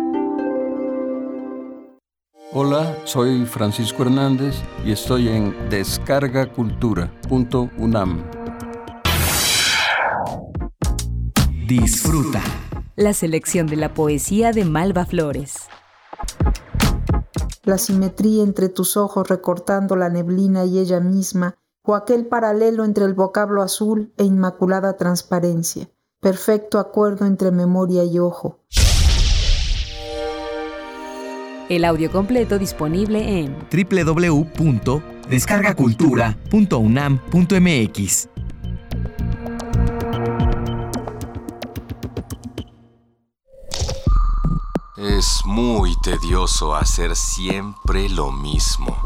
Hola, soy Francisco Hernández y estoy en descargacultura.unam. Disfruta. La selección de la poesía de Malva Flores. La simetría entre tus ojos recortando la neblina y ella misma, o aquel paralelo entre el vocablo azul e inmaculada transparencia, perfecto acuerdo entre memoria y ojo. El audio completo disponible en www.descargacultura.unam.mx. Es muy tedioso hacer siempre lo mismo.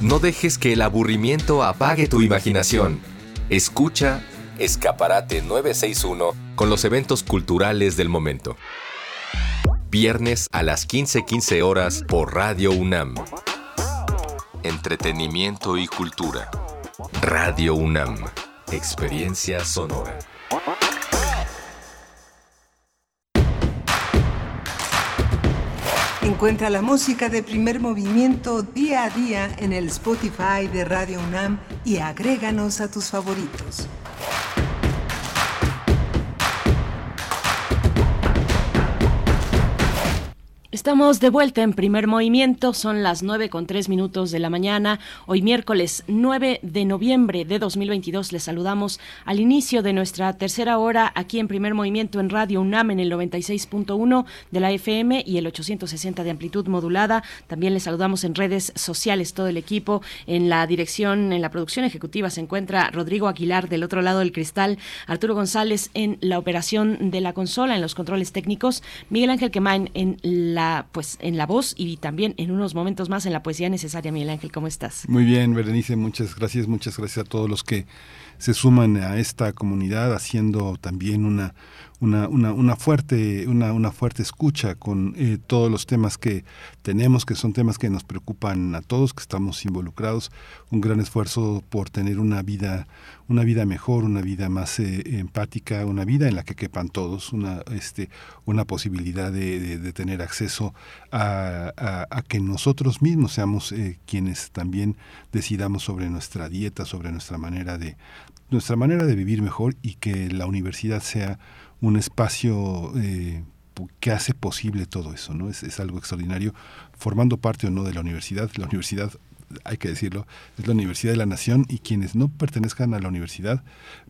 No dejes que el aburrimiento apague tu imaginación. Escucha Escaparate 961 con los eventos culturales del momento. Viernes a las 15:15 horas por Radio UNAM. Entretenimiento y cultura. Radio UNAM. Experiencia sonora. Encuentra la música de primer movimiento día a día en el Spotify de Radio UNAM y agréganos a tus favoritos. Estamos de vuelta en primer movimiento, son las 9 con 3 minutos de la mañana. Hoy miércoles 9 de noviembre de 2022 les saludamos al inicio de nuestra tercera hora aquí en primer movimiento en Radio UNAM en el 96.1 de la FM y el 860 de amplitud modulada. También les saludamos en redes sociales todo el equipo. En la dirección, en la producción ejecutiva se encuentra Rodrigo Aguilar del otro lado del cristal, Arturo González en la operación de la consola, en los controles técnicos, Miguel Ángel Quemain en la pues en la voz y también en unos momentos más en la poesía necesaria. Miguel Ángel, ¿cómo estás? Muy bien, Berenice, muchas gracias, muchas gracias a todos los que se suman a esta comunidad haciendo también una una, una, una fuerte, una, una, fuerte escucha con eh, todos los temas que tenemos, que son temas que nos preocupan a todos, que estamos involucrados, un gran esfuerzo por tener una vida, una vida mejor, una vida más eh, empática, una vida en la que quepan todos, una, este, una posibilidad de, de, tener acceso a, a, que nosotros mismos seamos eh, quienes también decidamos sobre nuestra dieta, sobre nuestra manera de nuestra manera de vivir mejor y que la universidad sea un espacio eh, que hace posible todo eso, ¿no? Es, es, algo extraordinario, formando parte o no de la universidad. La universidad, hay que decirlo, es la universidad de la nación y quienes no pertenezcan a la universidad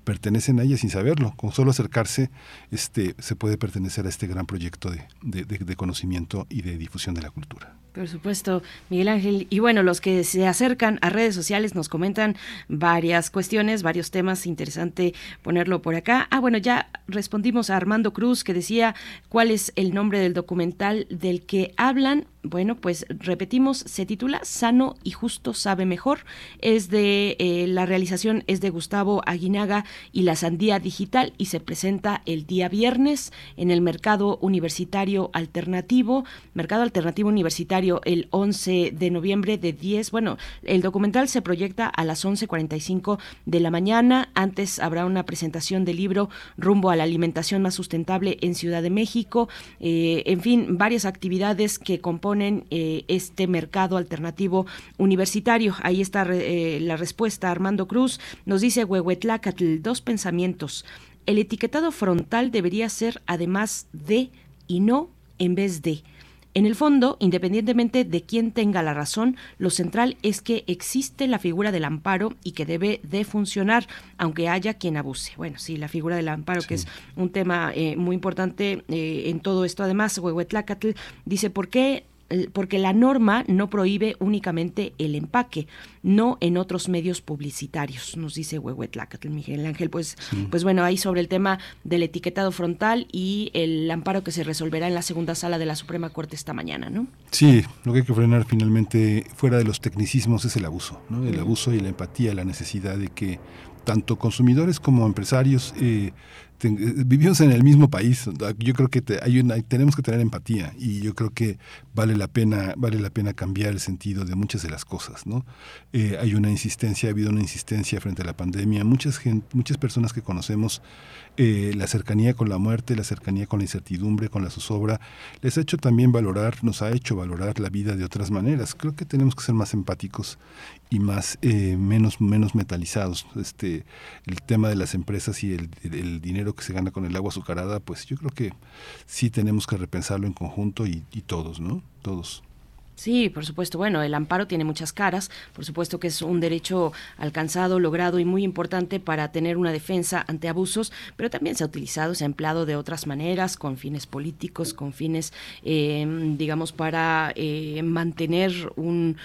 pertenecen a ella sin saberlo. Con solo acercarse, este, se puede pertenecer a este gran proyecto de, de, de, de conocimiento y de difusión de la cultura. Por supuesto, Miguel Ángel. Y bueno, los que se acercan a redes sociales nos comentan varias cuestiones, varios temas. Interesante ponerlo por acá. Ah, bueno, ya respondimos a Armando Cruz que decía cuál es el nombre del documental del que hablan. Bueno, pues repetimos, se titula Sano y Justo Sabe Mejor. Es de eh, la realización es de Gustavo Aguinaga y la Sandía Digital y se presenta el día viernes en el Mercado Universitario Alternativo, Mercado Alternativo Universitario el 11 de noviembre de 10. Bueno, el documental se proyecta a las 11:45 de la mañana. Antes habrá una presentación del libro Rumbo a la alimentación más sustentable en Ciudad de México. Eh, en fin, varias actividades que componen eh, este mercado alternativo universitario. Ahí está eh, la respuesta. Armando Cruz nos dice Huehuetlacatl, dos pensamientos. El etiquetado frontal debería ser además de y no en vez de. En el fondo, independientemente de quién tenga la razón, lo central es que existe la figura del amparo y que debe de funcionar, aunque haya quien abuse. Bueno, sí, la figura del amparo, sí. que es un tema eh, muy importante eh, en todo esto. Además, Huehuetlacatl dice, ¿por qué porque la norma no prohíbe únicamente el empaque, no en otros medios publicitarios, nos dice Huehuetlacatl, Miguel Ángel. Pues, sí. pues bueno, ahí sobre el tema del etiquetado frontal y el amparo que se resolverá en la segunda sala de la Suprema Corte esta mañana, ¿no? Sí, lo que hay que frenar finalmente, fuera de los tecnicismos, es el abuso, ¿no? El abuso y la empatía, la necesidad de que tanto consumidores como empresarios eh, vivimos en el mismo país. Yo creo que te, hay una, tenemos que tener empatía y yo creo que vale la pena, vale la pena cambiar el sentido de muchas de las cosas, ¿no? Eh, hay una insistencia, ha habido una insistencia frente a la pandemia. Muchas gente, muchas personas que conocemos eh, la cercanía con la muerte, la cercanía con la incertidumbre, con la zozobra, les ha hecho también valorar, nos ha hecho valorar la vida de otras maneras. Creo que tenemos que ser más empáticos y más eh, menos menos metalizados. Este el tema de las empresas y el, dinero que se gana con el agua azucarada, pues yo creo que sí tenemos que repensarlo en conjunto y todos, ¿no? Todos. Sí, por supuesto. Bueno, el amparo tiene muchas caras. Por supuesto que es un derecho alcanzado, logrado y muy importante para tener una defensa ante abusos, pero también se ha utilizado, se ha empleado de otras maneras, con fines políticos, con fines, em, digamos, para eh, mantener un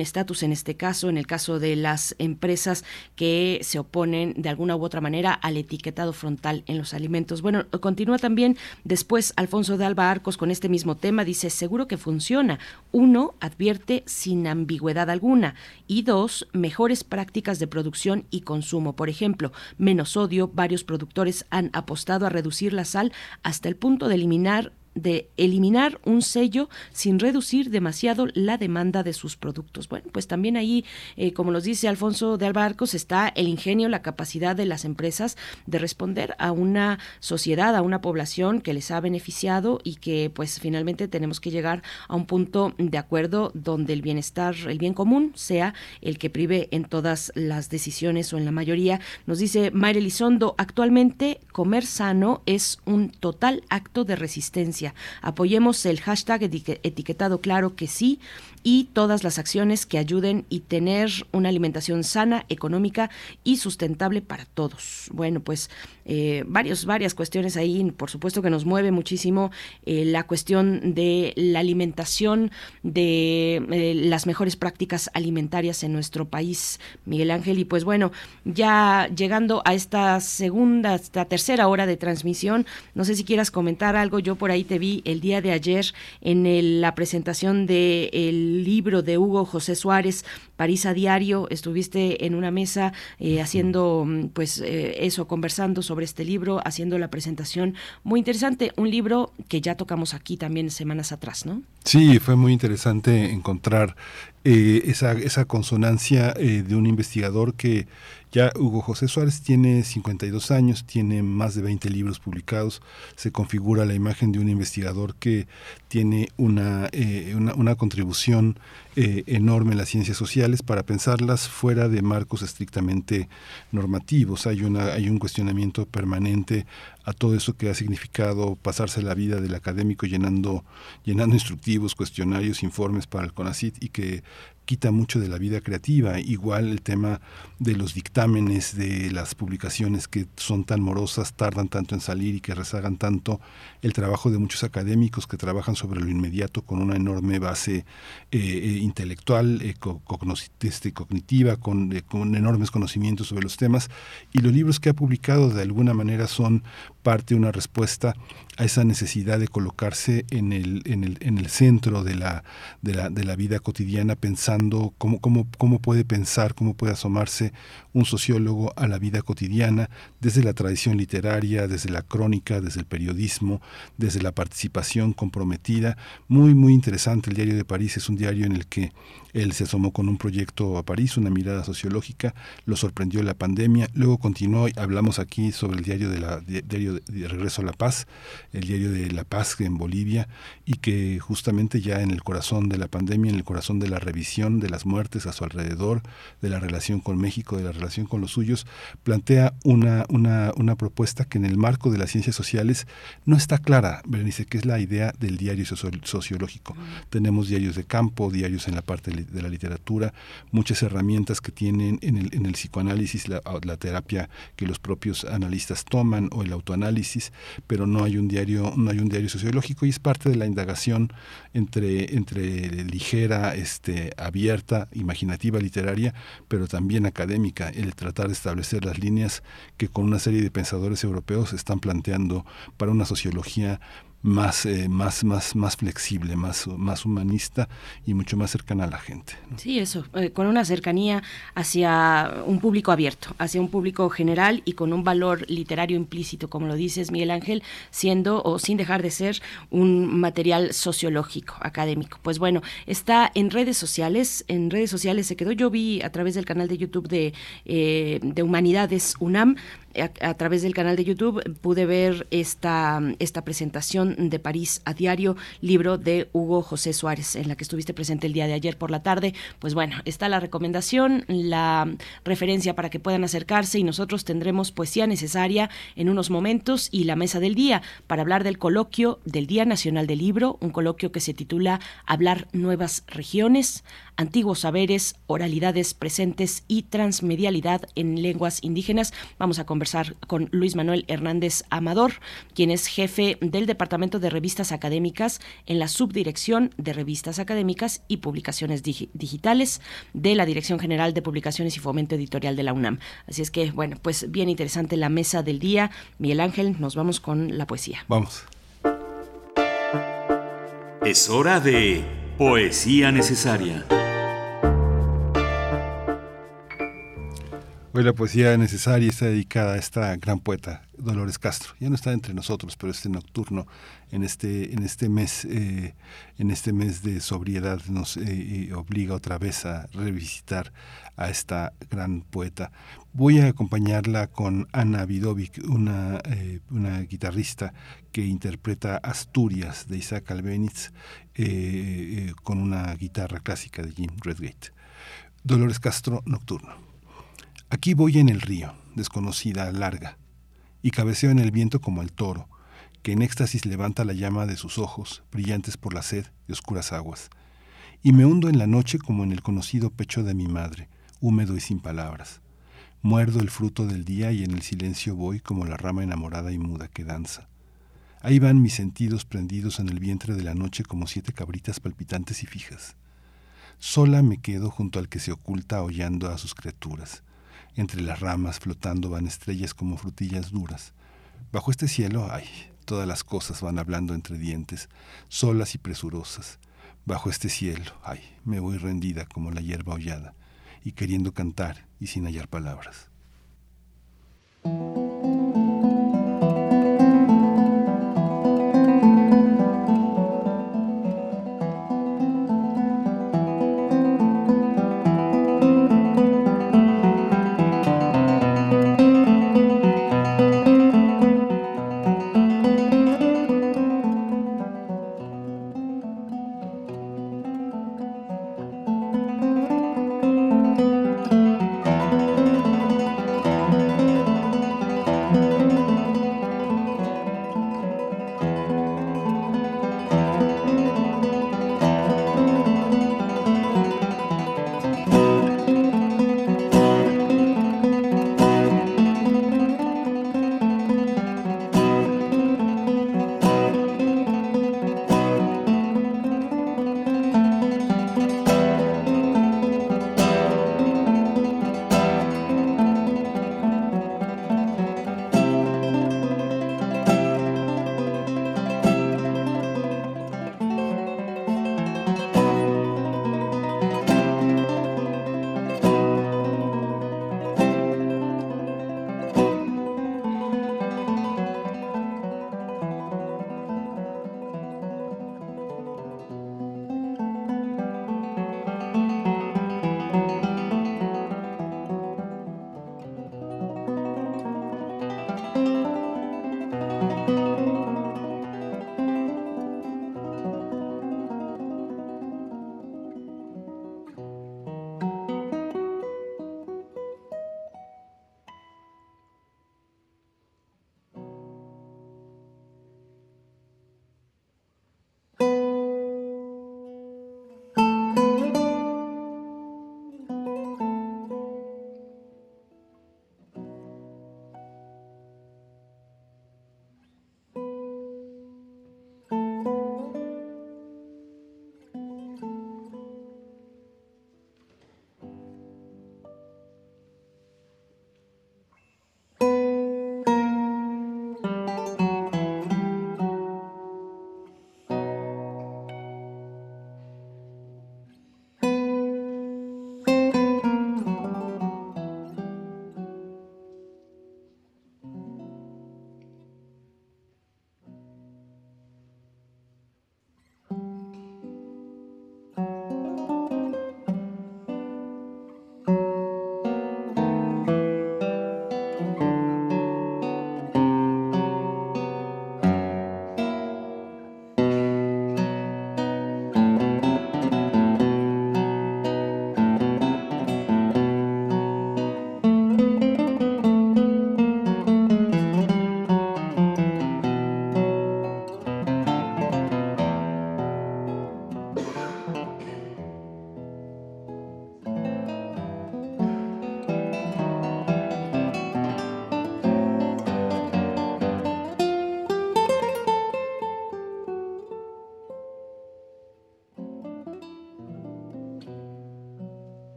estatus en este caso, en el caso de las empresas que se oponen de alguna u otra manera al etiquetado frontal en los alimentos. Bueno, continúa también después Alfonso de Alba Arcos con este mismo tema. Dice, seguro que funciona uno, advierte sin ambigüedad alguna. Y dos, mejores prácticas de producción y consumo. Por ejemplo, menos sodio, varios productores han apostado a reducir la sal hasta el punto de eliminar de eliminar un sello sin reducir demasiado la demanda de sus productos. Bueno, pues también ahí, eh, como nos dice Alfonso de Albarcos, está el ingenio, la capacidad de las empresas de responder a una sociedad, a una población que les ha beneficiado y que pues finalmente tenemos que llegar a un punto de acuerdo donde el bienestar, el bien común sea el que prive en todas las decisiones o en la mayoría. Nos dice Mayra Elizondo, actualmente comer sano es un total acto de resistencia Apoyemos el hashtag etiquetado claro que sí y todas las acciones que ayuden y tener una alimentación sana, económica y sustentable para todos. Bueno, pues eh, varios, varias cuestiones ahí, por supuesto que nos mueve muchísimo eh, la cuestión de la alimentación, de eh, las mejores prácticas alimentarias en nuestro país, Miguel Ángel. Y pues bueno, ya llegando a esta segunda, esta tercera hora de transmisión, no sé si quieras comentar algo, yo por ahí te vi el día de ayer en la presentación del libro de Hugo José Suárez, París a Diario. Estuviste en una mesa eh, haciendo, mm, pues, eh, eso, conversando sobre este libro, haciendo la presentación. Muy interesante, un libro que ya tocamos aquí también semanas atrás, ¿no? Sí, fue muy interesante encontrar eh, esa, esa consonancia de un investigador que ya Hugo José Suárez tiene 52 años, tiene más de 20 libros publicados, se configura la imagen de un investigador que tiene una, eh, una, contribución eh, enorme en las ciencias sociales para pensarlas fuera de marcos estrictamente normativos. Hay, una, hay un cuestionamiento permanente a todo eso que ha significado pasarse la vida del académico llenando, llenando instructivos, cuestionarios, informes para el CONACIT y que quita mucho de la vida creativa. Igual el tema de los dictámenes, de las publicaciones que son tan morosas, tardan tanto en salir y que rezagan tanto el trabajo de muchos académicos que trabajan sobre lo inmediato con una enorme base eh, eh, intelectual, eh, este, cognitiva, con, con enormes conocimientos sobre los temas. Y los libros que ha publicado de alguna manera son parte una respuesta a esa necesidad de colocarse en el, en el, en el centro de la, de, la, de la vida cotidiana, pensando cómo, cómo, cómo puede pensar, cómo puede asomarse un sociólogo a la vida cotidiana desde la tradición literaria, desde la crónica, desde el periodismo, desde la participación comprometida. Muy, muy interesante. El Diario de París es un diario en el que él se asomó con un proyecto a París, una mirada sociológica, lo sorprendió la pandemia, luego continuó, hablamos aquí sobre el diario de la diario de Regreso a la Paz, el diario de La Paz en Bolivia, y que justamente ya en el corazón de la pandemia, en el corazón de la revisión de las muertes a su alrededor, de la relación con México, de la relación con los suyos, plantea una, una, una propuesta que en el marco de las ciencias sociales no está clara, Berenice, que es la idea del diario sociológico. Tenemos diarios de campo, diarios en la parte de la literatura, muchas herramientas que tienen en el, en el psicoanálisis, la, la terapia que los propios analistas toman o el autoanálisis, pero no hay un diario no hay un diario sociológico y es parte de la indagación entre, entre ligera, este, abierta, imaginativa, literaria, pero también académica, el tratar de establecer las líneas que con una serie de pensadores europeos están planteando para una sociología más, eh, más, más, más flexible, más, más humanista y mucho más cercana a la gente. Sí, eso, eh, con una cercanía hacia un público abierto, hacia un público general y con un valor literario implícito, como lo dices Miguel Ángel, siendo o sin dejar de ser un material sociológico, académico. Pues bueno, está en redes sociales, en redes sociales se quedó, yo vi a través del canal de YouTube de, eh, de Humanidades UNAM, a, través del canal de YouTube pude ver esta, esta presentación de París a Diario, libro de Hugo José Suárez, en la que estuviste presente el día de ayer por la tarde. Pues bueno, está la recomendación, la referencia para que puedan acercarse y nosotros tendremos poesía necesaria en unos momentos y la mesa del día para hablar del coloquio del Día Nacional del Libro, un coloquio que se titula Hablar Nuevas Regiones, antiguos saberes, oralidades presentes y transmedialidad en lenguas indígenas. Vamos a conversar con Luis Manuel Hernández Amador, quien es jefe del Departamento de Revistas Académicas en la Subdirección de Revistas Académicas y Publicaciones Digitales de la Dirección General de Publicaciones y Fomento Editorial de la UNAM. Así es que, bueno, pues bien interesante la mesa del día. Miguel Ángel, nos vamos con la poesía. Vamos. Es hora de poesía necesaria. Hoy la poesía necesaria está dedicada a esta gran poeta, Dolores Castro. Ya no está entre nosotros, pero este nocturno, en este, en este mes, eh, en este mes de sobriedad, nos eh, obliga otra vez a revisitar a esta gran poeta. Voy a acompañarla con Ana Vidovic, una, una guitarrista que interpreta Asturias de Isaac Albeniz con una guitarra clásica de Jim Redgate. Dolores Castro, nocturno. Aquí voy en el río, desconocida, larga, y cabeceo en el viento como el toro, que en éxtasis levanta la llama de sus ojos, brillantes por la sed de oscuras aguas, y me hundo en la noche como en el conocido pecho de mi madre, húmedo y sin palabras. Muerdo el fruto del día y en el silencio voy como la rama enamorada y muda que danza. Ahí van mis sentidos prendidos en el vientre de la noche como siete cabritas palpitantes y fijas. Sola me quedo junto al que se oculta hollando a sus criaturas entre las ramas flotando van estrellas como frutillas duras. Bajo este cielo, ay, todas las cosas van hablando entre dientes, solas y presurosas. Bajo este cielo, ay, me voy rendida como la hierba hollada, y queriendo cantar y sin hallar palabras.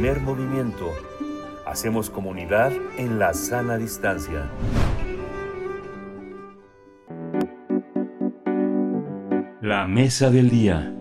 Primer movimiento. Hacemos comunidad en la sana distancia. La mesa del día.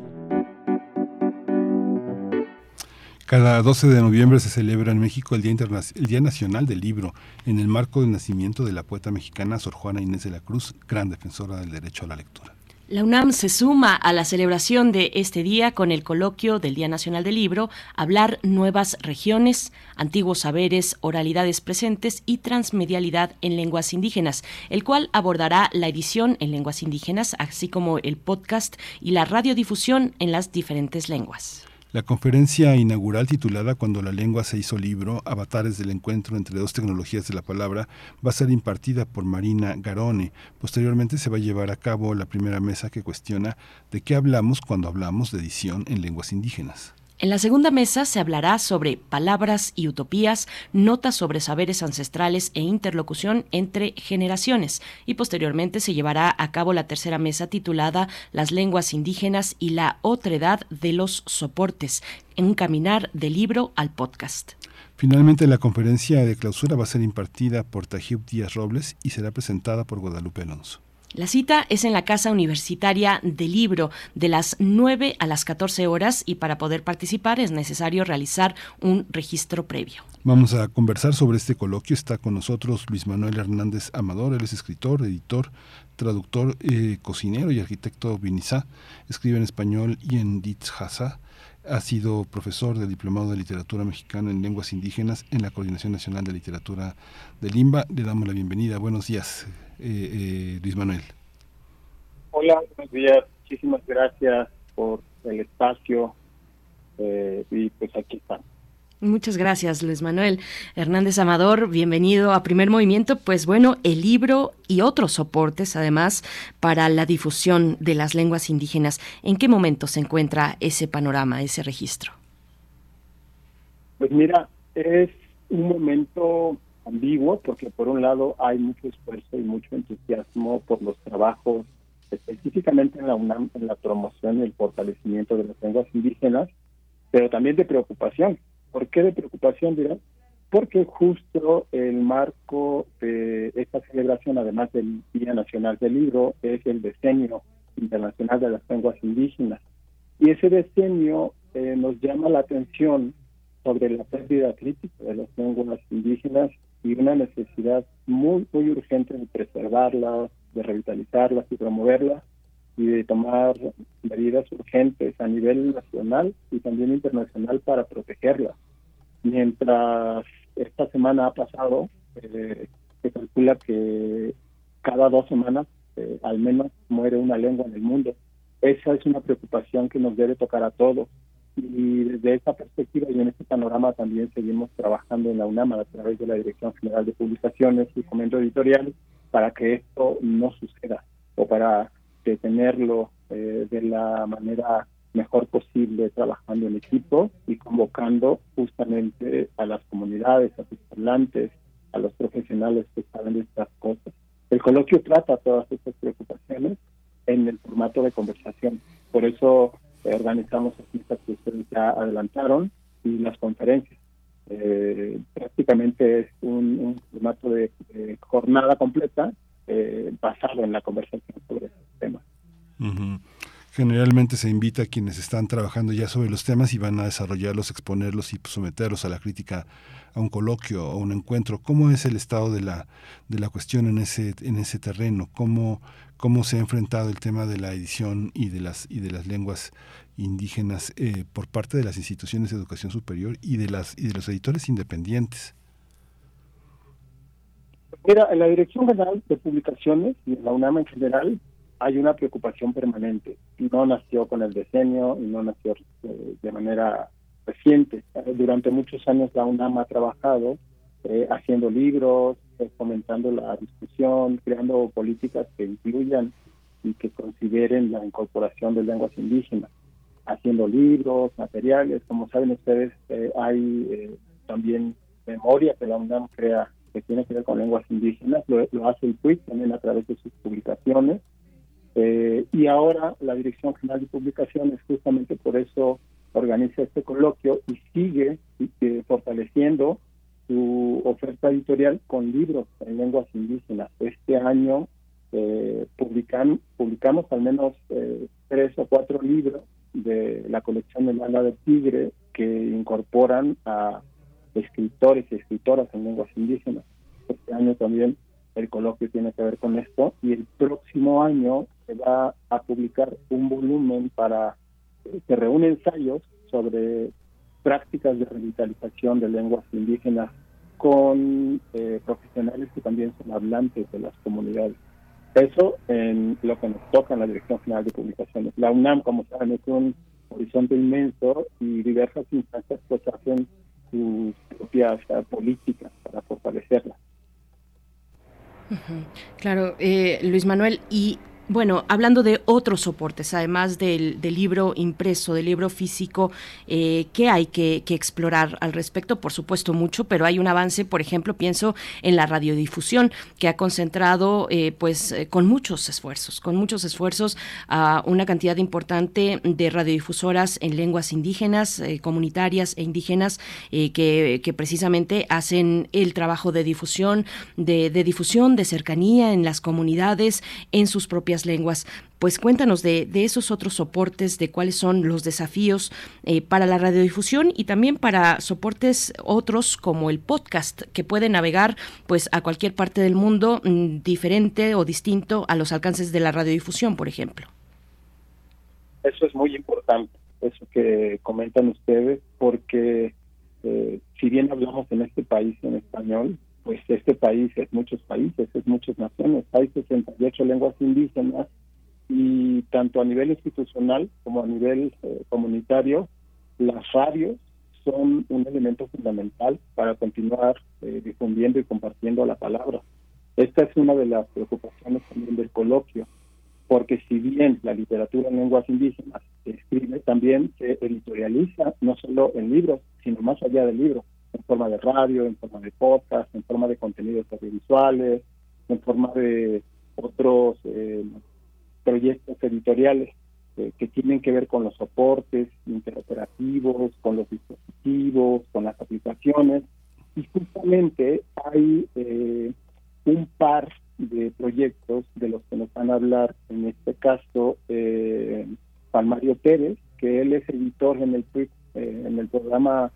Cada 12 de noviembre se celebra en México el Día, el Día Nacional del Libro, en el marco del nacimiento de la poeta mexicana Sor Juana Inés de la Cruz, gran defensora del derecho a la lectura. La UNAM se suma a la celebración de este día con el coloquio del Día Nacional del Libro, Hablar Nuevas Regiones, Antiguos Saberes, Oralidades Presentes y Transmedialidad en Lenguas Indígenas, el cual abordará la edición en lenguas indígenas, así como el podcast y la radiodifusión en las diferentes lenguas. La conferencia inaugural titulada Cuando la lengua se hizo libro, avatares del encuentro entre dos tecnologías de la palabra, va a ser impartida por Marina Garone. Posteriormente se va a llevar a cabo la primera mesa que cuestiona de qué hablamos cuando hablamos de edición en lenguas indígenas. En la segunda mesa se hablará sobre palabras y utopías, notas sobre saberes ancestrales e interlocución entre generaciones y posteriormente se llevará a cabo la tercera mesa titulada Las lenguas indígenas y la otredad de los soportes, en caminar del libro al podcast. Finalmente, la conferencia de clausura va a ser impartida por Tajib Díaz Robles y será presentada por Guadalupe Alonso. La cita es en la Casa Universitaria del Libro de las 9 a las 14 horas y para poder participar es necesario realizar un registro previo. Vamos a conversar sobre este coloquio. Está con nosotros Luis Manuel Hernández Amador. Él es escritor, editor, traductor, eh, cocinero y arquitecto vinizá. Escribe en español y en Ditzhasa. Ha sido profesor de Diplomado de Literatura Mexicana en Lenguas Indígenas en la Coordinación Nacional de Literatura de Limba. Le damos la bienvenida. Buenos días, eh, eh, Luis Manuel. Hola, buenos días. Muchísimas gracias por el espacio eh, y pues aquí están. Muchas gracias, Luis Manuel Hernández Amador. Bienvenido a Primer Movimiento. Pues bueno, el libro y otros soportes, además, para la difusión de las lenguas indígenas. ¿En qué momento se encuentra ese panorama, ese registro? Pues mira, es un momento ambiguo porque por un lado hay mucho esfuerzo y mucho entusiasmo por los trabajos específicamente en la UNAM en la promoción y el fortalecimiento de las lenguas indígenas, pero también de preocupación. ¿Por qué de preocupación, dirán? Porque justo el marco de esta celebración, además del Día Nacional del Libro, es el Decenio Internacional de las Lenguas Indígenas. Y ese decenio eh, nos llama la atención sobre la pérdida crítica de las lenguas indígenas y una necesidad muy, muy urgente de preservarlas, de revitalizarlas y promoverlas y de tomar medidas urgentes a nivel nacional y también internacional para protegerlas. Mientras esta semana ha pasado, eh, se calcula que cada dos semanas eh, al menos muere una lengua en el mundo. Esa es una preocupación que nos debe tocar a todos y desde esta perspectiva y en este panorama también seguimos trabajando en la UNAM a través de la Dirección General de Publicaciones y Comento Editorial para que esto no suceda o para detenerlo eh, de la manera mejor posible trabajando en equipo y convocando justamente a las comunidades, a sus hablantes, a los profesionales que saben de estas cosas. El coloquio trata todas estas preocupaciones en el formato de conversación. Por eso organizamos las citas que ustedes ya adelantaron y las conferencias. Eh, prácticamente es un, formato de, jornada completa eh, basado en la conversación sobre estos temas. Generalmente se invita a quienes están trabajando ya sobre los temas y van a desarrollarlos, exponerlos y someterlos a la crítica a un coloquio o un encuentro. ¿Cómo es el estado de la, de la cuestión en ese, en ese terreno? ¿Cómo, cómo se ha enfrentado el tema de la edición y de las y de las lenguas indígenas eh, por parte de las instituciones de educación superior y de las y de los editores independientes. Mira, en la Dirección General de Publicaciones y en la UNAM en general hay una preocupación permanente. No nació con el decenio y no nació eh, de manera reciente. Durante muchos años la UNAM ha trabajado eh, haciendo libros, eh, fomentando la discusión, creando políticas que incluyan y que consideren la incorporación de lenguas indígenas, haciendo libros, materiales. Como saben ustedes, eh, hay también memoria que la UNAM crea que tiene que ver con lenguas indígenas, lo, hace el PUIC también a través de sus publicaciones. y ahora la Dirección General de Publicaciones justamente por eso organiza este coloquio y sigue fortaleciendo su oferta editorial con libros en lenguas indígenas. Este año eh, publican, publicamos al menos eh, tres o cuatro libros de la colección El ala del tigre que incorporan a escritores y escritoras en lenguas indígenas. Este año también el coloquio tiene que ver con esto y el próximo año se va a publicar un volumen para que reúne ensayos sobre prácticas de revitalización de lenguas indígenas con eh, profesionales que también son hablantes de las comunidades. Eso en lo que nos toca en la Dirección General de Publicaciones. La UNAM, como saben, es un horizonte inmenso y diversas instancias pues hacen sus propias políticas para fortalecerla. Claro, eh, Luis Manuel, y bueno, hablando de otros soportes, además del, libro impreso, del libro físico, eh, ¿qué hay que, explorar al respecto? Por supuesto, mucho, pero hay un avance, por ejemplo, pienso en la radiodifusión, que ha concentrado, eh, pues, eh, con muchos esfuerzos, con muchos esfuerzos a una cantidad importante de radiodifusoras en lenguas indígenas, comunitarias e indígenas, que, que, precisamente hacen el trabajo de difusión, de, de difusión, de cercanía en las comunidades, en sus propias lenguas. Pues cuéntanos de, esos otros soportes, de cuáles son los desafíos eh, para la radiodifusión y también para soportes otros como el podcast, que puede navegar pues a cualquier parte del mundo mm, diferente o distinto a los alcances de la radiodifusión, por ejemplo. Eso es muy importante, eso que comentan ustedes, porque eh, si bien hablamos en este país en español, pues este país es muchos países, es muchas naciones, hay 68 lenguas indígenas y tanto a nivel institucional como a nivel eh, comunitario, las radios son un elemento fundamental para continuar eh, difundiendo y compartiendo la palabra. Esta es una de las preocupaciones también del coloquio, porque si bien la literatura en lenguas indígenas se escribe, también se editorializa no solo en libros, sino más allá del libro en forma de radio, en forma de podcast, en forma de contenidos audiovisuales, en forma de otros eh, proyectos editoriales eh, que tienen que ver con los soportes interoperativos, con los dispositivos, con las aplicaciones. Y justamente hay eh, un par de proyectos de los que nos van a hablar, en este caso, eh, Juan Mario Pérez, que él es editor en el, en el programa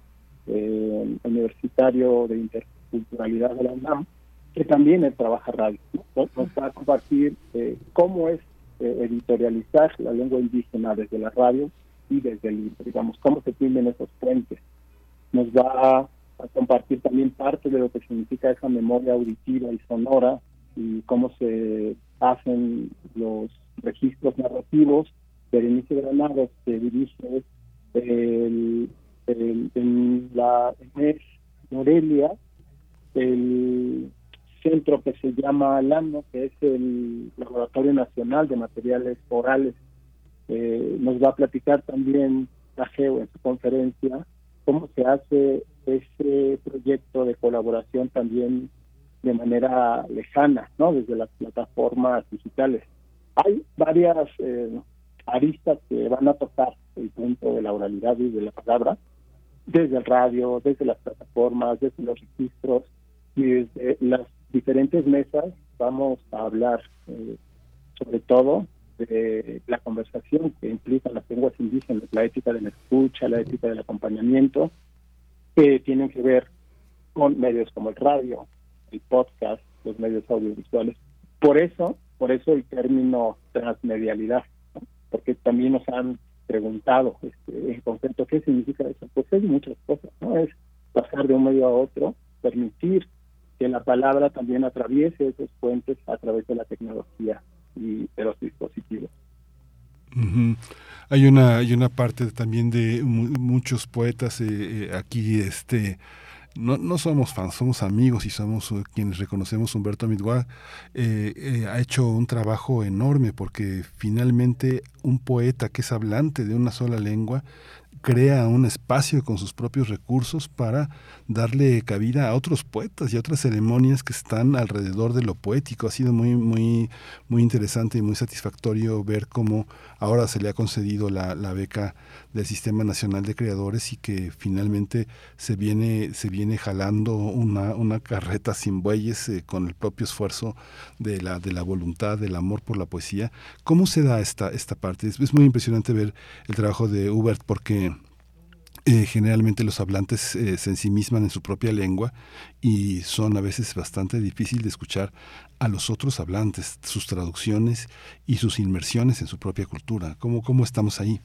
eh, universitario de interculturalidad de la UNAM, que también es trabaja radio. Nos, va a compartir eh, cómo es eh, editorializar la lengua indígena desde la radio y desde el libro, digamos, cómo se tienden esos puentes. Nos va a, compartir también parte de lo que significa esa memoria auditiva y sonora y cómo se hacen los registros narrativos. Berenice Granados, que dirige el en la mes Morelia, el centro que se llama LANO, que es el Laboratorio Nacional de Materiales Orales, eh, nos va a platicar también la GEO en su conferencia cómo se hace ese proyecto de colaboración también de manera lejana, ¿no? Desde las plataformas digitales. Hay varias eh, aristas que van a tocar el punto de la oralidad y de la palabra, desde el radio, desde las plataformas, desde los registros y desde las diferentes mesas vamos a hablar eh, sobre todo de la conversación que implica las lenguas indígenas, la ética de la escucha, la ética del acompañamiento, que tienen que ver con medios como el radio, el podcast, los medios audiovisuales. Por eso, por eso el término transmedialidad, porque también nos han preguntado este, en concepto qué significa eso. Pues es muchas cosas, ¿no? Es pasar de un medio a otro, permitir que la palabra también atraviese esos puentes a través de la tecnología y de los dispositivos. Hay una hay una parte también de muchos poetas eh, eh, aquí este no, no somos fans, somos amigos y somos uh, quienes reconocemos Humberto Midwa, eh, eh, ha hecho un trabajo enorme porque finalmente un poeta que es hablante de una sola lengua crea un espacio con sus propios recursos para darle cabida a otros poetas y a otras ceremonias que están alrededor de lo poético. Ha sido muy, muy, muy interesante y muy satisfactorio ver cómo ahora se le ha concedido la, beca del Sistema Nacional de Creadores y que finalmente se viene, se viene jalando una, una carreta sin bueyes eh, con el propio esfuerzo de la, de la voluntad, del amor por la poesía. ¿Cómo se da esta, esta parte? Es muy impresionante ver el trabajo de Hubert porque eh, generalmente los hablantes eh, se ensimisman en su propia lengua y son a veces bastante difícil de escuchar a los otros hablantes, sus traducciones y sus inmersiones en su propia cultura. ¿Cómo, cómo estamos ahí?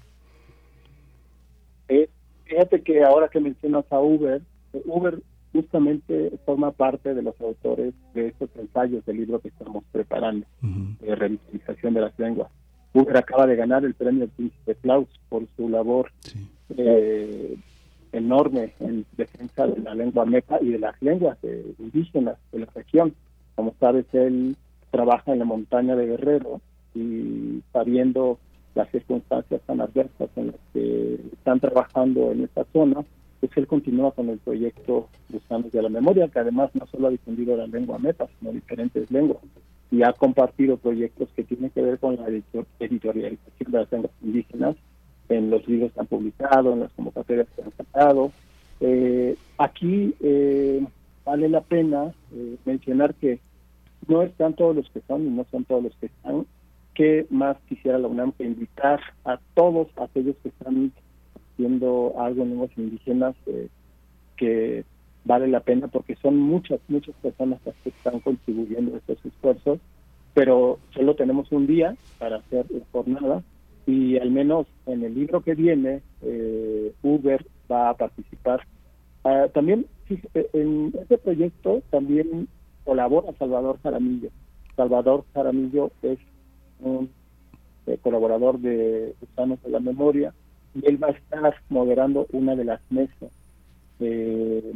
Eh, fíjate que ahora que mencionas a Uber, Uber justamente forma parte de los autores de estos ensayos del libro que estamos preparando, de revitalización de las lenguas. Uber acaba de ganar el premio Príncipe Claus por su labor eh, enorme en defensa de la lengua meca y de las lenguas indígenas de la región. Como sabes, él trabaja en la montaña de Guerrero y sabiendo las circunstancias tan adversas en las que están trabajando en esta zona, pues él continúa con el proyecto Gusanos de la Memoria, que además no solo ha difundido la lengua meta, sino diferentes lenguas, y ha compartido proyectos que tienen que ver con la editorialización de las lenguas indígenas en los libros que han publicado, en las convocatorias que han sacado. Eh, aquí eh, vale la pena eh, mencionar que no están todos los que son y no son todos los que están. ¿Qué más quisiera la UNAM que invitar a todos aquellos que están haciendo algo en lenguas indígenas que vale la pena porque son muchas, muchas personas las que están contribuyendo a estos esfuerzos, pero solo tenemos un día para hacer la jornada y al menos en el libro que viene, eh, Uber va a participar. Ah, también en este proyecto también colabora Salvador Jaramillo. Salvador Jaramillo es un eh, colaborador de Gusanos de la Memoria y él va a estar moderando una de las mesas. Eh,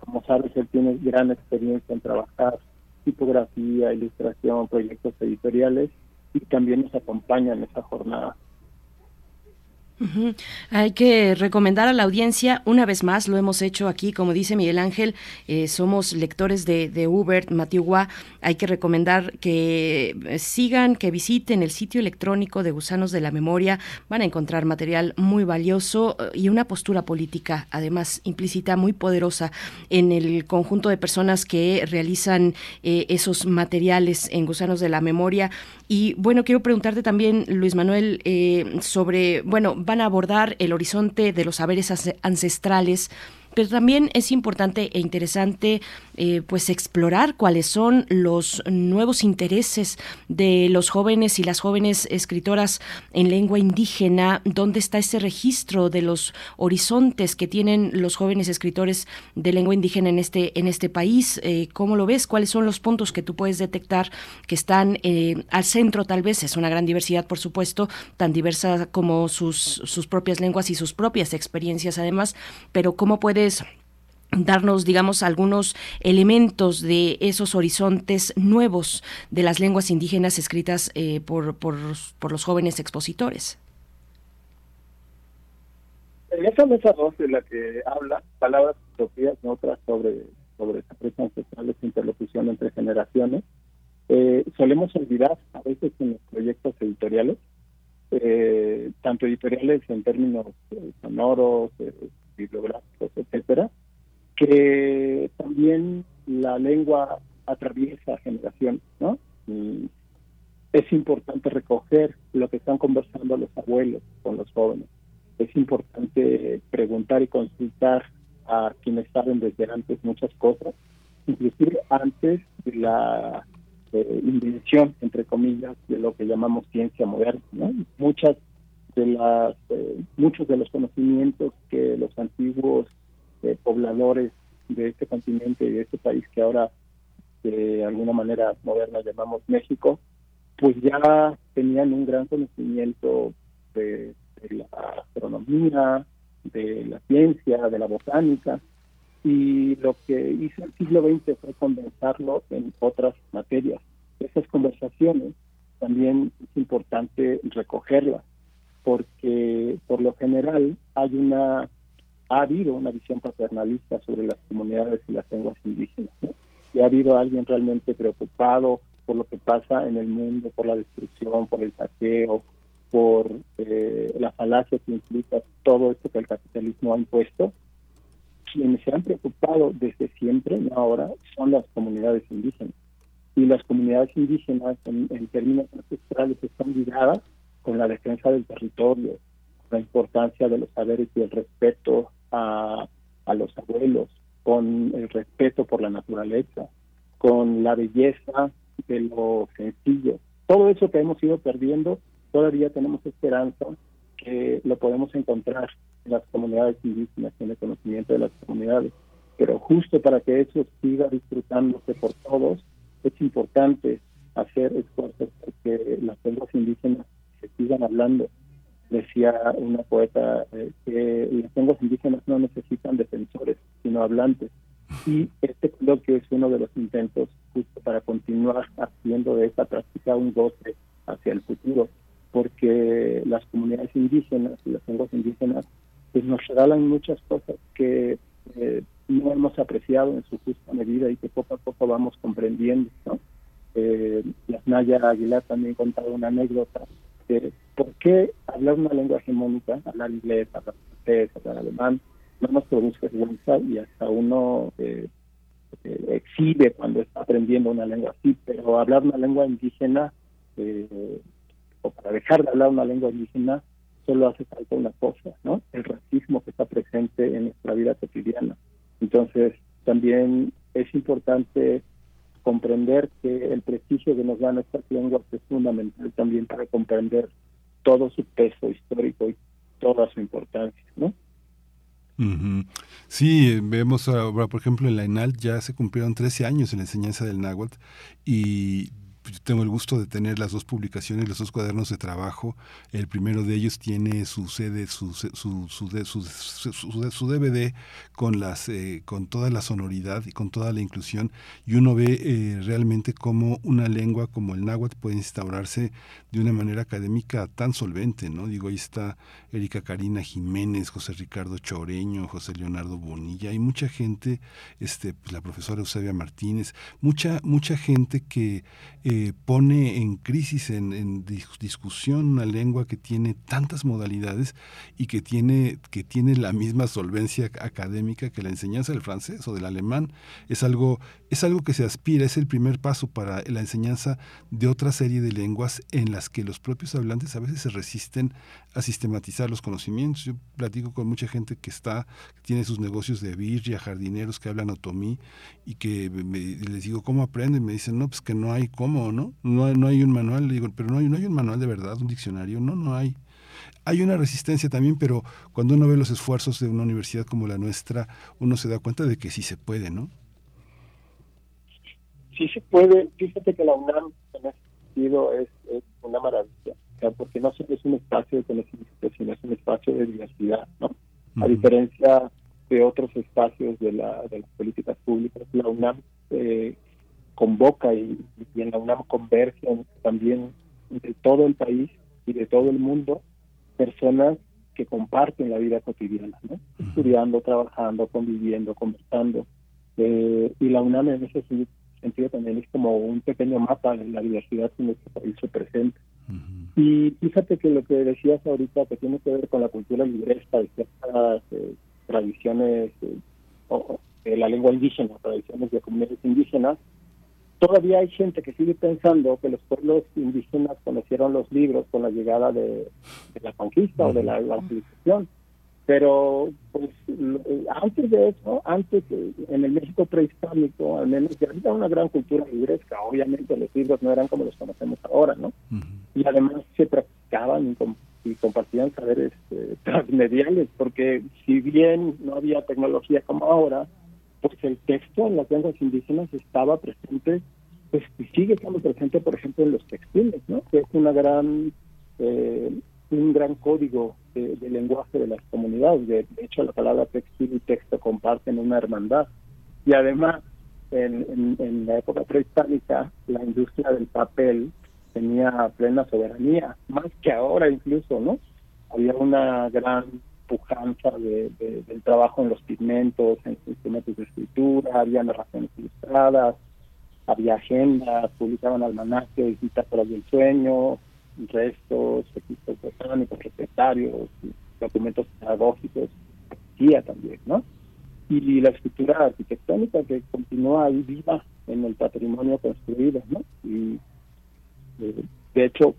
como sabes, él tiene gran experiencia en trabajar tipografía, ilustración, proyectos editoriales y también nos acompaña en esa jornada. Hay que recomendar a la audiencia, una vez más, lo hemos hecho aquí, como dice Miguel Ángel, eh, somos lectores de, de Uber, Matiugua, hay que recomendar que eh, sigan, que visiten el sitio electrónico de Gusanos de la Memoria, van a encontrar material muy valioso eh, y una postura política, además implícita, muy poderosa en el conjunto de personas que realizan esos materiales en Gusanos de la Memoria. Y bueno, quiero preguntarte también, Luis Manuel, sobre, bueno, van a abordar el horizonte de los saberes ancestrales pero también es importante e interesante eh, pues explorar cuáles son los nuevos intereses de los jóvenes y las jóvenes escritoras en lengua indígena, dónde está ese registro de los horizontes que tienen los jóvenes escritores de lengua indígena en este, en este país, eh, cómo lo ves, cuáles son los puntos que tú puedes detectar que están eh, al centro tal vez, es una gran diversidad por supuesto, tan diversa como sus, sus propias lenguas y sus propias experiencias además, pero cómo puede darnos, digamos, algunos elementos de esos horizontes nuevos de las lenguas indígenas escritas eh, por, por, los jóvenes expositores. En esa mesa 2 de la que habla, palabras propias, otras sobre, sobre esa ancestrales de interlocución entre generaciones, eh, solemos olvidar a veces en los proyectos editoriales, eh, tanto editoriales en términos sonoros, bibliográficos, etcétera, que también la lengua atraviesa generaciones, ¿no? es importante recoger lo que están conversando los abuelos con los jóvenes. Es importante preguntar y consultar a quienes saben desde antes muchas cosas, inclusive antes de la eh, invención, entre comillas, de lo que llamamos ciencia moderna. ¿no? Muchas de las, eh, muchos de los conocimientos que los antiguos eh, pobladores de este continente y de este país que ahora de alguna manera moderna llamamos México, pues ya tenían un gran conocimiento de, la astronomía, de la ciencia, de la botánica, y lo que hizo el siglo XX fue condensarlo en otras materias. Esas conversaciones también es importante recogerlas, porque por lo general hay una ha habido una visión paternalista sobre las comunidades y las lenguas indígenas. Y ha habido alguien realmente preocupado por lo que pasa en el mundo, por la destrucción, por el saqueo, por eh, la falacia que implica todo esto que el capitalismo ha impuesto. Quienes se han preocupado desde siempre, no ahora, son las comunidades indígenas. Y las comunidades indígenas, en, en términos ancestrales, están ligadas con la defensa del territorio, la importancia de los saberes y el respeto a, a los abuelos, con el respeto por la naturaleza, con la belleza de lo sencillo. Todo eso que hemos ido perdiendo, todavía tenemos esperanza que lo podemos encontrar en las comunidades indígenas, en el conocimiento de las comunidades. Pero justo para que eso siga disfrutándose por todos, es importante hacer esfuerzos porque las lenguas indígenas se sigan hablando decía una poeta eh, que las lenguas indígenas no necesitan defensores, sino hablantes. Y este coloquio es uno de los intentos justo para continuar haciendo de esta práctica un goce hacia el futuro, porque las comunidades indígenas y las lenguas indígenas pues nos regalan muchas cosas que eh, no hemos apreciado en su justa medida y que poco a poco vamos comprendiendo. ¿no? Eh, Aguilar también contaba una anécdota ¿por qué hablar una lengua hegemónica, hablar inglés, hablar francés, hablar alemán, no nos produce vergüenza y hasta uno eh, eh, exhibe cuando está aprendiendo una lengua así, pero hablar una lengua indígena, eh, o para dejar de hablar una lengua indígena, solo hace falta una cosa, ¿no? El racismo que está presente en nuestra vida cotidiana. Entonces, también es importante comprender que el prestigio que nos dan estas lenguas es fundamental también para comprender todo su peso histórico y toda su importancia, ¿no? Sí, vemos ahora, por ejemplo, en la ENAL ya se cumplieron 13 años en la enseñanza del náhuatl y pues, tengo el gusto de tener las dos publicaciones, los dos cuadernos de trabajo. El primero de ellos tiene su sede, su, su, su, su, su DVD con, las, eh, con toda la sonoridad y con toda la inclusión. Y uno ve eh, realmente cómo una lengua como el náhuatl puede instaurarse de una manera académica tan solvente. ¿no? Digo, ahí está Erika Karina Jiménez, José Ricardo Choreño, José Leonardo Bonilla. Hay mucha gente, este, pues, la profesora Eusebia Martínez, mucha, mucha gente que eh, pone en crisis, en, discusión una lengua que tiene tantas modalidades y que tiene, que tiene la misma solvencia académica que la enseñanza del francés o del alemán. Es algo, es algo que se aspira, es el primer paso para la enseñanza de otra serie de lenguas en las que los propios hablantes a veces se resisten a sistematizar los conocimientos. Yo platico con mucha gente que está, tiene sus negocios de birria, jardineros que hablan otomí y que les digo, ¿cómo aprenden? Me dicen, no, pues que no hay cómo ¿no? No, hay un manual, digo, pero no hay, no hay un manual de verdad, un diccionario, no, no hay. Hay una resistencia también, pero cuando uno ve los esfuerzos de una universidad como la nuestra, uno se da cuenta de que sí se puede, ¿no? Sí se puede. Fíjate que la UNAM en ese sentido es, una maravilla, porque no solo es un espacio de conocimiento, sino es un espacio de diversidad, ¿no? A diferencia de otros espacios de, la, de las políticas públicas, la UNAM eh, convoca y, en la UNAM convergen también de todo el país y de todo el mundo personas que comparten la vida cotidiana, ¿no? estudiando, trabajando, conviviendo, conversando. Eh, y la UNAM en ese sentido también es como un pequeño mapa de la diversidad que nuestro país se presenta. Y fíjate que lo que decías ahorita que tiene que ver con la cultura libresta de ciertas eh, tradiciones eh, o, la lengua indígena, tradiciones de comunidades indígenas, Todavía hay gente que sigue pensando que los pueblos indígenas conocieron los libros con la llegada de, la conquista o de la evangelización. Pero pues antes de eso, antes en el México prehispánico, al menos ya había una gran cultura libresca. Obviamente los libros no eran como los conocemos ahora, ¿no? Y además se practicaban y, compartían saberes eh, transmediales, porque si bien no había tecnología como ahora, pues el texto en las lenguas indígenas estaba presente, pues y sigue estando presente, por ejemplo, en los textiles, ¿no? Que es una gran, eh, un gran código de, lenguaje de las comunidades. De, hecho, la palabra textil y texto comparten una hermandad. Y además, en, en, la época prehispánica, la industria del papel tenía plena soberanía, más que ahora incluso, ¿no? Había una gran pujanza de, del trabajo en los pigmentos, en los instrumentos de escritura, había narraciones ilustradas, había agendas, publicaban almanaques, bitácoras del sueño, restos, registros botánicos, recetarios, documentos pedagógicos, también, ¿no? Y la escritura arquitectónica que continúa ahí viva en el patrimonio construido, ¿no? Y eh, de hecho,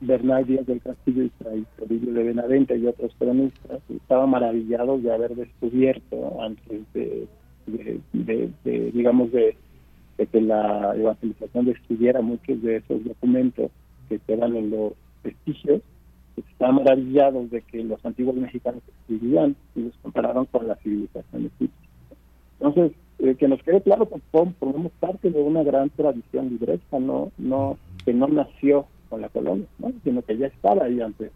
Bernal Díaz del Castillo y Toribio de Benavente y otros cronistas estaban maravillados de haber descubierto antes de, de, digamos, de, que la evangelización destruyera muchos de esos documentos que quedan en los vestigios, estaban maravillados de que los antiguos mexicanos escribían y los compararon con la civilización egipcia. Entonces, eh, que nos quede claro que formamos parte de una gran tradición libresca, no, no, que no nació con la colonia, ¿no? sino que ya estaba ahí antes.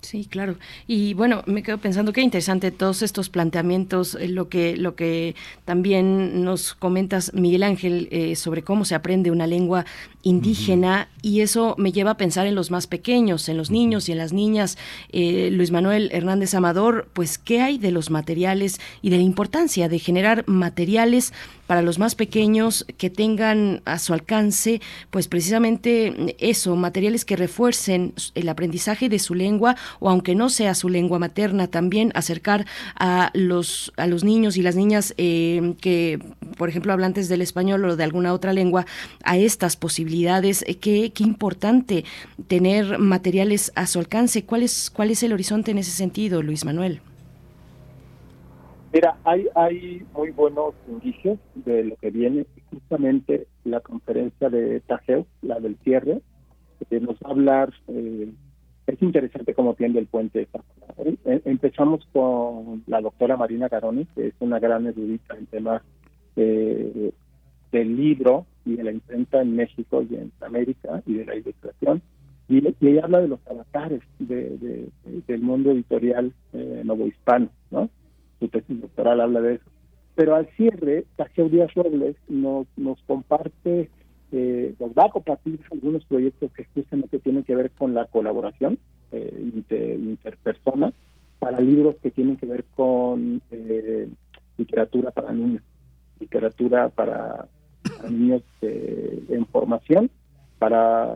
Sí, claro. Y bueno, me quedo pensando qué interesante todos estos planteamientos, eh, lo que lo que también nos comentas Miguel Ángel eh, sobre cómo se aprende una lengua indígena y eso me lleva a pensar en los más pequeños, en los niños y en las niñas. Eh, Luis Manuel Hernández Amador, pues qué hay de los materiales y de la importancia de generar materiales para los más pequeños que tengan a su alcance, pues precisamente eso, materiales que refuercen el aprendizaje de su lengua o aunque no sea su lengua materna, también acercar a los, a los niños y las niñas eh, que, por ejemplo, hablantes del español o de alguna otra lengua, a estas posibilidades. Eh, qué, importante tener materiales a su alcance. ¿Cuál es, ¿Cuál es el horizonte en ese sentido, Luis Manuel? Mira, hay, hay muy buenos indicios de lo que viene. Justamente la conferencia de Tajeu, la del cierre, que nos va a hablar, eh, es interesante cómo tiende el puente. Eh, empezamos con la doctora Marina Garoni, que es una gran erudita en temas del libro y de la imprenta en México y en América y de la ilustración. Y, ella habla de los avatares de, del mundo editorial eh, novohispano, ¿no? su tesis doctoral habla de eso. Pero al cierre, Tajeo Díaz Robles nos, nos comparte, eh, nos va a compartir algunos proyectos que justamente tienen que ver con la colaboración eh, inter, para libros que tienen que ver con eh, literatura para niños, literatura para, niños en formación, para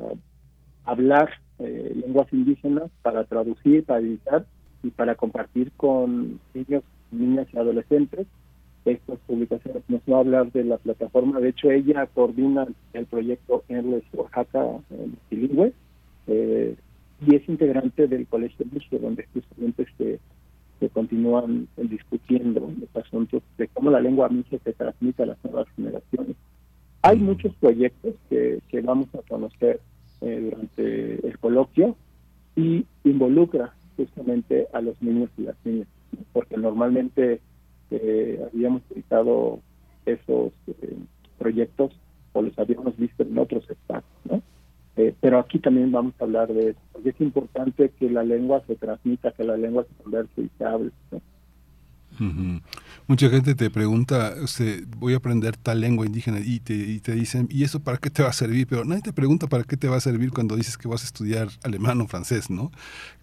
hablar eh, lenguas indígenas, para traducir, para editar y para compartir con niños niñas y adolescentes. Estas publicaciones nos va a hablar de la plataforma. De hecho, ella coordina el proyecto Endless Oaxaca bilingüe eh, y es integrante del Colegio de donde justamente se, se continúan discutiendo los asuntos de cómo la lengua mije se transmite a las nuevas generaciones. Hay muchos proyectos que, que vamos a conocer eh, durante el coloquio y involucra justamente a los niños y las niñas porque normalmente eh, habíamos utilizado esos eh, proyectos o los habíamos visto en otros espacios, ¿no? Eh, pero aquí también vamos a hablar de eso, porque es importante que la lengua se transmita, que la lengua se converse y se hable. Mucha gente te pregunta, usted, voy a aprender tal lengua indígena y te, y te dicen, ¿y eso para qué te va a servir? Pero nadie te pregunta para qué te va a servir cuando dices que vas a estudiar alemán o francés, ¿no?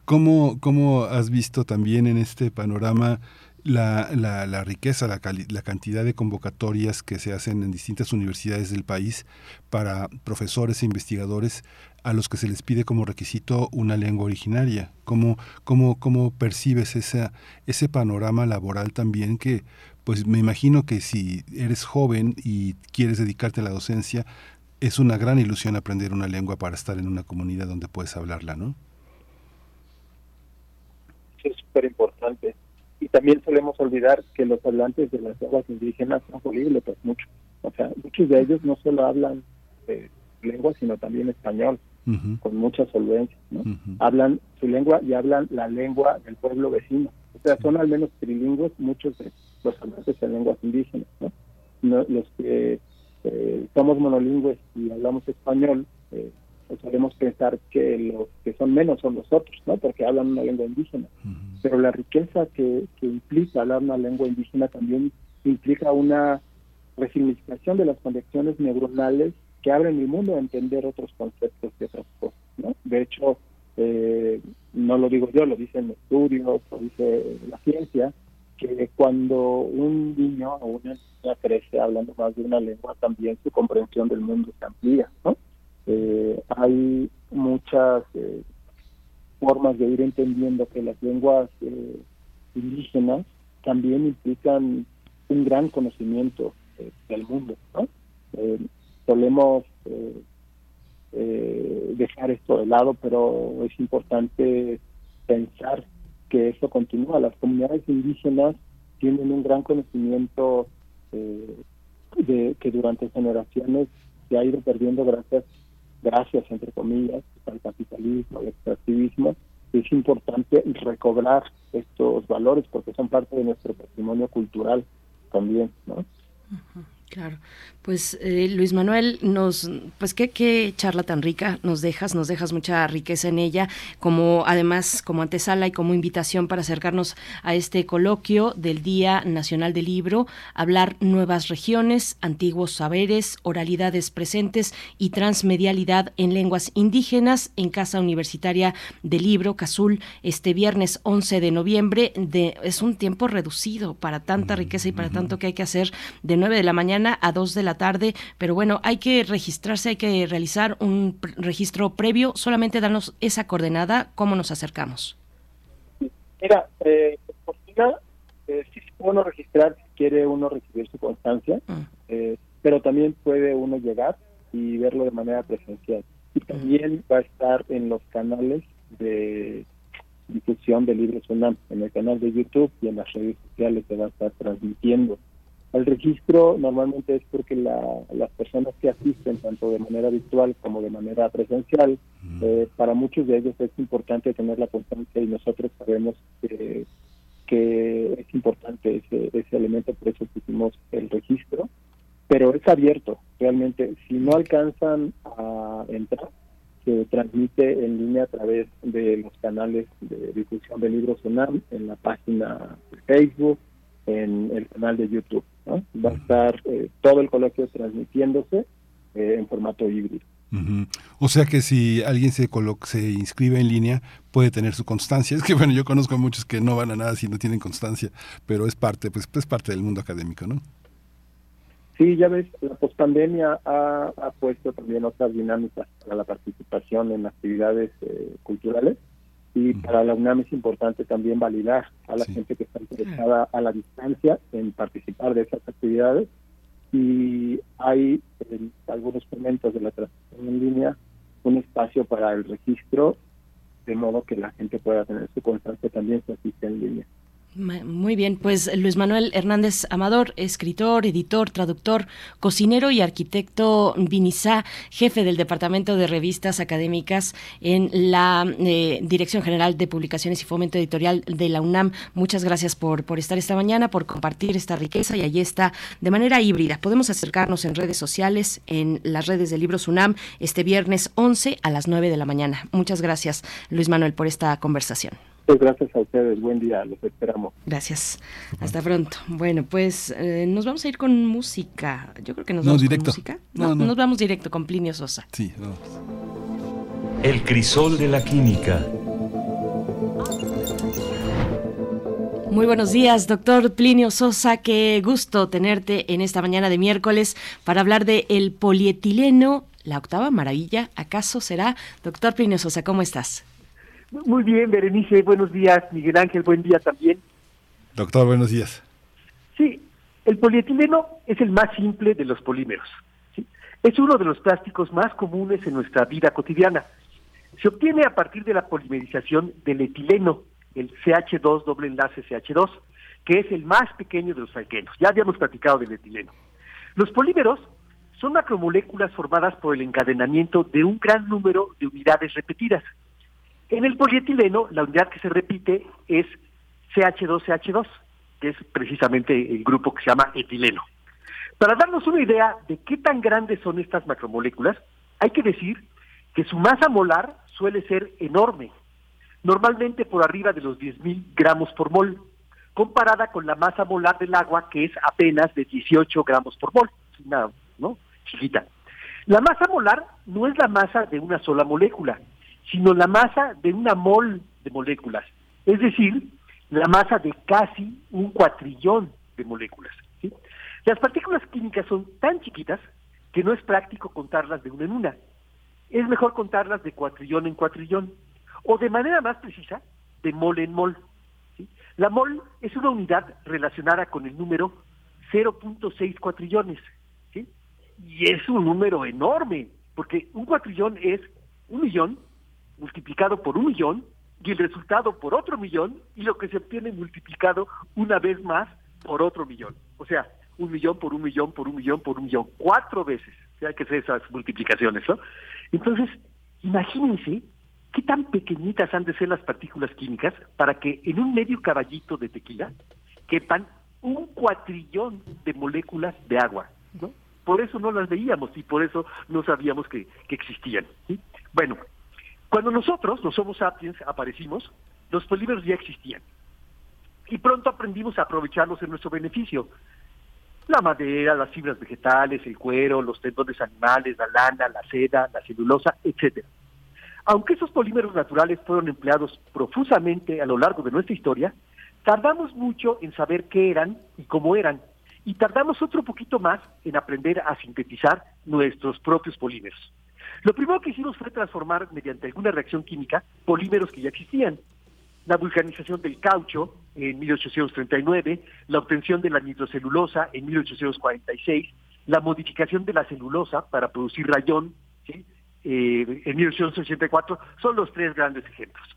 ¿Cómo, cómo has visto también en este panorama la, la, la riqueza, la, la, cantidad de convocatorias que se hacen en distintas universidades del país para profesores e investigadores a los que se les pide como requisito una lengua originaria. ¿Cómo, cómo, cómo percibes esa, ese panorama laboral también que, pues me imagino que si eres joven y quieres dedicarte a la docencia, es una gran ilusión aprender una lengua para estar en una comunidad donde puedes hablarla, ¿no? es súper importante. También solemos olvidar que los hablantes de las lenguas indígenas son políglotas mucho. O sea, muchos de ellos no solo hablan de lengua, sino también español, con mucha solvencia. ¿no? Hablan su lengua y hablan la lengua del pueblo vecino. O sea, son al menos trilingües muchos de los hablantes de lenguas indígenas. ¿no? los que eh, somos monolingües y hablamos español, eh, pues solemos pensar que los que son menos son los otros, ¿no? Porque hablan una lengua indígena. Pero la riqueza que, implica hablar una lengua indígena también implica una resignificación de las conexiones neuronales que abren el mundo a entender otros conceptos y otras cosas, ¿no? De hecho, eh, no lo digo yo, lo dicen estudios, lo dice la ciencia, que cuando un niño o una niña crece hablando más de una lengua, también su comprensión del mundo se amplía, ¿no? Eh, hay muchas eh, formas de ir entendiendo que las lenguas eh, indígenas también implican un gran conocimiento del mundo, ¿no? solemos dejar esto de lado, pero es importante pensar que eso continúa. Las comunidades indígenas tienen un gran conocimiento de que durante generaciones se ha ido perdiendo gracias gracias, entre comillas, al capitalismo, al extractivismo, es importante recobrar estos valores porque son parte de nuestro patrimonio cultural también, ¿no? Claro, pues eh, Luis Manuel, nos, pues ¿qué, qué charla tan rica nos dejas, nos dejas mucha riqueza en ella, como además como antesala y como invitación para acercarnos a este coloquio del Día Nacional del Libro, hablar nuevas regiones, antiguos saberes, oralidades presentes y transmedialidad en lenguas indígenas en Casa Universitaria del Libro, Cazul, este viernes 11 de noviembre, de, es un tiempo reducido para tanta riqueza y para tanto que hay que hacer. De 9 de la mañana a 2 de la tarde, pero bueno, hay que registrarse, hay que realizar un registro previo, solamente darnos esa coordenada, ¿cómo nos acercamos? Mira, eh, por eh, sí se puede uno registrar si quiere uno recibir su constancia, mm. eh, pero también puede uno llegar y verlo de manera presencial. Y también va a estar en los canales de difusión de Libros UNAM, en el canal de YouTube y en las redes sociales se va a estar transmitiendo el registro normalmente es porque las personas que asisten, tanto de manera virtual como de manera presencial, eh, para muchos de ellos es importante tener la constancia y nosotros sabemos que, es importante ese, ese elemento, por eso pusimos el registro, pero es abierto, realmente. Si no alcanzan a entrar, se transmite en línea a través de los canales de difusión de libros UNAM, en la página de Facebook, en el canal de YouTube. Va a estar eh, todo el coloquio transmitiéndose eh, en formato híbrido. O sea que si alguien se se inscribe en línea, puede tener su constancia. Es que bueno, yo conozco a muchos que no van a nada si no tienen constancia, pero es parte, pues, es parte del mundo académico, ¿no? Sí, ya ves, la pospandemia ha, ha puesto también otras dinámicas para la participación en actividades eh, culturales y para la UNAM es importante también validar a la gente que está interesada a la distancia en participar de esas actividades. Y hay en algunos momentos de la transmisión en línea un espacio para el registro de modo que la gente pueda tener su constancia también si asiste en línea. Muy bien, pues Luis Manuel Hernández Amador, escritor, editor, traductor, cocinero y arquitecto Vinizá, jefe del Departamento de Revistas Académicas en la eh, Dirección General de Publicaciones y Fomento Editorial de la UNAM. Muchas gracias por, por estar esta mañana, por compartir esta riqueza y allí está de manera híbrida. Podemos acercarnos en redes sociales, en las redes de Libros UNAM, este viernes 11 a las 9 de la mañana. Muchas gracias, Luis Manuel, por esta conversación gracias a ustedes. Buen día. Los esperamos. Gracias. Hasta pronto. Bueno, pues eh, nos vamos a ir con música. Yo creo que nos vamos con música. No, nos vamos directo con Plinio Sosa. Sí, vamos. El crisol de la química. Muy buenos días, doctor Plinio Sosa. Qué gusto tenerte en esta mañana de miércoles para hablar de el polietileno, la octava maravilla. ¿Acaso será? Doctor Plinio Sosa, ¿cómo estás? Muy bien, Berenice, buenos días. Miguel Ángel, buen día también. Doctor, buenos días. Sí, el polietileno es el más simple de los polímeros. Es uno de los plásticos más comunes en nuestra vida cotidiana. Se obtiene a partir de la polimerización del etileno, el CH2 doble enlace CH2, que es el más pequeño de los alquenos. Ya habíamos platicado del etileno. Los polímeros son macromoléculas formadas por el encadenamiento de un gran número de unidades repetidas. En el polietileno, la unidad que se repite es CH2CH2, que es precisamente el grupo que se llama etileno. Para darnos una idea de qué tan grandes son estas macromoléculas, hay que decir que su masa molar suele ser enorme, normalmente por arriba de los 10.000 gramos por mol, comparada con la masa molar del agua, que es apenas de 18 gramos por mol, una, ¿no? Chiquita. La masa molar no es la masa de una sola molécula, sino la masa de una mol de moléculas, es decir, la masa de casi un cuatrillón de moléculas. Las partículas químicas son tan chiquitas que no es práctico contarlas de una en una. Es mejor contarlas de cuatrillón en cuatrillón, o de manera más precisa, de mol en mol. La mol es una unidad relacionada con el número 0.6 cuatrillones, y es un número enorme, porque un cuatrillón es un millón multiplicado por un millón y el resultado por otro millón y lo que se obtiene multiplicado una vez más por otro millón. O sea, un millón por un millón por un millón por un millón, cuatro veces. hay que hacer esas multiplicaciones, ¿no? Entonces, imagínense qué tan pequeñitas han de ser las partículas químicas para que en un medio caballito de tequila quepan un cuatrillón de moléculas de agua, ¿no? Por eso no las veíamos y por eso no sabíamos que, existían. Bueno, cuando nosotros, los Homo sapiens, aparecimos, los polímeros ya existían. Y pronto aprendimos a aprovecharlos en nuestro beneficio. La madera, las fibras vegetales, el cuero, los tendones animales, la lana, la seda, la celulosa, etcétera. Aunque esos polímeros naturales fueron empleados profusamente a lo largo de nuestra historia, tardamos mucho en saber qué eran y cómo eran, y tardamos otro poquito más en aprender a sintetizar nuestros propios polímeros. Lo primero que hicimos fue transformar mediante alguna reacción química polímeros que ya existían. La vulcanización del caucho en 1839, la obtención de la nitrocelulosa en 1846, la modificación de la celulosa para producir rayón eh, en 1884, son los tres grandes ejemplos.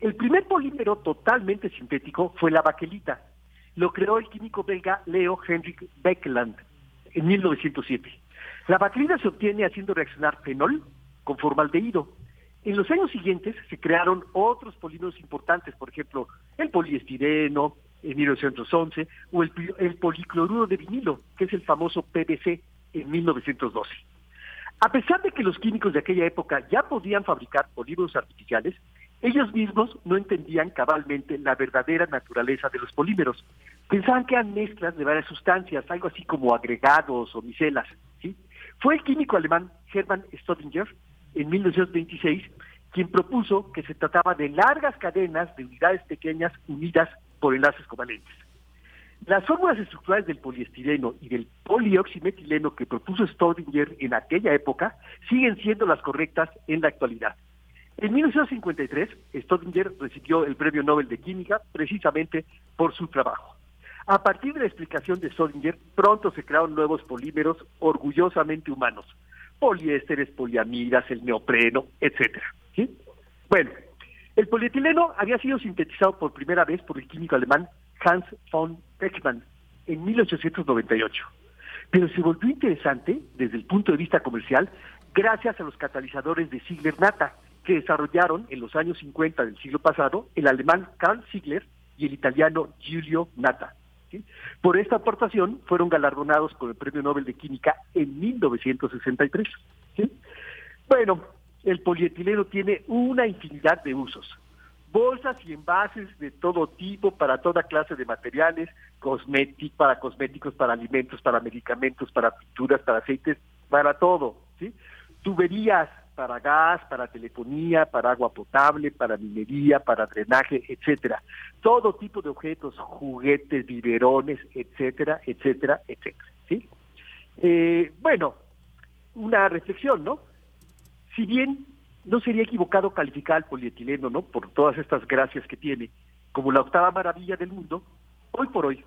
El primer polímero totalmente sintético fue la baquelita. Lo creó el químico belga Leo Henrik Beckland en 1907. La bacrina se obtiene haciendo reaccionar fenol con formaldehído. En los años siguientes se crearon otros polímeros importantes, por ejemplo, el poliestireno en 1911 o el, el policloruro de vinilo, que es el famoso PVC en 1912. A pesar de que los químicos de aquella época ya podían fabricar polímeros artificiales, ellos mismos no entendían cabalmente la verdadera naturaleza de los polímeros. Pensaban que eran mezclas de varias sustancias, algo así como agregados o micelas. ¿sí? Fue el químico alemán Hermann Staudinger, en 1926, quien propuso que se trataba de largas cadenas de unidades pequeñas unidas por enlaces covalentes. Las fórmulas estructurales del poliestireno y del polioximetileno que propuso Staudinger en aquella época siguen siendo las correctas en la actualidad. En 1953, Staudinger recibió el Premio Nobel de Química precisamente por su trabajo. A partir de la explicación de Solinger, pronto se crearon nuevos polímeros orgullosamente humanos, poliésteres, poliamidas, el neopreno, etcétera. Bueno, el polietileno había sido sintetizado por primera vez por el químico alemán Hans von Beckmann en 1898, pero se volvió interesante desde el punto de vista comercial gracias a los catalizadores de Ziegler-Natta que desarrollaron en los años 50 del siglo pasado el alemán Karl Ziegler y el italiano Giulio Por esta aportación fueron galardonados con el Premio Nobel de Química en 1963. Bueno, el polietileno tiene una infinidad de usos. Bolsas y envases de todo tipo para toda clase de materiales, cosméticos, para cosméticos, para alimentos, para medicamentos, para pinturas, para aceites, para todo. ¿sí? Tuberías, para gas, para telefonía, para agua potable, para minería, para drenaje, etcétera. Todo tipo de objetos, juguetes, biberones, etcétera, etcétera, etcétera. ¿sí? Eh, bueno, una reflexión, ¿no? Si bien no sería equivocado calificar al polietileno, ¿no? Por todas estas gracias que tiene, como la octava maravilla del mundo, hoy por hoy,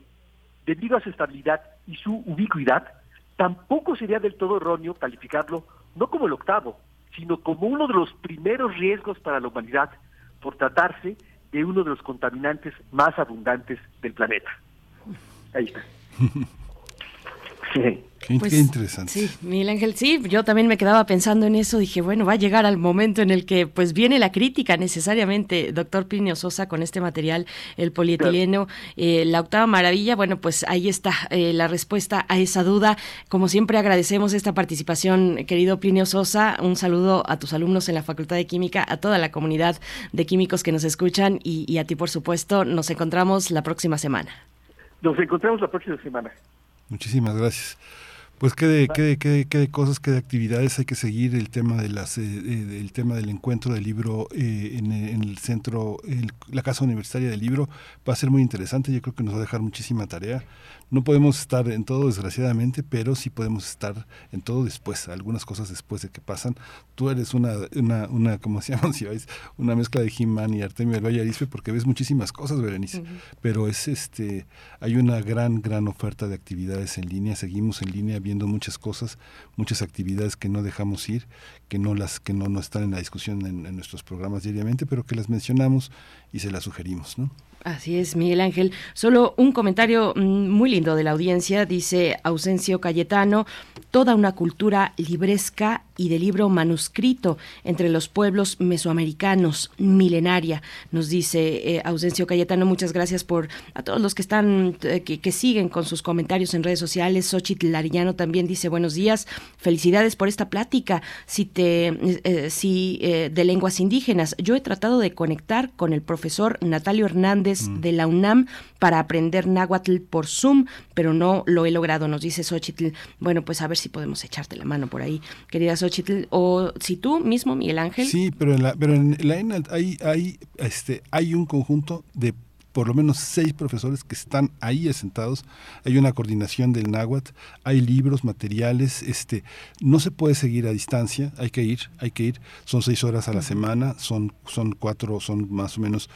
debido a su estabilidad y su ubicuidad, tampoco sería del todo erróneo calificarlo no como el octavo, sino como uno de los primeros riesgos para la humanidad por tratarse de uno de los contaminantes más abundantes del planeta. Ahí está. Qué, pues, interesante. Sí, Miguel Ángel, sí, yo también me quedaba pensando en eso, dije, bueno, va a llegar al momento en el que pues viene la crítica necesariamente, doctor Plinio Sosa, con este material, el polietileno, eh, la octava maravilla, bueno, pues ahí está eh, la respuesta a esa duda. Como siempre agradecemos esta participación, querido Plinio Sosa, un saludo a tus alumnos en la Facultad de Química, a toda la comunidad de químicos que nos escuchan y, y a ti, por supuesto, nos encontramos la próxima semana. Nos encontramos la próxima semana. Muchísimas gracias. Pues qué de, qué, de, qué, qué de cosas, qué de actividades hay que seguir. El tema de las, eh, eh, el tema del encuentro del libro eh, en, en, el centro, el, la casa universitaria del libro va a ser muy interesante. Yo creo que nos va a dejar muchísima tarea. No podemos estar en todo, desgraciadamente, pero sí podemos estar en todo después, algunas cosas después de que pasan. Tú eres una, una, una como se si vais, una mezcla de He-Man y Artemio del Valle Arispe, porque ves muchísimas cosas, Berenice. Uh -huh. Pero es este, hay una gran, gran oferta de actividades en línea. Seguimos en línea viendo muchas cosas, muchas actividades que no dejamos ir, que no las, que no, no están en la discusión en, en nuestros programas diariamente, pero que las mencionamos y se las sugerimos, ¿no? Así es, Miguel Ángel. Solo un comentario muy lindo de la audiencia, dice Ausencio Cayetano, toda una cultura libresca y de libro manuscrito entre los pueblos mesoamericanos, milenaria, nos dice eh, Ausencio Cayetano. Muchas gracias por a todos los que están, eh, que, que, siguen con sus comentarios en redes sociales. Xochitl Larillano también dice buenos días, felicidades por esta plática si te, eh, si, de lenguas indígenas. Yo he tratado de conectar con el profesor Natalio Hernández mm. de la UNAM para aprender náhuatl por Zoom, pero no lo he logrado, nos dice Xochitl. Bueno, pues a ver si podemos echarte la mano por ahí, querida Xochitl, o si tú mismo, Miguel Ángel. Sí, pero en la, pero en la hay, hay, este, hay un conjunto de por lo menos seis profesores que están ahí asentados, hay una coordinación del náhuatl, hay libros, materiales, este, no se puede seguir a distancia, hay que ir, hay que ir, son seis horas a la semana, son, son cuatro, son más o menos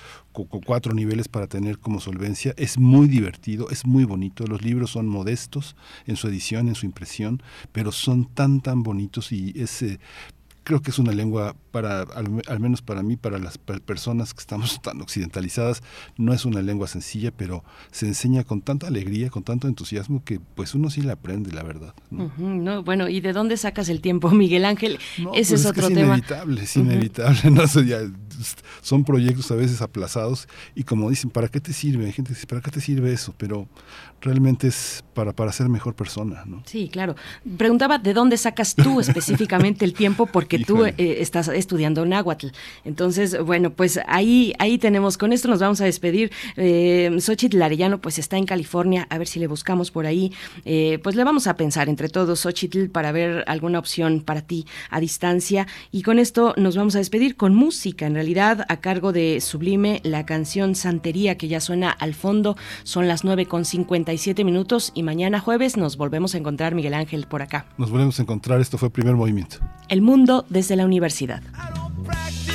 cuatro niveles para tener como solvencia, es muy divertido, es muy bonito, los libros son modestos en su edición, en su impresión, pero son tan, tan bonitos y es, eh, creo que es una lengua para al, al, menos para mí para las personas que estamos tan occidentalizadas no es una lengua sencilla pero se enseña con tanta alegría con tanto entusiasmo que pues uno sí la aprende la verdad ¿no? Uh -huh, no, bueno y de dónde sacas el tiempo Miguel Ángel no, ese pues es, otro es tema. inevitable es inevitable uh -huh. no ya, son proyectos a veces aplazados y como dicen para qué te sirve hay gente que dice para qué te sirve eso pero realmente es para para ser mejor persona no sí claro. Preguntaba de dónde sacas tú específicamente el tiempo porque tú eh, estás estudiando náhuatl. Entonces, bueno, pues ahí, ahí tenemos, con esto nos vamos a despedir. Eh, Xochitl Arellano, pues está en California, a ver si le buscamos por ahí. Eh, pues le vamos a pensar entre todos, Xochitl, para ver alguna opción para ti a distancia. Y con esto nos vamos a despedir con música, en realidad, a cargo de Sublime, la canción Santería, que ya suena al fondo. Son las 9 con 57 minutos y mañana jueves nos volvemos a encontrar, Miguel Ángel, por acá. Nos volvemos a encontrar, esto fue Primer Movimiento. El mundo desde la universidad. I don't practice.